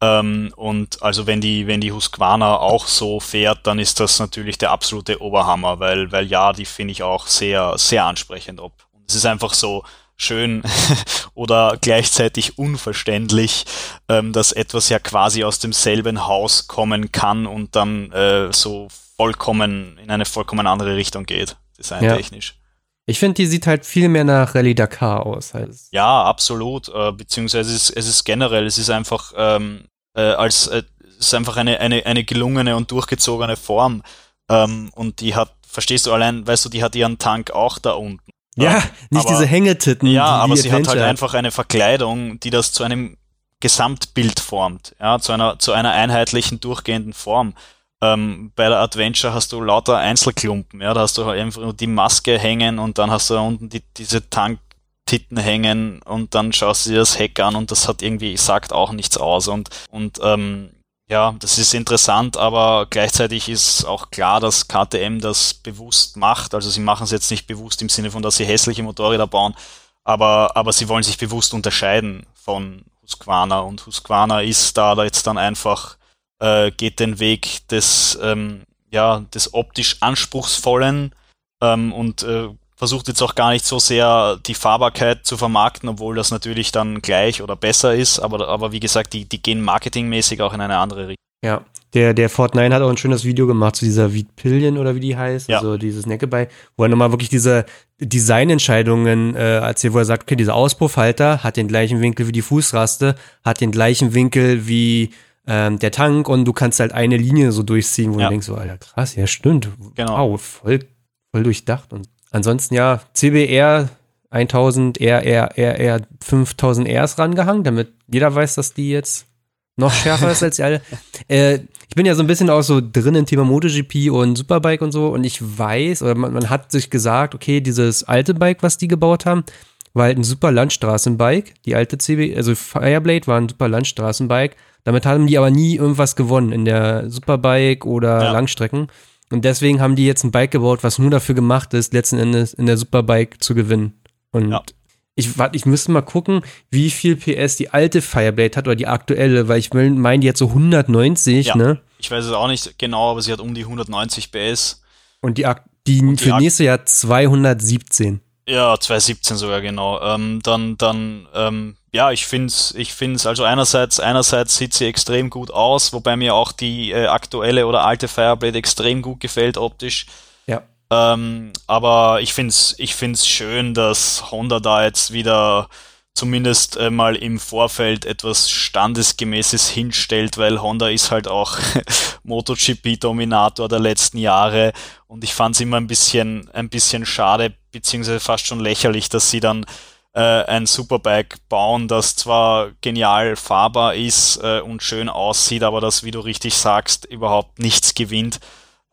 [SPEAKER 2] Ähm, und also wenn die, wenn die Husqvarna auch so fährt, dann ist das natürlich der absolute Oberhammer, weil, weil ja, die finde ich auch sehr, sehr ansprechend ob. es ist einfach so, schön oder gleichzeitig unverständlich, ähm, dass etwas ja quasi aus demselben Haus kommen kann und dann äh, so vollkommen in eine vollkommen andere Richtung geht, designtechnisch. Ja.
[SPEAKER 1] Ich finde, die sieht halt viel mehr nach Rallye Dakar aus. Als
[SPEAKER 2] ja, absolut. Äh, beziehungsweise es ist, es ist generell, es ist einfach ähm, äh, als äh, es ist einfach eine, eine, eine gelungene und durchgezogene Form. Ähm, und die hat, verstehst du allein, weißt du, die hat ihren Tank auch da unten.
[SPEAKER 1] Ja, nicht aber, diese Hängetitten.
[SPEAKER 2] Ja, aber sie hat halt einfach eine Verkleidung, die das zu einem Gesamtbild formt, ja, zu einer, zu einer einheitlichen, durchgehenden Form. Ähm, bei der Adventure hast du lauter Einzelklumpen, ja, da hast du halt einfach nur die Maske hängen und dann hast du da unten die, diese Tanktitten hängen und dann schaust du dir das Heck an und das hat irgendwie, sagt auch nichts aus und, und ähm, ja, das ist interessant, aber gleichzeitig ist auch klar, dass KTM das bewusst macht. Also sie machen es jetzt nicht bewusst im Sinne von, dass sie hässliche Motorräder bauen, aber, aber sie wollen sich bewusst unterscheiden von Husqvarna und Husqvarna ist da jetzt dann einfach, äh, geht den Weg des, ähm, ja, des optisch anspruchsvollen ähm, und äh, versucht jetzt auch gar nicht so sehr die Fahrbarkeit zu vermarkten, obwohl das natürlich dann gleich oder besser ist, aber, aber wie gesagt, die, die gehen marketingmäßig auch in eine andere Richtung.
[SPEAKER 1] Ja, Der, der Fortnite hat auch ein schönes Video gemacht zu dieser Veed Pillion oder wie die heißt,
[SPEAKER 2] Ja.
[SPEAKER 1] also dieses Neckebei, wo er nochmal wirklich diese Designentscheidungen äh, erzählt, wo er sagt, okay, dieser Auspuffhalter hat den gleichen Winkel wie die Fußraste, hat den gleichen Winkel wie ähm, der Tank und du kannst halt eine Linie so durchziehen, wo
[SPEAKER 2] Ja.
[SPEAKER 1] du denkst, so, Alter, krass, ja, stimmt.
[SPEAKER 2] Genau.
[SPEAKER 1] Wow, voll, voll durchdacht. Und ansonsten, ja, CBR 1000, RR, RR 5000 Rs rangehangen, damit jeder weiß, dass die jetzt noch schärfer ist als die alle. Äh, ich bin ja so ein bisschen auch so drin im Thema MotoGP und Superbike und so und ich weiß, oder man, man hat sich gesagt, okay, dieses alte Bike, was die gebaut haben, war halt ein super Landstraßenbike. Die alte CB, also Fireblade war ein super Landstraßenbike. Damit haben die aber nie irgendwas gewonnen in der Superbike oder
[SPEAKER 2] Ja.
[SPEAKER 1] Langstrecken. Und deswegen haben die jetzt ein Bike gebaut, was nur dafür gemacht ist, letzten Endes in der Superbike zu gewinnen. Und
[SPEAKER 2] Ja.
[SPEAKER 1] ich, warte, ich müsste mal gucken, wie viel PS die alte Fireblade hat oder die aktuelle, weil ich meine, die hat so 190,
[SPEAKER 2] Ja.
[SPEAKER 1] ne?
[SPEAKER 2] Ich weiß es auch nicht genau, aber sie hat um die 190 PS.
[SPEAKER 1] Und die, die,
[SPEAKER 2] Und die
[SPEAKER 1] für nächstes Jahr 217.
[SPEAKER 2] Ja, 2017 sogar genau. Ähm, dann, dann, ähm, ja, ich find's, ich find's, also einerseits, einerseits sieht sie extrem gut aus, wobei mir auch die äh, aktuelle oder alte Fireblade extrem gut gefällt optisch.
[SPEAKER 1] Ja.
[SPEAKER 2] Ähm, aber ich find's, ich find's schön, dass Honda da jetzt wieder zumindest äh, mal im Vorfeld etwas Standesgemäßes hinstellt, weil Honda ist halt auch MotoGP-Dominator der letzten Jahre und ich fand's immer ein bisschen, ein bisschen schade, beziehungsweise fast schon lächerlich, dass sie dann ein Superbike bauen, das zwar genial fahrbar ist äh, und schön aussieht, aber das, wie du richtig sagst, überhaupt nichts gewinnt.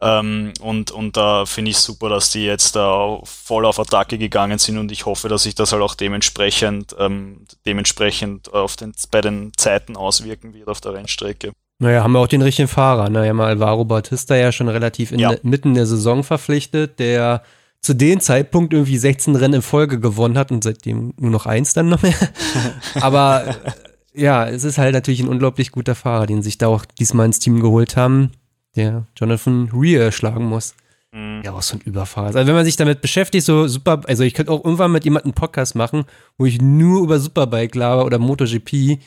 [SPEAKER 2] Ähm, und, und da finde ich super, dass die jetzt da voll auf Attacke gegangen sind und ich hoffe, dass sich das halt auch dementsprechend, ähm, dementsprechend auf den, bei den Zeiten auswirken wird auf der Rennstrecke.
[SPEAKER 1] Naja, haben wir auch den richtigen Fahrer. Ne? Ja, mal Alvaro Bautista ja schon relativ in
[SPEAKER 2] Ja.
[SPEAKER 1] der- mitten der Saison verpflichtet, der zu dem Zeitpunkt irgendwie 16 Rennen in Folge gewonnen hat und seitdem nur noch eins dann noch mehr. Aber äh, ja, es ist halt natürlich ein unglaublich guter Fahrer, den sich da auch diesmal ins Team geholt haben, der Jonathan Rear schlagen muss.
[SPEAKER 2] Mhm.
[SPEAKER 1] Ja, auch so ein Überfahrer. Also wenn man sich damit beschäftigt, so super, also ich könnte auch irgendwann mit jemandem einen Podcast machen, wo ich nur über Superbike laber oder MotoGP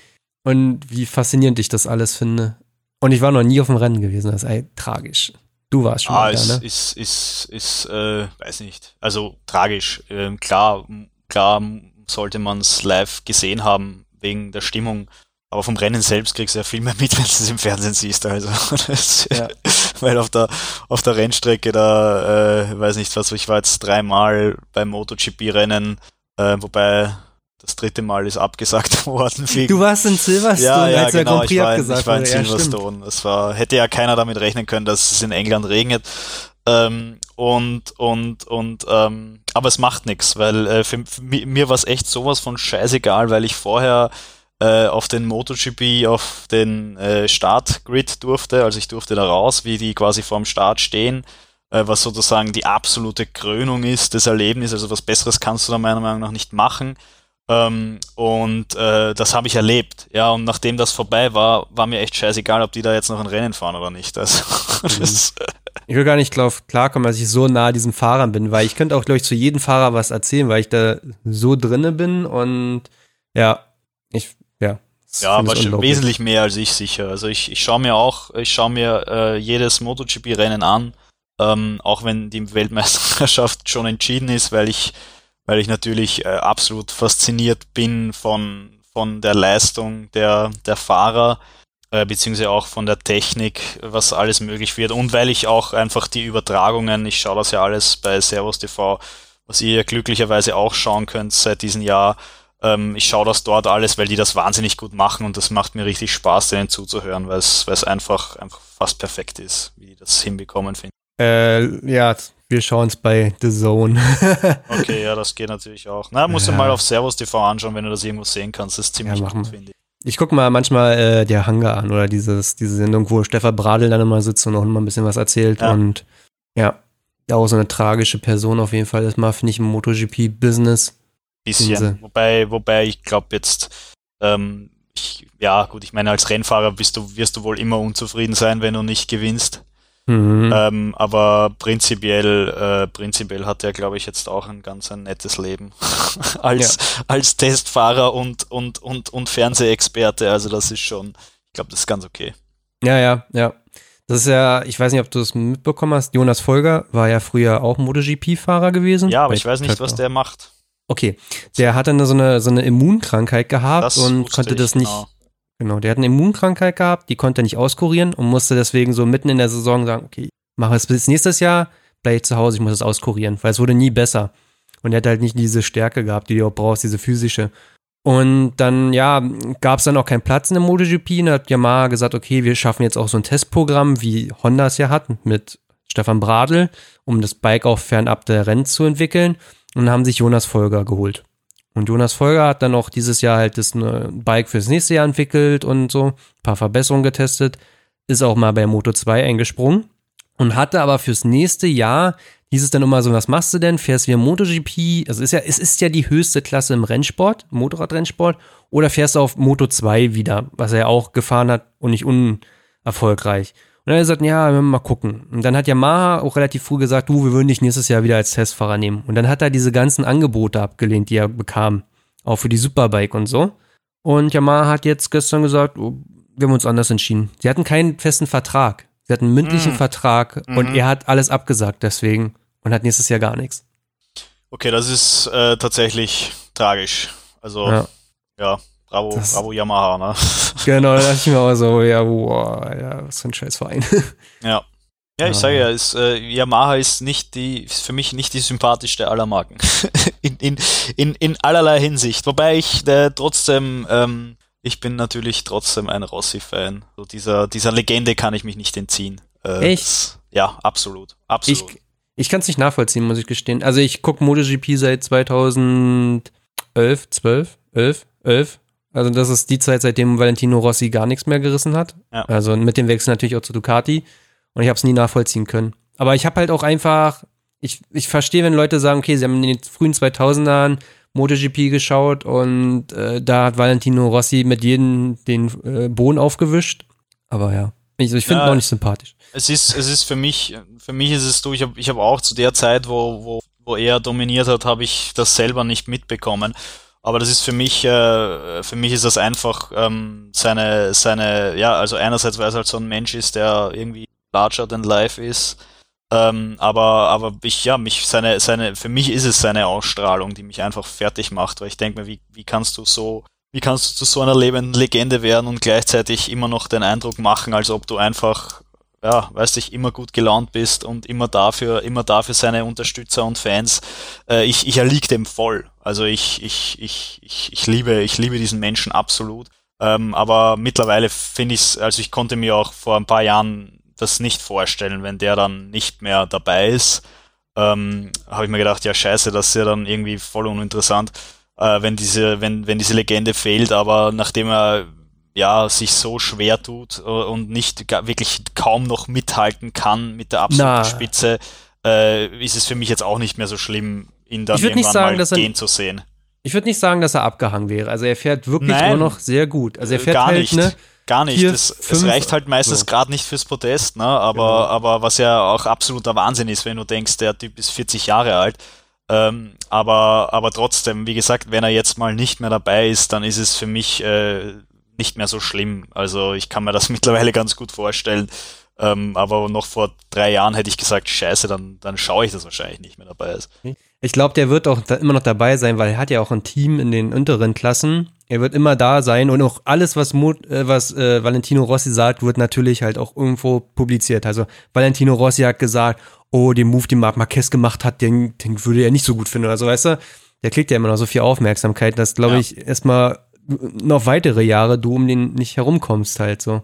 [SPEAKER 1] und wie faszinierend ich das alles finde. Und ich war noch nie auf dem Rennen gewesen, das ist ey, tragisch. Du warst schon
[SPEAKER 2] Ah,
[SPEAKER 1] mal da,
[SPEAKER 2] ist,
[SPEAKER 1] ne?
[SPEAKER 2] ist, ist, ist, äh, weiß nicht. Also tragisch. Ähm, klar, klar sollte man es live gesehen haben wegen der Stimmung. Aber vom Rennen selbst kriegst du ja viel mehr mit, wenn du es im Fernsehen siehst. Also, das,
[SPEAKER 1] Ja.
[SPEAKER 2] weil auf der, auf der Rennstrecke da, äh, weiß nicht was, ich war jetzt dreimal beim MotoGP-Rennen, äh, wobei das dritte Mal ist abgesagt worden. wegen-
[SPEAKER 1] Du warst in Silverstone,
[SPEAKER 2] ja, ja,
[SPEAKER 1] als der
[SPEAKER 2] genau.
[SPEAKER 1] Grand
[SPEAKER 2] Ich
[SPEAKER 1] Prix
[SPEAKER 2] war, in,
[SPEAKER 1] abgesagt
[SPEAKER 2] ich war in
[SPEAKER 1] wurde. Ja.
[SPEAKER 2] Silverstone. das war, hätte ja keiner damit rechnen können, dass es in England regnet. Ähm, und, und, und, ähm, aber es macht nichts, weil äh, für, für mi- mir war es echt sowas von scheißegal, weil ich vorher äh, auf den MotoGP, auf den äh, Startgrid durfte, also ich durfte da raus, wie die quasi vorm Start stehen, äh, was sozusagen die absolute Krönung ist des Erlebnisses, also was Besseres kannst du da meiner Meinung nach nicht machen. Ähm, und äh, das habe ich erlebt. Ja, und nachdem das vorbei war, war mir echt scheißegal, ob die da jetzt noch ein Rennen fahren oder nicht. Also, das,
[SPEAKER 1] Ich will gar nicht drauf klarkommen, dass ich so nah diesen Fahrern bin, weil ich könnte auch, glaube ich, zu jedem Fahrer was erzählen, weil ich da so drinne bin und ja, ich, ja.
[SPEAKER 2] ja, aber wesentlich mehr als ich sicher. Also ich, ich schaue mir auch, ich schaue mir äh, jedes MotoGP-Rennen an, ähm, auch wenn die Weltmeisterschaft schon entschieden ist, weil ich, weil ich natürlich äh, absolut fasziniert bin von, von der Leistung der, der Fahrer, äh, beziehungsweise auch von der Technik, was alles möglich wird. Und weil ich auch einfach die Übertragungen, ich schaue das ja alles bei Servus TV, was ihr ja glücklicherweise auch schauen könnt seit diesem Jahr, ähm, ich schaue das dort alles, weil die das wahnsinnig gut machen und das macht mir richtig Spaß, denen zuzuhören, weil es einfach, einfach fast perfekt ist, wie die das hinbekommen, finde
[SPEAKER 1] Äh, ja, wir schauen es bei The Zone.
[SPEAKER 2] Okay, ja, das geht natürlich auch. Na, musst
[SPEAKER 1] Ja.
[SPEAKER 2] du mal auf Servus TV anschauen, wenn du das irgendwo sehen kannst. Das ist ziemlich
[SPEAKER 1] Ja,
[SPEAKER 2] gut, finde ich.
[SPEAKER 1] Ich gucke mal manchmal äh, der Hangar an oder dieses, diese Sendung, wo Stefan Bradl dann immer sitzt und auch immer ein bisschen was erzählt
[SPEAKER 2] Ja.
[SPEAKER 1] und ja, auch so eine tragische Person auf jeden Fall ist mal, finde ich, im MotoGP-Business.
[SPEAKER 2] Bisschen. Wobei, wobei ich glaube jetzt, ähm, ich, ja gut, ich meine, als Rennfahrer bist du, wirst du wohl immer unzufrieden sein, wenn du nicht gewinnst.
[SPEAKER 1] Mhm.
[SPEAKER 2] Ähm, aber prinzipiell, äh, prinzipiell hat er, glaube ich, jetzt auch ein ganz ein nettes Leben als, als Testfahrer und, und, und, und Fernsehexperte. Also das ist schon, ich glaube, das ist ganz okay.
[SPEAKER 1] Ja, ja, ja. Das ist ja, ich weiß nicht, ob du es mitbekommen hast, Jonas Folger war ja früher auch MotoGP-Fahrer gewesen.
[SPEAKER 2] Ja, aber ich weiß nicht, was der macht.
[SPEAKER 1] Okay, der hat dann so eine, so eine Immunkrankheit gehabt das und konnte das nicht. Genau. Genau, der hat eine Immunkrankheit gehabt, die konnte er nicht auskurieren und musste deswegen so mitten in der Saison sagen, okay, mache es bis nächstes Jahr, bleib ich zu Hause, ich muss es auskurieren, weil es wurde nie besser. Und er hat halt nicht diese Stärke gehabt, die du auch brauchst, diese physische. Und dann, ja, gab es dann auch keinen Platz in der MotoGP. Und hat Yamaha gesagt, okay, wir schaffen jetzt auch so ein Testprogramm, wie Honda es ja hat, mit Stefan Bradl, um das Bike auch fernab der Rennen zu entwickeln. Und haben sich Jonas Folger geholt. Und Jonas Folger hat dann auch dieses Jahr halt das ne, Bike fürs nächste Jahr entwickelt und so, ein paar Verbesserungen getestet, ist auch mal bei Moto 2 eingesprungen und hatte aber fürs nächste Jahr hieß es dann immer so, was machst du denn? Fährst du wieder MotoGP? Also ist ja, es ist ja die höchste Klasse im Rennsport, Motorradrennsport, oder fährst du auf Moto 2 wieder, was er ja auch gefahren hat und nicht unerfolgreich. Und dann hat er gesagt, ja, mal gucken. Und dann hat Yamaha auch relativ früh gesagt, du, wir würden dich nächstes Jahr wieder als Testfahrer nehmen. Und dann hat er diese ganzen Angebote abgelehnt, die er bekam. Auch für die Superbike und so. Und Yamaha hat jetzt gestern gesagt, oh, wir haben uns anders entschieden. Sie hatten keinen festen Vertrag. Sie hatten einen mündlichen mm. Vertrag mhm. und er hat alles abgesagt deswegen und hat nächstes Jahr gar nichts.
[SPEAKER 2] Okay, das ist äh, tatsächlich tragisch. Also, ja, ja bravo, das, bravo Yamaha, ne?
[SPEAKER 1] Genau, da dachte ich mir auch so, ja, boah, ja, was für ein Scheißverein.
[SPEAKER 2] Ja. Ja, ich sage ja, ist, äh, Yamaha ist nicht die, ist für mich nicht die sympathischste aller Marken. in, in, in, in allerlei Hinsicht. Wobei ich äh, trotzdem ähm, ich bin natürlich trotzdem ein Rossi-Fan. So dieser, dieser Legende kann ich mich nicht entziehen.
[SPEAKER 1] Äh, Echt?
[SPEAKER 2] Ja, absolut. Absolut.
[SPEAKER 1] Ich, ich kann es nicht nachvollziehen, muss ich gestehen. Also ich gucke MotoGP seit 2011, 12, 11, 11. Also das ist die Zeit, seitdem Valentino Rossi gar nichts mehr gerissen hat. Ja. Also mit dem Wechsel natürlich auch zu Ducati. Und ich habe es nie nachvollziehen können. Aber ich habe halt auch einfach, ich, ich verstehe, wenn Leute sagen, okay, sie haben in den frühen 2000ern MotoGP geschaut und äh, da hat Valentino Rossi mit jedem den äh, Boden aufgewischt. Aber ja, ich, ich finde ja, ihn auch nicht sympathisch.
[SPEAKER 2] Es ist, es ist für mich, für mich ist es so, ich habe ich hab auch zu der Zeit, wo, wo, wo er dominiert hat, habe ich das selber nicht mitbekommen. Aber das ist für mich, äh, für mich ist das einfach ähm, seine, seine, ja, also einerseits, weil es halt so ein Mensch ist, der irgendwie larger than life ist, ähm, aber, aber ich, ja, mich, seine, seine, für mich ist es seine Ausstrahlung, die mich einfach fertig macht, weil ich denke mir, wie, wie kannst du so, wie kannst du zu so einer lebenden Legende werden und gleichzeitig immer noch den Eindruck machen, als ob du einfach, ja, weißt du, immer gut gelaunt bist und immer dafür, immer dafür seine Unterstützer und Fans. Äh, ich, ich erliege dem voll. Also ich, ich, ich, ich, ich liebe, ich liebe diesen Menschen absolut. Ähm, aber mittlerweile finde ich es, also ich konnte mir auch vor ein paar Jahren das nicht vorstellen, wenn der dann nicht mehr dabei ist. Ähm, habe ich mir gedacht, ja scheiße, das ist ja dann irgendwie voll uninteressant, äh, wenn diese, wenn, wenn diese Legende fehlt, aber nachdem er ja sich so schwer tut äh, und nicht wirklich kaum noch mithalten kann mit der absoluten Na. Spitze, äh, ist es für mich jetzt auch nicht mehr so schlimm, ihn dann irgendwann sagen, mal gehen zu sehen.
[SPEAKER 1] Ich würde nicht sagen, dass er abgehangen wäre. Also er fährt wirklich Nein, nur noch sehr gut. Also er fährt
[SPEAKER 2] gar
[SPEAKER 1] halt,
[SPEAKER 2] nicht. Ne, Gar nicht. Vier, das, fünf, es reicht halt meistens so. gerade nicht fürs Podest, ne? aber, genau. aber was ja auch absoluter Wahnsinn ist, wenn du denkst, der Typ ist 40 Jahre alt. Ähm, aber, aber trotzdem, wie gesagt, wenn er jetzt mal nicht mehr dabei ist, dann ist es für mich äh, nicht mehr so schlimm. Also ich kann mir das mittlerweile ganz gut vorstellen. Ähm, aber noch vor drei Jahren hätte ich gesagt, scheiße, dann, dann schaue ich das wahrscheinlich nicht mehr dabei ist.
[SPEAKER 1] Ich glaube, der wird auch immer noch dabei sein, weil er hat ja auch ein Team in den unteren Klassen. Er wird immer da sein und auch alles, was, Mut, äh, was äh, Valentino Rossi sagt, wird natürlich halt auch irgendwo publiziert. Also Valentino Rossi hat gesagt, oh, den Move, den Marc Marquez gemacht hat, den, den würde er nicht so gut finden oder so, weißt du? Der kriegt ja immer noch so viel Aufmerksamkeit, dass, glaube ja. ich, erstmal noch weitere Jahre du um den nicht herumkommst halt so.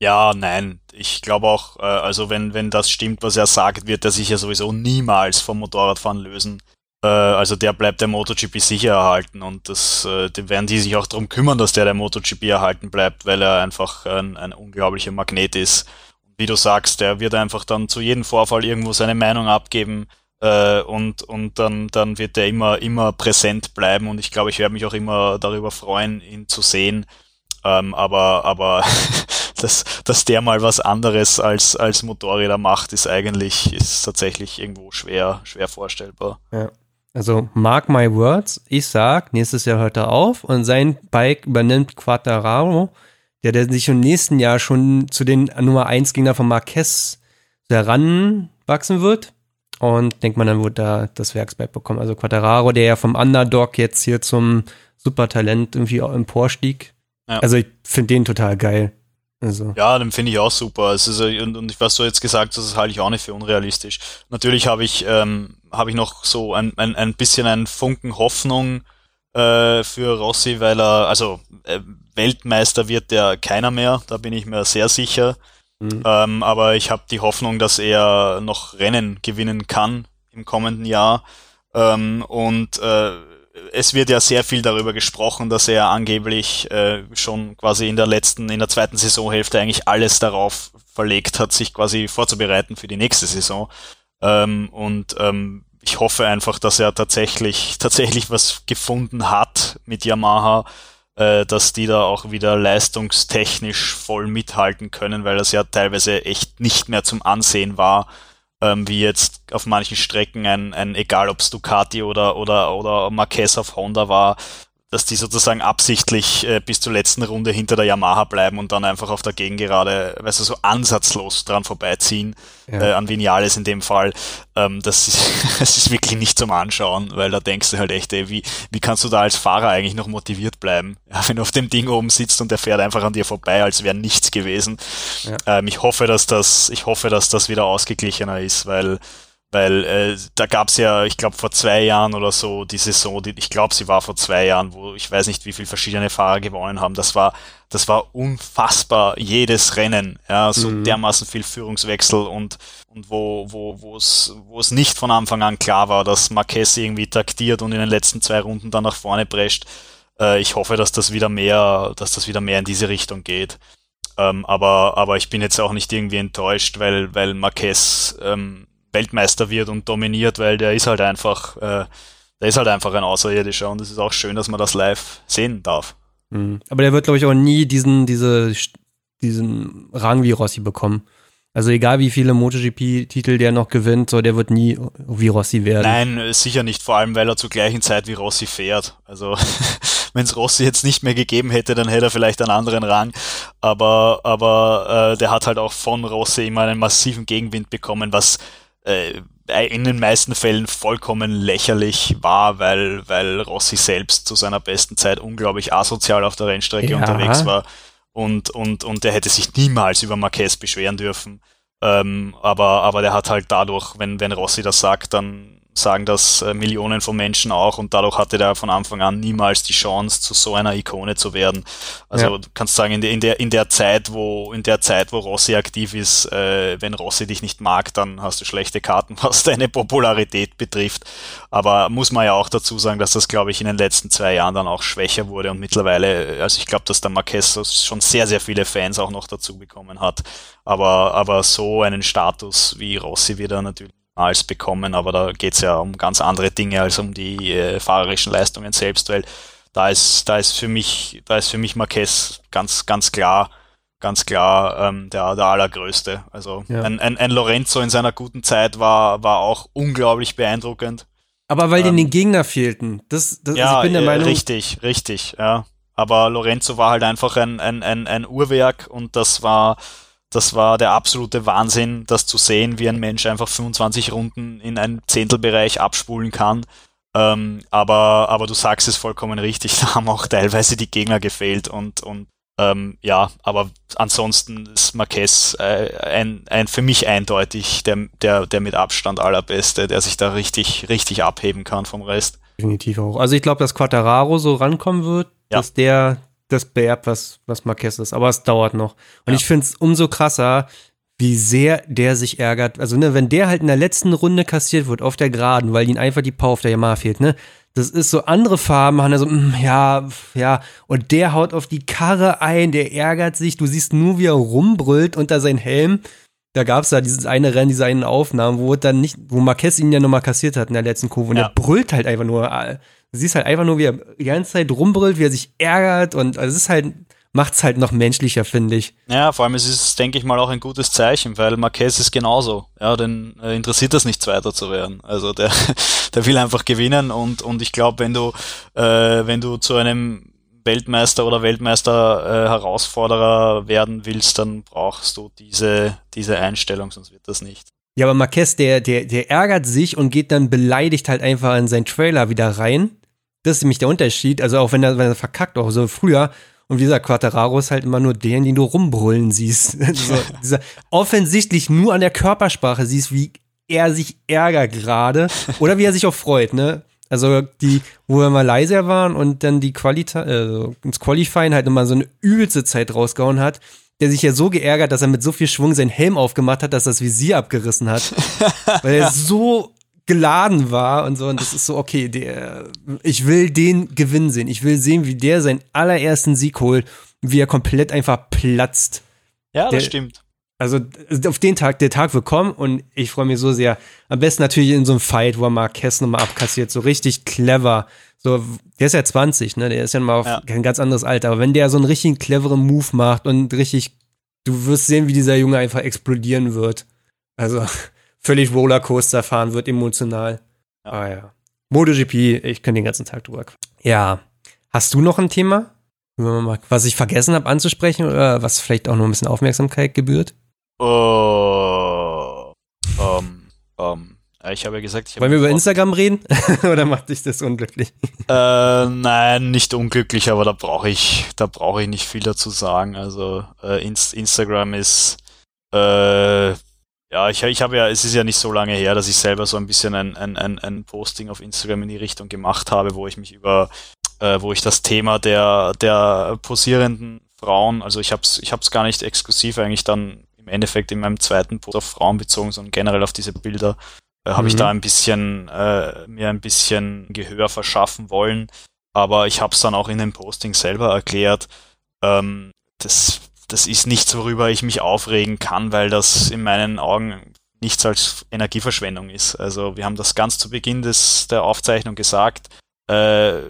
[SPEAKER 2] Ja, nein. Ich glaube auch, äh, also wenn, wenn das stimmt, was er sagt, wird er sich ja sowieso niemals vom Motorradfahren lösen. Äh, also der bleibt der MotoGP sicher erhalten und das äh, werden die sich auch darum kümmern, dass der der MotoGP erhalten bleibt, weil er einfach ein, ein unglaublicher Magnet ist. Wie du sagst, der wird einfach dann zu jedem Vorfall irgendwo seine Meinung abgeben äh, und, und dann, dann wird er immer, immer präsent bleiben und ich glaube, ich werde mich auch immer darüber freuen, ihn zu sehen. Ähm, aber aber dass, dass der mal was anderes als, als Motorräder macht, ist eigentlich, ist tatsächlich irgendwo schwer, schwer vorstellbar.
[SPEAKER 1] Ja. Also, mark my words, ich sag, nächstes Jahr hört er auf und sein Bike übernimmt Quattararo der, der sich im nächsten Jahr schon zu den Nummer 1 Gegner von Marquez heranwachsen wird. Und denkt man, dann wird da das Werksberg bekommen. Also Quattararo, der ja vom Underdog jetzt hier zum Supertalent irgendwie emporstieg. Ja. Also ich finde den total geil. Also.
[SPEAKER 2] Ja, den finde ich auch super. Es ist, und, und was du jetzt gesagt hast, das halte ich auch nicht für unrealistisch. Natürlich habe ich, ähm, habe ich noch so ein, ein, ein bisschen einen Funken Hoffnung äh, für Rossi, weil er, also äh, Weltmeister wird der keiner mehr, da bin ich mir sehr sicher. Mhm. Ähm, aber ich habe die Hoffnung, dass er noch Rennen gewinnen kann im kommenden Jahr. Ähm, und äh, es wird ja sehr viel darüber gesprochen, dass er angeblich äh, schon quasi in der letzten, in der zweiten Saisonhälfte eigentlich alles darauf verlegt hat, sich quasi vorzubereiten für die nächste Saison. Ähm, und ähm, ich hoffe einfach, dass er tatsächlich, tatsächlich was gefunden hat mit Yamaha, äh, dass die da auch wieder leistungstechnisch voll mithalten können, weil das ja teilweise echt nicht mehr zum Ansehen war ähm, wie jetzt auf manchen Strecken ein, ein egal ob es Ducati oder, oder, oder Marquez auf Honda war, dass die sozusagen absichtlich äh, bis zur letzten Runde hinter der Yamaha bleiben und dann einfach auf der Gegengerade, weißt du, so ansatzlos dran vorbeiziehen, ja. äh, an Vinales in dem Fall. Ähm, das, ist, das ist wirklich nicht zum Anschauen, weil da denkst du halt echt, ey, wie, wie kannst du da als Fahrer eigentlich noch motiviert bleiben? Ja, wenn du auf dem Ding oben sitzt und der fährt einfach an dir vorbei, als wäre nichts gewesen. Ja. Ähm, ich hoffe, dass das, ich hoffe, dass das wieder ausgeglichener ist, weil weil äh, da gab's ja, ich glaube vor zwei Jahren oder so die Saison, die, ich glaube sie war vor zwei Jahren, wo ich weiß nicht, wie viele verschiedene Fahrer gewonnen haben. Das war, das war unfassbar jedes Rennen, ja, so mhm. dermaßen viel Führungswechsel und und wo wo wo es wo es nicht von Anfang an klar war, dass Marquez irgendwie taktiert und in den letzten zwei Runden dann nach vorne prescht. Äh, ich hoffe, dass das wieder mehr, dass das wieder mehr in diese Richtung geht. Ähm, aber aber ich bin jetzt auch nicht irgendwie enttäuscht, weil weil Marquez ähm, Weltmeister wird und dominiert, weil der ist halt einfach, äh, der ist halt einfach ein Außerirdischer und es ist auch schön, dass man das live sehen darf.
[SPEAKER 1] Mhm. Aber der wird, glaube ich, auch nie diesen, diese, diesen Rang wie Rossi bekommen. Also egal wie viele MotoGP-Titel der noch gewinnt, so der wird nie wie Rossi werden.
[SPEAKER 2] Nein, sicher nicht, vor allem weil er zur gleichen Zeit wie Rossi fährt. Also wenn es Rossi jetzt nicht mehr gegeben hätte, dann hätte er vielleicht einen anderen Rang. Aber, aber äh, der hat halt auch von Rossi immer einen massiven Gegenwind bekommen, was äh, in den meisten Fällen vollkommen lächerlich war, weil, weil Rossi selbst zu seiner besten Zeit unglaublich asozial auf der Rennstrecke ja. unterwegs war und, und, und der hätte sich niemals über Marquez beschweren dürfen. Ähm, aber, aber der hat halt dadurch, wenn, wenn Rossi das sagt, dann sagen das äh, Millionen von Menschen auch und dadurch hatte der von Anfang an niemals die Chance, zu so einer Ikone zu werden. Also ja. du kannst sagen, in der, in der, in der Zeit, wo, in der Zeit, wo Rossi aktiv ist, äh, wenn Rossi dich nicht mag, dann hast du schlechte Karten, was deine Popularität betrifft. Aber muss man ja auch dazu sagen, dass das, glaube ich, in den letzten zwei Jahren dann auch schwächer wurde und mittlerweile, also ich glaube, dass der Marquez schon sehr, sehr viele Fans auch noch dazu bekommen hat. Aber, aber so einen Status wie Rossi wird er natürlich als bekommen, aber da geht es ja um ganz andere Dinge als um die äh, fahrerischen Leistungen selbst, weil da ist, da ist für mich, da ist für mich Marquez ganz, ganz klar, ganz klar ähm, der, der allergrößte. Also ja. ein, ein, ein Lorenzo in seiner guten Zeit war, war auch unglaublich beeindruckend.
[SPEAKER 1] Aber weil ähm, denen Gegner fehlten. Das, das,
[SPEAKER 2] ja, also ich bin der Meinung. Richtig, richtig, ja. Aber Lorenzo war halt einfach ein, ein, ein, ein Uhrwerk und das war, das war der absolute Wahnsinn, das zu sehen, wie ein Mensch einfach 25 Runden in einen Zehntelbereich abspulen kann. Ähm, aber, aber du sagst es vollkommen richtig, da haben auch teilweise die Gegner gefehlt und, und ähm, ja, aber ansonsten ist Marquez äh, ein, ein für mich eindeutig der, der, der mit Abstand allerbeste, der sich da richtig, richtig abheben kann vom Rest.
[SPEAKER 1] Definitiv auch. Also ich glaube, dass Quattararo so rankommen wird, ja. dass der das beerbt, was, was Marquez ist. Aber es dauert noch. Und ja. ich finde es umso krasser, wie sehr der sich ärgert. Also, ne, wenn der halt in der letzten Runde kassiert wird auf der Geraden, weil ihm einfach die Power auf der Yamaha fehlt, ne? Das ist so, andere Farben haben da so, mm, ja, ja, und der haut auf die Karre ein, der ärgert sich, du siehst nur, wie er rumbrüllt unter seinen Helm. Da gab es da dieses eine Rennen, diese einen Aufnahmen, wo dann nicht, wo Marquez ihn ja nochmal kassiert hat in der letzten Kurve und ja. der brüllt halt einfach nur. Du siehst halt einfach nur, wie er die ganze Zeit rumbrüllt, wie er sich ärgert und also es ist halt, macht es halt noch menschlicher, finde ich.
[SPEAKER 2] Ja, vor allem es ist, denke ich mal, auch ein gutes Zeichen, weil Marquez ist genauso. Ja, den äh, interessiert das nicht, Zweiter zu werden. Also der, der will einfach gewinnen und, und ich glaube, wenn du, äh, wenn du zu einem Weltmeister oder Weltmeister äh, Herausforderer werden willst, dann brauchst du diese, diese Einstellung, sonst wird das nicht.
[SPEAKER 1] Ja, aber Marquez, der, der, der ärgert sich und geht dann beleidigt halt einfach in seinen Trailer wieder rein. Das ist nämlich der Unterschied. Also auch wenn er, wenn er verkackt, auch so früher. Und dieser Quattararo ist halt immer nur der, den du rumbrüllen siehst. so, dieser offensichtlich nur an der Körpersprache siehst, wie er sich ärgert gerade. Oder wie er sich auch freut, ne? Also die, wo wir mal leiser waren und dann die Qualita äh, ins Qualifying halt immer so eine übelste Zeit rausgehauen hat, der sich ja so geärgert, dass er mit so viel Schwung seinen Helm aufgemacht hat, dass das Visier abgerissen hat. weil er so geladen war und so. Und das ist so, okay, der, ich will den Gewinn sehen. Ich will sehen, wie der seinen allerersten Sieg holt, wie er komplett einfach platzt.
[SPEAKER 2] Ja, das
[SPEAKER 1] der,
[SPEAKER 2] stimmt.
[SPEAKER 1] Also auf den Tag, der Tag wird kommen und ich freue mich so sehr. Am besten natürlich in so einem Fight, wo er Marquez nochmal abkassiert, so richtig clever. So, der ist ja 20, ne? Der ist ja mal auf ja. ein ganz anderes Alter. Aber wenn der so einen richtig cleveren Move macht und richtig, du wirst sehen, wie dieser Junge einfach explodieren wird. Also völlig Rollercoaster fahren wird, emotional. Ja. Ah ja. MotoGP, ich kann den ganzen Tag drüber. Ja. Hast du noch ein Thema? Was ich vergessen habe anzusprechen oder was vielleicht auch noch ein bisschen Aufmerksamkeit gebührt?
[SPEAKER 2] Oh, um, um, ich habe ja gesagt, ich habe.
[SPEAKER 1] Wollen wir über Instagram reden? Oder macht dich das unglücklich?
[SPEAKER 2] Äh, nein, nicht unglücklich, aber da brauche ich, da brauche ich nicht viel dazu sagen. Also äh, Inst Instagram ist, äh, ja, ich, ich habe ja, es ist ja nicht so lange her, dass ich selber so ein bisschen ein, ein, ein, ein Posting auf Instagram in die Richtung gemacht habe, wo ich mich über, äh, wo ich das Thema der der posierenden Frauen, also ich habe es ich hab's gar nicht exklusiv eigentlich dann Endeffekt in meinem zweiten Post auf Frauen bezogen, sondern generell auf diese Bilder, äh, habe mhm. ich da ein bisschen äh, mir ein bisschen Gehör verschaffen wollen. Aber ich habe es dann auch in dem Posting selber erklärt. Ähm, das, das ist nichts, worüber ich mich aufregen kann, weil das in meinen Augen nichts als Energieverschwendung ist. Also wir haben das ganz zu Beginn des, der Aufzeichnung gesagt. Äh,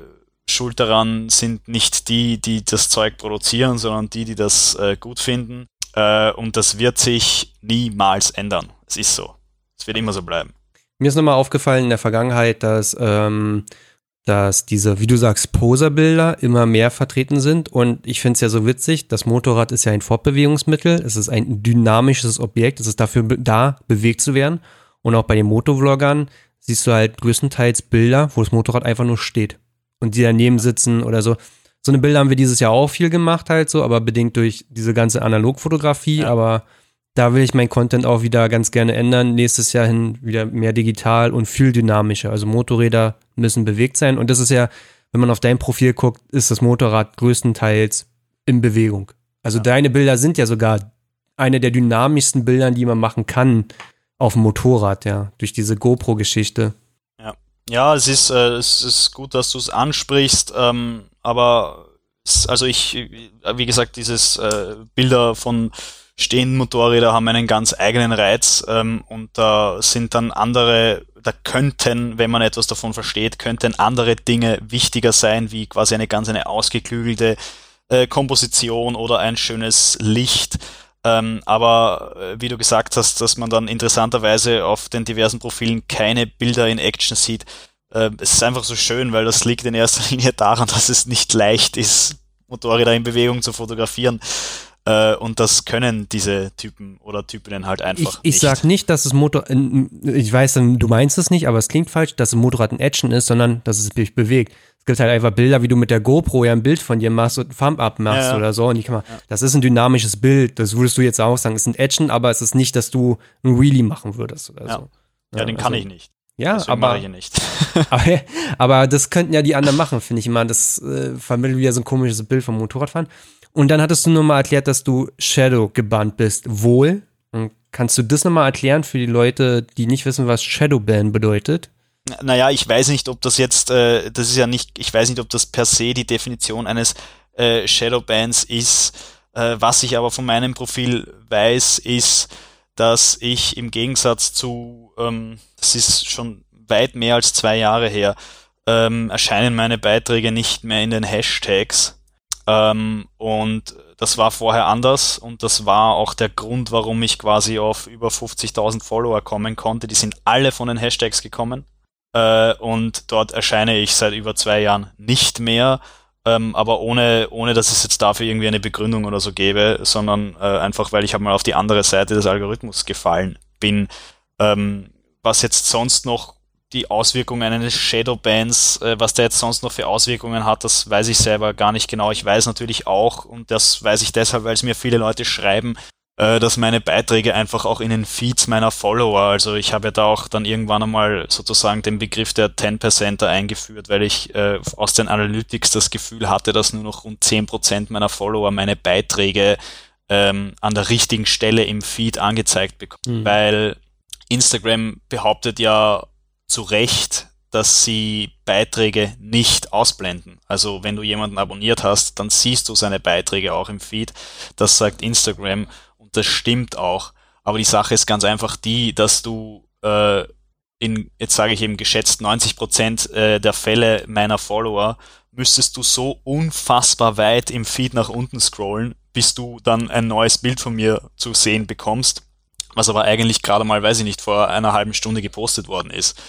[SPEAKER 2] Schuld daran sind nicht die, die das Zeug produzieren, sondern die, die das äh, gut finden. Äh, und das wird sich niemals ändern. Es ist so. Es wird immer so bleiben.
[SPEAKER 1] Mir ist nochmal aufgefallen in der Vergangenheit, dass, ähm, dass diese, wie du sagst, Poserbilder immer mehr vertreten sind. Und ich finde es ja so witzig, das Motorrad ist ja ein Fortbewegungsmittel, es ist ein dynamisches Objekt, es ist dafür da, bewegt zu werden. Und auch bei den Motovloggern siehst du halt größtenteils Bilder, wo das Motorrad einfach nur steht. Und die daneben sitzen oder so so eine Bilder haben wir dieses Jahr auch viel gemacht halt so, aber bedingt durch diese ganze Analogfotografie, ja. aber da will ich mein Content auch wieder ganz gerne ändern. Nächstes Jahr hin wieder mehr digital und viel dynamischer. Also Motorräder müssen bewegt sein und das ist ja, wenn man auf dein Profil guckt, ist das Motorrad größtenteils in Bewegung. Also ja. deine Bilder sind ja sogar eine der dynamischsten Bildern, die man machen kann auf dem Motorrad, ja, durch diese GoPro-Geschichte.
[SPEAKER 2] Ja. ja, es ist, äh, es ist gut, dass du es ansprichst. Ähm, aber also ich, wie gesagt, dieses äh, Bilder von stehenden Motorrädern haben einen ganz eigenen Reiz ähm, und da sind dann andere, da könnten, wenn man etwas davon versteht, könnten andere Dinge wichtiger sein, wie quasi eine ganz eine ausgeklügelte äh, Komposition oder ein schönes Licht. Ähm, aber äh, wie du gesagt hast, dass man dann interessanterweise auf den diversen Profilen keine Bilder in Action sieht, äh, es ist einfach so schön, weil das liegt in erster Linie daran, dass es nicht leicht ist, Motorräder in Bewegung zu fotografieren. Äh, und das können diese Typen oder Typinnen halt einfach
[SPEAKER 1] ich, ich nicht. sag nicht, dass das Motor, ich weiß, du meinst es nicht, aber es klingt falsch, dass ein Motorrad ein Action ist, sondern dass es sich bewegt. Es gibt halt einfach Bilder, wie du mit der GoPro ja ein Bild von dir machst und ein Thumb-Up machst ja, ja. oder so. Und die kann man, ja. das ist ein dynamisches Bild, das würdest du jetzt auch sagen. Es ist ein Action, aber es ist nicht, dass du ein Wheelie machen würdest oder so.
[SPEAKER 2] Ja, den also, kann ich nicht.
[SPEAKER 1] Ja, Deswegen aber, aber, aber, das könnten ja die anderen machen, finde ich immer. Das äh, vermittelt wieder so ein komisches Bild vom Motorradfahren. Und dann hattest du nochmal erklärt, dass du Shadow gebannt bist. Wohl. Und kannst du das nochmal erklären für die Leute, die nicht wissen, was Shadowban bedeutet?
[SPEAKER 2] Naja, ich weiß nicht, ob das jetzt, äh, das ist ja nicht, ich weiß nicht, ob das per se die Definition eines äh, Shadowbans ist. Äh, was ich aber von meinem Profil weiß, ist, dass ich im Gegensatz zu, ähm, das ist schon weit mehr als zwei Jahre her, ähm, erscheinen meine Beiträge nicht mehr in den Hashtags. Ähm, und das war vorher anders und das war auch der Grund, warum ich quasi auf über 50.000 Follower kommen konnte. Die sind alle von den Hashtags gekommen. Äh, und dort erscheine ich seit über zwei Jahren nicht mehr. Ähm, aber ohne, ohne dass es jetzt dafür irgendwie eine Begründung oder so gäbe, sondern äh, einfach, weil ich halt mal auf die andere Seite des Algorithmus gefallen bin. Ähm, was jetzt sonst noch die Auswirkungen eines Shadowbans, äh, was der jetzt sonst noch für Auswirkungen hat, das weiß ich selber gar nicht genau. Ich weiß natürlich auch, und das weiß ich deshalb, weil es mir viele Leute schreiben, dass meine Beiträge einfach auch in den Feeds meiner Follower, also ich habe ja da auch dann irgendwann einmal sozusagen den Begriff der 10%er eingeführt, weil ich äh, aus den Analytics das Gefühl hatte, dass nur noch rund 10% meiner Follower meine Beiträge ähm, an der richtigen Stelle im Feed angezeigt bekommen. Mhm. Weil Instagram behauptet ja zu Recht, dass sie Beiträge nicht ausblenden. Also wenn du jemanden abonniert hast, dann siehst du seine Beiträge auch im Feed. Das sagt Instagram das stimmt auch. Aber die Sache ist ganz einfach die, dass du äh, in, jetzt sage ich eben geschätzt 90 Prozent äh, der Fälle meiner Follower müsstest du so unfassbar weit im Feed nach unten scrollen, bis du dann ein neues Bild von mir zu sehen bekommst, was aber eigentlich gerade mal, weiß ich nicht, vor einer halben Stunde gepostet worden ist.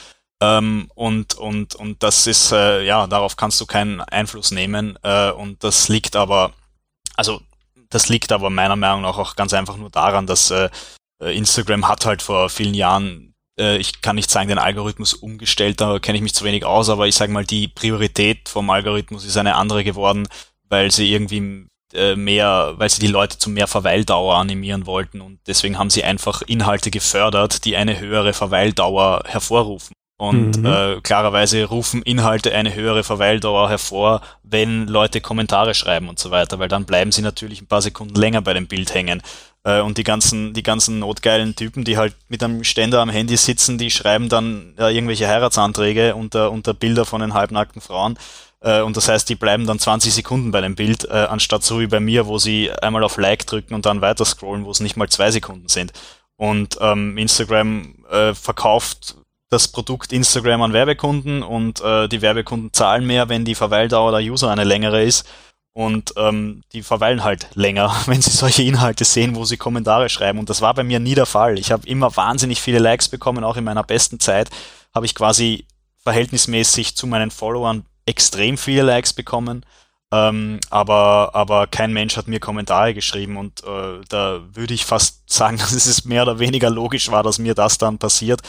[SPEAKER 2] Ähm, und, und, und das ist, äh, ja, darauf kannst du keinen Einfluss nehmen. Äh, und das liegt aber, also das liegt aber meiner Meinung nach auch ganz einfach nur daran, dass äh, Instagram hat halt vor vielen Jahren, äh, ich kann nicht sagen, den Algorithmus umgestellt, da kenne ich mich zu wenig aus, aber ich sage mal, die Priorität vom Algorithmus ist eine andere geworden, weil sie irgendwie äh, mehr, weil sie die Leute zu mehr Verweildauer animieren wollten und deswegen haben sie einfach Inhalte gefördert, die eine höhere Verweildauer hervorrufen. Und mhm. äh, klarerweise rufen Inhalte eine höhere Verweildauer hervor, wenn Leute Kommentare schreiben und so weiter, weil dann bleiben sie natürlich ein paar Sekunden länger bei dem Bild hängen. Äh, und die ganzen, die ganzen notgeilen Typen, die halt mit einem Ständer am Handy sitzen, die schreiben dann äh, irgendwelche Heiratsanträge unter, unter Bilder von den halbnackten Frauen. Äh, und das heißt, die bleiben dann 20 Sekunden bei dem Bild, äh, anstatt so wie bei mir, wo sie einmal auf Like drücken und dann weiter scrollen, wo es nicht mal zwei Sekunden sind. Und ähm, Instagram äh, verkauft das Produkt Instagram an Werbekunden und äh, die Werbekunden zahlen mehr, wenn die Verweildauer der User eine längere ist. Und ähm, die verweilen halt länger, wenn sie solche Inhalte sehen, wo sie Kommentare schreiben. Und das war bei mir nie der Fall. Ich habe immer wahnsinnig viele Likes bekommen, auch in meiner besten Zeit habe ich quasi verhältnismäßig zu meinen Followern extrem viele Likes bekommen. Ähm, aber, aber kein Mensch hat mir Kommentare geschrieben und äh, da würde ich fast sagen, dass es mehr oder weniger logisch war, dass mir das dann passiert.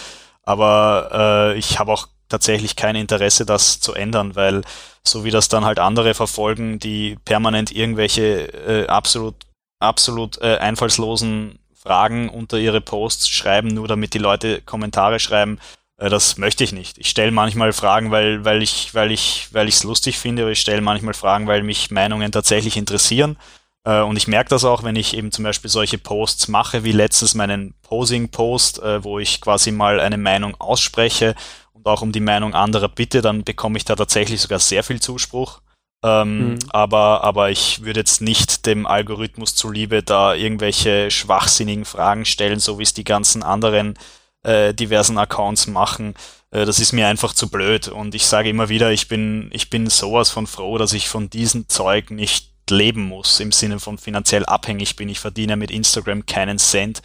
[SPEAKER 2] Aber äh, ich habe auch tatsächlich kein Interesse, das zu ändern, weil so wie das dann halt andere verfolgen, die permanent irgendwelche äh, absolut, absolut äh, einfallslosen Fragen unter ihre Posts schreiben, nur damit die Leute Kommentare schreiben, äh, das möchte ich nicht. Ich stelle manchmal Fragen, weil, weil ich, weil ich, weil ich es lustig finde, aber ich stelle manchmal Fragen, weil mich Meinungen tatsächlich interessieren. Äh, und ich merke das auch, wenn ich eben zum Beispiel solche Posts mache, wie letztens meinen Posing-Post, äh, wo ich quasi mal eine Meinung ausspreche und auch um die Meinung anderer bitte, dann bekomme ich da tatsächlich sogar sehr viel Zuspruch. Ähm, mhm. aber, aber ich würde jetzt nicht dem Algorithmus zuliebe da irgendwelche schwachsinnigen Fragen stellen, so wie es die ganzen anderen äh, diversen Accounts machen. Äh, das ist mir einfach zu blöd. Und ich sage immer wieder, ich bin, ich bin sowas von froh, dass ich von diesem Zeug nicht leben muss, im Sinne von finanziell abhängig bin. Ich verdiene mit Instagram keinen Cent.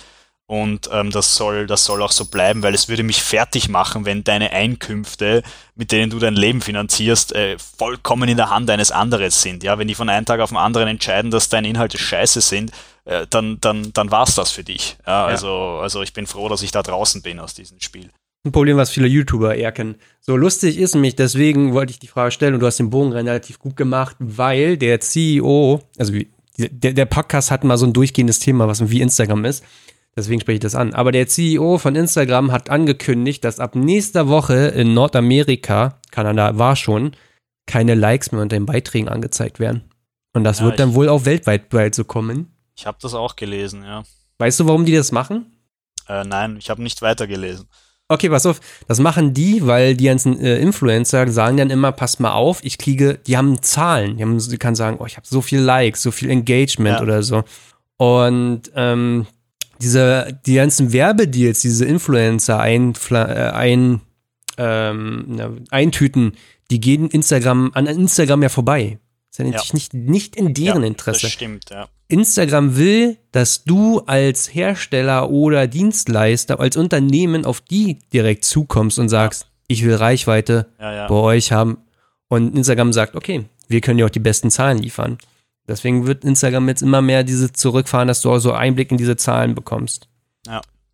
[SPEAKER 2] Und ähm, das soll, das soll auch so bleiben, weil es würde mich fertig machen, wenn deine Einkünfte, mit denen du dein Leben finanzierst, äh, vollkommen in der Hand eines anderen sind. Ja, wenn die von einem Tag auf den anderen entscheiden, dass deine Inhalte scheiße sind, äh, dann, dann, dann war's das für dich. Ja, also, ja. also ich bin froh, dass ich da draußen bin aus diesem Spiel
[SPEAKER 1] ein Problem, was viele YouTuber eher kennen. So lustig ist mich, deswegen wollte ich die Frage stellen und du hast den Bogen relativ gut gemacht, weil der CEO, also wie, der, der Podcast hat mal so ein durchgehendes Thema, was wie Instagram ist. Deswegen spreche ich das an. Aber der CEO von Instagram hat angekündigt, dass ab nächster Woche in Nordamerika, Kanada war schon, keine Likes mehr unter den Beiträgen angezeigt werden. Und das ja, wird dann wohl auch weltweit bald so kommen.
[SPEAKER 2] Ich habe das auch gelesen, ja.
[SPEAKER 1] Weißt du, warum die das machen?
[SPEAKER 2] Äh, nein, ich habe nicht weitergelesen.
[SPEAKER 1] Okay, pass auf, das machen die, weil die ganzen äh, Influencer sagen dann immer, pass mal auf, ich kriege, die haben Zahlen, die, haben, die kann sagen, oh, ich habe so viel Likes, so viel Engagement ja. oder so. Und ähm, diese, die ganzen Werbedeals, diese Influencer ein, äh, ein, ähm, eintüten, die gehen Instagram, an Instagram ja vorbei. Das ist ja, ja. Nicht, nicht in deren ja, Interesse. Das
[SPEAKER 2] stimmt, ja.
[SPEAKER 1] Instagram will, dass du als Hersteller oder Dienstleister, als Unternehmen auf die direkt zukommst und sagst, ja. ich will Reichweite ja, ja. bei euch haben. Und Instagram sagt, okay, wir können dir auch die besten Zahlen liefern. Deswegen wird Instagram jetzt immer mehr diese zurückfahren, dass du auch so Einblick in diese Zahlen bekommst.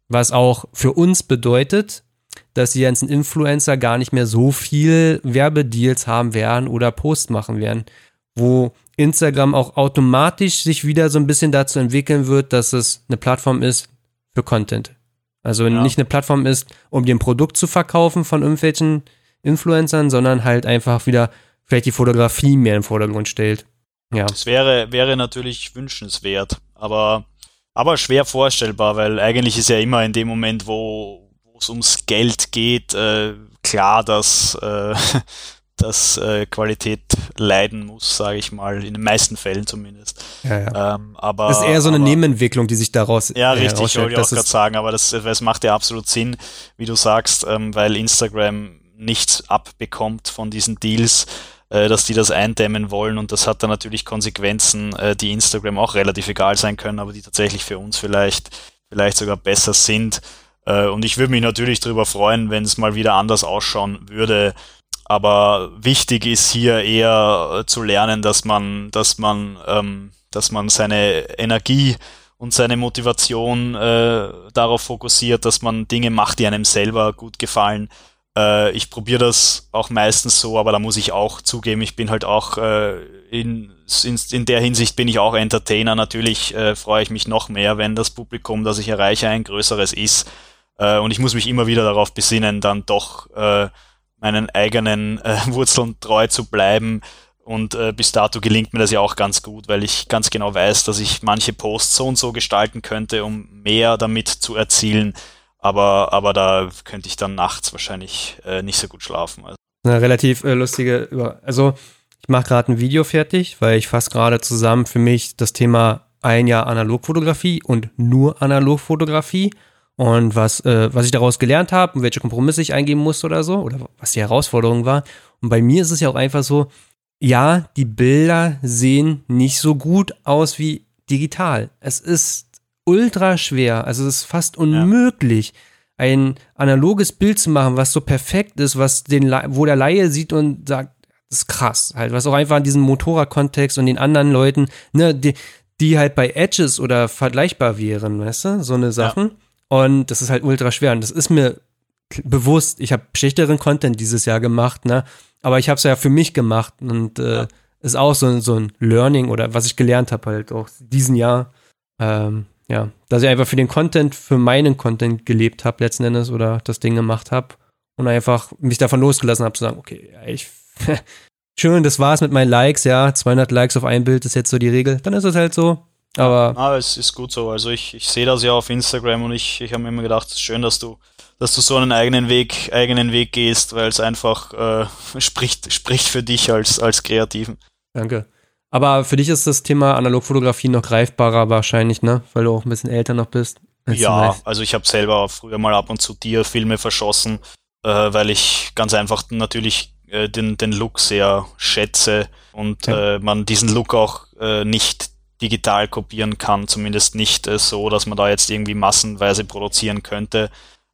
[SPEAKER 1] Was auch für uns bedeutet, dass die ganzen Influencer gar nicht mehr so viel Werbedeals haben werden oder Post machen werden, wo Instagram auch automatisch sich wieder so ein bisschen dazu entwickeln wird, dass es eine Plattform ist für Content. Also
[SPEAKER 2] Ja.
[SPEAKER 1] nicht eine Plattform ist, um dir ein Produkt zu verkaufen von irgendwelchen Influencern, sondern halt einfach wieder vielleicht die Fotografie mehr im Vordergrund stellt. Ja.
[SPEAKER 2] Das wäre, wäre natürlich wünschenswert, aber, aber schwer vorstellbar, weil eigentlich ist ja immer in dem Moment, wo es ums Geld geht, äh, klar, dass, äh, dass äh, Qualität leiden muss, sage ich mal, in den meisten Fällen zumindest.
[SPEAKER 1] ja, ja.
[SPEAKER 2] Ähm, aber,
[SPEAKER 1] Das ist eher so eine
[SPEAKER 2] aber,
[SPEAKER 1] Nebenentwicklung, die sich daraus
[SPEAKER 2] Ja,
[SPEAKER 1] äh,
[SPEAKER 2] richtig,
[SPEAKER 1] herausstellt.
[SPEAKER 2] wollte ich auch
[SPEAKER 1] Das
[SPEAKER 2] gerade sagen, aber das, das macht ja absolut Sinn, wie du sagst, ähm, weil Instagram nichts abbekommt von diesen Deals, äh, dass die das eindämmen wollen und das hat dann natürlich Konsequenzen, äh, die Instagram auch relativ egal sein können, aber die tatsächlich für uns vielleicht, vielleicht sogar besser sind. Äh, und ich würde mich natürlich darüber freuen, wenn es mal wieder anders ausschauen würde. Aber wichtig ist hier eher äh, zu lernen, dass man, dass man, ähm, dass man seine Energie und seine Motivation äh, darauf fokussiert, dass man Dinge macht, die einem selber gut gefallen. Äh, ich probiere das auch meistens so, aber da muss ich auch zugeben, ich bin halt auch äh, in, in, in der Hinsicht bin ich auch Entertainer. Natürlich äh, freue ich mich noch mehr, wenn das Publikum, das ich erreiche, ein größeres ist. Äh, und ich muss mich immer wieder darauf besinnen, dann doch äh, meinen eigenen äh, Wurzeln treu zu bleiben. Und äh, bis dato gelingt mir das ja auch ganz gut, weil ich ganz genau weiß, dass ich manche Posts so und so gestalten könnte, um mehr damit zu erzielen. Aber, aber da könnte ich dann nachts wahrscheinlich äh, nicht so gut schlafen. Also,
[SPEAKER 1] eine relativ äh, lustige, Über also ich mache gerade ein Video fertig, weil ich fasse gerade zusammen für mich das Thema ein Jahr Analogfotografie und nur Analogfotografie und was, äh, was ich daraus gelernt habe und welche Kompromisse ich eingehen musste oder so oder was die Herausforderung war. Und bei mir ist es ja auch einfach so, ja, die Bilder sehen nicht so gut aus wie digital. Es ist ultra schwer, also es ist fast unmöglich, ein analoges Bild zu machen, was so perfekt ist, was den, La- wo der Laie sieht und sagt, das ist krass, halt, was auch einfach in diesem Motorradkontext und den anderen Leuten, ne, die, die halt bei Edges oder vergleichbar wären, weißt du, so eine Sachen. Und das ist halt ultra schwer. Und das ist mir bewusst. Ich habe schlechteren Content dieses Jahr gemacht, ne? Aber ich habe es ja für mich gemacht und äh,
[SPEAKER 2] Ja.
[SPEAKER 1] ist auch so, so ein Learning oder was ich gelernt habe halt auch diesen Jahr. Ähm, ja, dass ich einfach für den Content, für meinen Content gelebt habe letzten Endes oder das Ding gemacht habe und einfach mich davon losgelassen habe zu sagen, okay, ich schön, das war's mit meinen Likes, ja, 200 Likes auf ein Bild ist jetzt so die Regel, dann ist es halt so. Aber
[SPEAKER 2] ah, es ist gut so. Also ich, ich sehe das ja auf Instagram und ich, ich habe mir immer gedacht, es ist schön, dass du, dass du so einen eigenen Weg, eigenen Weg gehst, weil es einfach äh, spricht, spricht für dich als, als Kreativen.
[SPEAKER 1] Danke. Aber für dich ist das Thema Analogfotografie noch greifbarer wahrscheinlich, ne? Weil du auch ein bisschen älter noch bist.
[SPEAKER 2] Ja,
[SPEAKER 1] weißt.
[SPEAKER 2] also ich habe selber früher mal ab und zu Tierfilme verschossen, äh, weil ich ganz einfach natürlich äh, den, den Look sehr schätze und
[SPEAKER 1] Ja.
[SPEAKER 2] äh, man diesen Look auch äh, nicht digital kopieren kann, zumindest nicht äh, so, dass man da jetzt irgendwie massenweise produzieren könnte.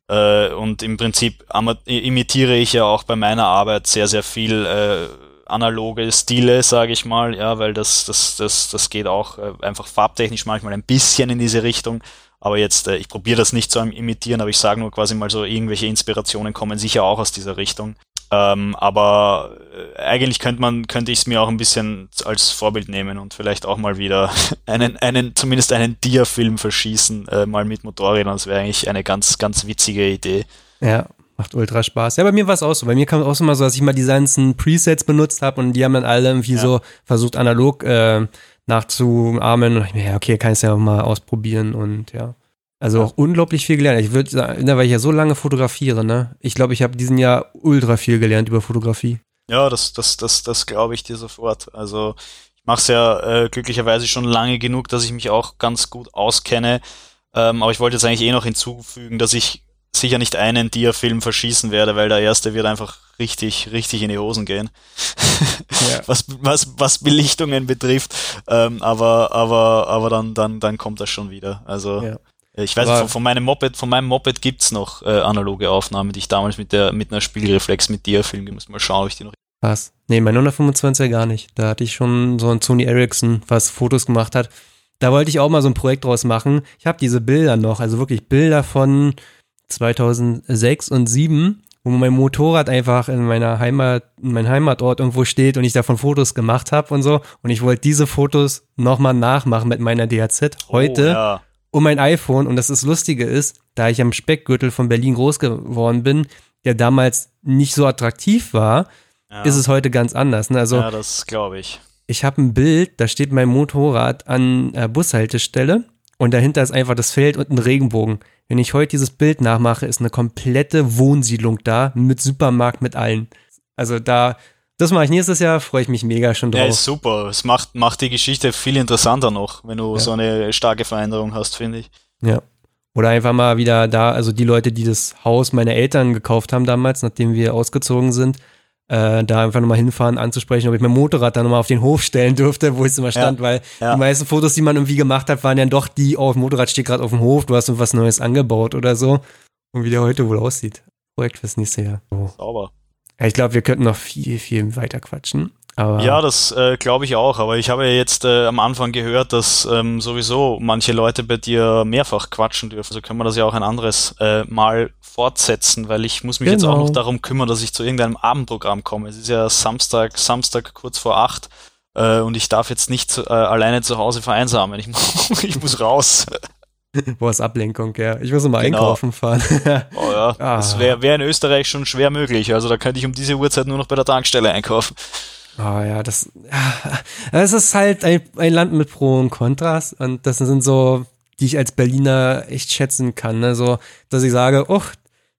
[SPEAKER 2] Äh, und im Prinzip imitiere ich ja auch bei meiner Arbeit sehr, sehr viel äh, analoge Stile, sage ich mal, ja, weil das, das, das, das geht auch äh, einfach farbtechnisch manchmal ein bisschen in diese Richtung. Aber jetzt, äh, ich probiere das nicht zu imitieren, aber ich sage nur quasi mal so, irgendwelche Inspirationen kommen sicher auch aus dieser Richtung. Ähm, aber äh, eigentlich könnte man, könnte ich es mir auch ein bisschen als Vorbild nehmen und vielleicht auch mal wieder einen, einen, zumindest einen Dia-Film verschießen, äh, mal mit Motorrädern. Das wäre eigentlich eine ganz, ganz witzige Idee.
[SPEAKER 1] Ja, macht ultra Spaß. Ja, bei mir war es auch so. Bei mir kam es auch so mal so, dass ich mal die ganzen Presets benutzt habe und die haben dann alle irgendwie
[SPEAKER 2] Ja.
[SPEAKER 1] so versucht, analog äh, nachzuahmen. Und ich mir, ja, okay, kann ich ja auch mal ausprobieren und ja. Also auch unglaublich viel gelernt. Ich würde sagen, weil ich ja so lange fotografiere, ne? Ich glaube, ich habe diesen Jahr ultra viel gelernt über Fotografie.
[SPEAKER 2] Ja, das, das, das, das glaube ich dir sofort. Also ich mache es ja äh, glücklicherweise schon lange genug, dass ich mich auch ganz gut auskenne. Ähm, aber ich wollte jetzt eigentlich eh noch hinzufügen, dass ich sicher nicht einen Dia-Film verschießen werde, weil der erste wird einfach richtig, richtig in die Hosen gehen.
[SPEAKER 1] Ja.
[SPEAKER 2] was, was, was Belichtungen betrifft. Ähm, aber, aber, aber dann, dann, dann kommt das schon wieder. Also
[SPEAKER 1] Ja.
[SPEAKER 2] Ich weiß,
[SPEAKER 1] Aber-
[SPEAKER 2] von, von meinem Moped, von meinem Moped gibt's noch äh, analoge Aufnahmen, die ich damals mit der mit einer Spiegelreflex mit Dia-Film, ich muss mal schauen, ob ich die noch
[SPEAKER 1] Was? Nee, mein 125er gar nicht. Da hatte ich schon so ein Sony Ericsson, was Fotos gemacht hat. Da wollte ich auch mal so ein Projekt draus machen. Ich habe diese Bilder noch, also wirklich Bilder von 2006 und 2007, wo mein Motorrad einfach in meiner Heimat, in meinem Heimatort irgendwo steht und ich davon Fotos gemacht habe und so. Und ich wollte diese Fotos nochmal nachmachen mit meiner DHZ heute. Oh, ja. Um mein iPhone. Und das, das Lustige ist, da ich am Speckgürtel von Berlin groß geworden bin, der damals nicht so attraktiv war, ja. ist es heute ganz anders. Ne? Also,
[SPEAKER 2] ja, das glaube ich.
[SPEAKER 1] Ich habe ein Bild, da steht mein Motorrad an der Bushaltestelle und dahinter ist einfach das Feld und ein Regenbogen. Wenn ich heute dieses Bild nachmache, ist eine komplette Wohnsiedlung da mit Supermarkt, mit allen. Also da, das mache ich nächstes Jahr, freue ich mich mega schon drauf. Ja,
[SPEAKER 2] ist super. Es macht, macht die Geschichte viel interessanter noch, wenn du ja. so eine starke Veränderung hast, finde ich.
[SPEAKER 1] Ja. Oder einfach mal wieder da, also die Leute, die das Haus meiner Eltern gekauft haben damals, nachdem wir ausgezogen sind, äh, da einfach nochmal hinfahren, anzusprechen, ob ich mein Motorrad dann nochmal auf den Hof stellen dürfte, wo es immer stand, ja, weil ja. die meisten Fotos, die man irgendwie gemacht hat, waren ja doch die, oh, das Motorrad steht gerade auf dem Hof, du hast irgendwas Neues angebaut oder so. Und wie der heute wohl aussieht. Projekt fürs nächste Jahr. Oh. Sauber. Ich glaube, wir könnten noch viel, viel weiter quatschen.
[SPEAKER 2] Aber ja, das äh, glaube ich auch. Aber ich habe ja jetzt äh, am Anfang gehört, dass ähm, sowieso manche Leute bei dir mehrfach quatschen dürfen. Also können wir das ja auch ein anderes äh, Mal fortsetzen, weil ich muss mich genau. jetzt auch noch genau. darum kümmern, dass ich zu irgendeinem Abendprogramm komme. Es ist ja Samstag, Samstag kurz vor acht äh, und ich darf jetzt nicht äh, alleine zu Hause vereinsamen. Ich, ich muss raus.
[SPEAKER 1] Boah, ist Ablenkung, ja. Ich muss immer genau. einkaufen fahren.
[SPEAKER 2] oh ja, ah. das wäre wär in Österreich schon schwer möglich. Also da könnte ich um diese Uhrzeit nur noch bei der Tankstelle einkaufen.
[SPEAKER 1] Oh ja, das, ja, es ist halt ein, ein Land mit Pro und Kontras und das sind so, die ich als Berliner echt schätzen kann. Ne? So, dass ich sage, oh,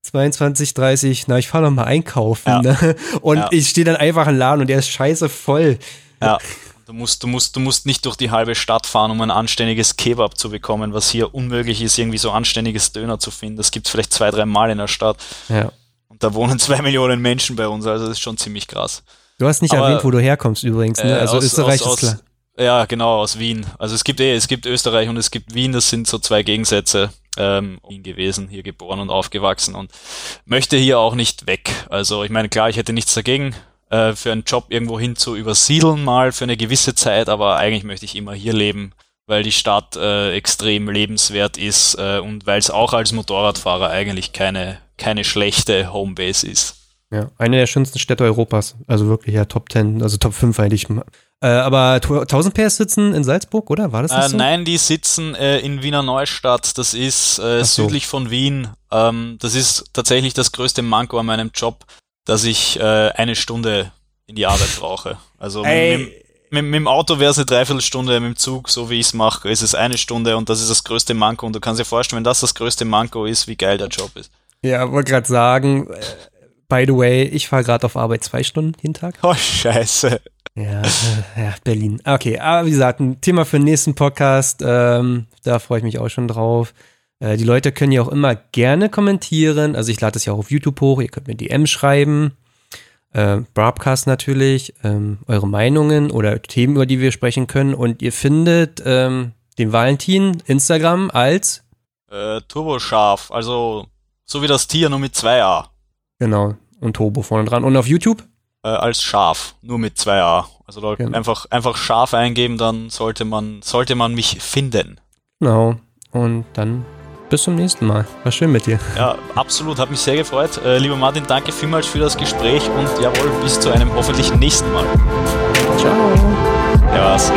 [SPEAKER 1] 22, 30, na, ich fahre noch mal einkaufen. Ja. Ne? Und ja. ich stehe dann einfach im Laden und der ist scheiße voll.
[SPEAKER 2] Ja. Du musst, du musst, du musst nicht durch die halbe Stadt fahren, um ein anständiges Kebab zu bekommen, was hier unmöglich ist, irgendwie so anständiges Döner zu finden. Das gibt es vielleicht zwei, drei Mal in der Stadt.
[SPEAKER 1] Ja.
[SPEAKER 2] Und da wohnen zwei Millionen Menschen bei uns, also das ist schon ziemlich krass.
[SPEAKER 1] Du hast nicht Aber, erwähnt, wo du herkommst übrigens, ne? Äh, also aus, Österreich aus, ist klar.
[SPEAKER 2] ja, genau, aus Wien. Also es gibt eh, es gibt Österreich und es gibt Wien, das sind so zwei Gegensätze. Ähm, Wien gewesen, hier geboren und aufgewachsen und möchte hier auch nicht weg. Also ich meine, klar, ich hätte nichts dagegen, äh, für einen Job irgendwo hin zu übersiedeln mal für eine gewisse Zeit, aber eigentlich möchte ich immer hier leben, weil die Stadt äh, extrem lebenswert ist äh, und weil es auch als Motorradfahrer eigentlich keine, keine schlechte Homebase ist.
[SPEAKER 1] Ja, eine der schönsten Städte Europas. Also wirklich ja Top 10, also Top 5 eigentlich. Äh, aber 1000 PS sitzen in Salzburg, oder? War das
[SPEAKER 2] äh, so? Nein, die sitzen äh, in Wiener Neustadt. Das ist äh, so. südlich von Wien. Ähm, das ist tatsächlich das größte Manko an meinem Job, dass ich äh, eine Stunde in die Arbeit brauche. Also mit, mit, mit, mit, dem Auto wäre es eine Dreiviertelstunde, mit dem Zug, so wie ich es mache, ist es eine Stunde und das ist das größte Manko. Und du kannst dir vorstellen, wenn das das größte Manko ist, wie geil der Job ist.
[SPEAKER 1] Ja, wollte gerade sagen, äh, By the way, ich fahre gerade auf Arbeit zwei Stunden jeden Tag.
[SPEAKER 2] Oh, scheiße.
[SPEAKER 1] Ja, äh, ja, Berlin. Okay, aber wie gesagt, ein Thema für den nächsten Podcast. Ähm, da freue ich mich auch schon drauf. Äh, die Leute können ja auch immer gerne kommentieren. Also ich lade das ja auch auf YouTube hoch. Ihr könnt mir DM schreiben. Äh, Broadcast natürlich. Ähm, eure Meinungen oder Themen, über die wir sprechen können. Und ihr findet ähm, den Valentin Instagram als
[SPEAKER 2] äh, Turboscharf. Also so wie das Tier, nur mit zwei A.
[SPEAKER 1] Genau. Und Turbo vorne dran. Und auf YouTube?
[SPEAKER 2] Äh, als scharf, nur mit zwei A. Also da genau. einfach, einfach scharf eingeben, dann sollte man, sollte man mich finden.
[SPEAKER 1] Genau. Und dann bis zum nächsten Mal. War schön mit dir.
[SPEAKER 2] Ja, absolut. Hat mich sehr gefreut. Äh, lieber Martin, danke vielmals für das Gespräch und jawohl, bis zu einem hoffentlich nächsten Mal.
[SPEAKER 1] Ciao.
[SPEAKER 2] Ja, was.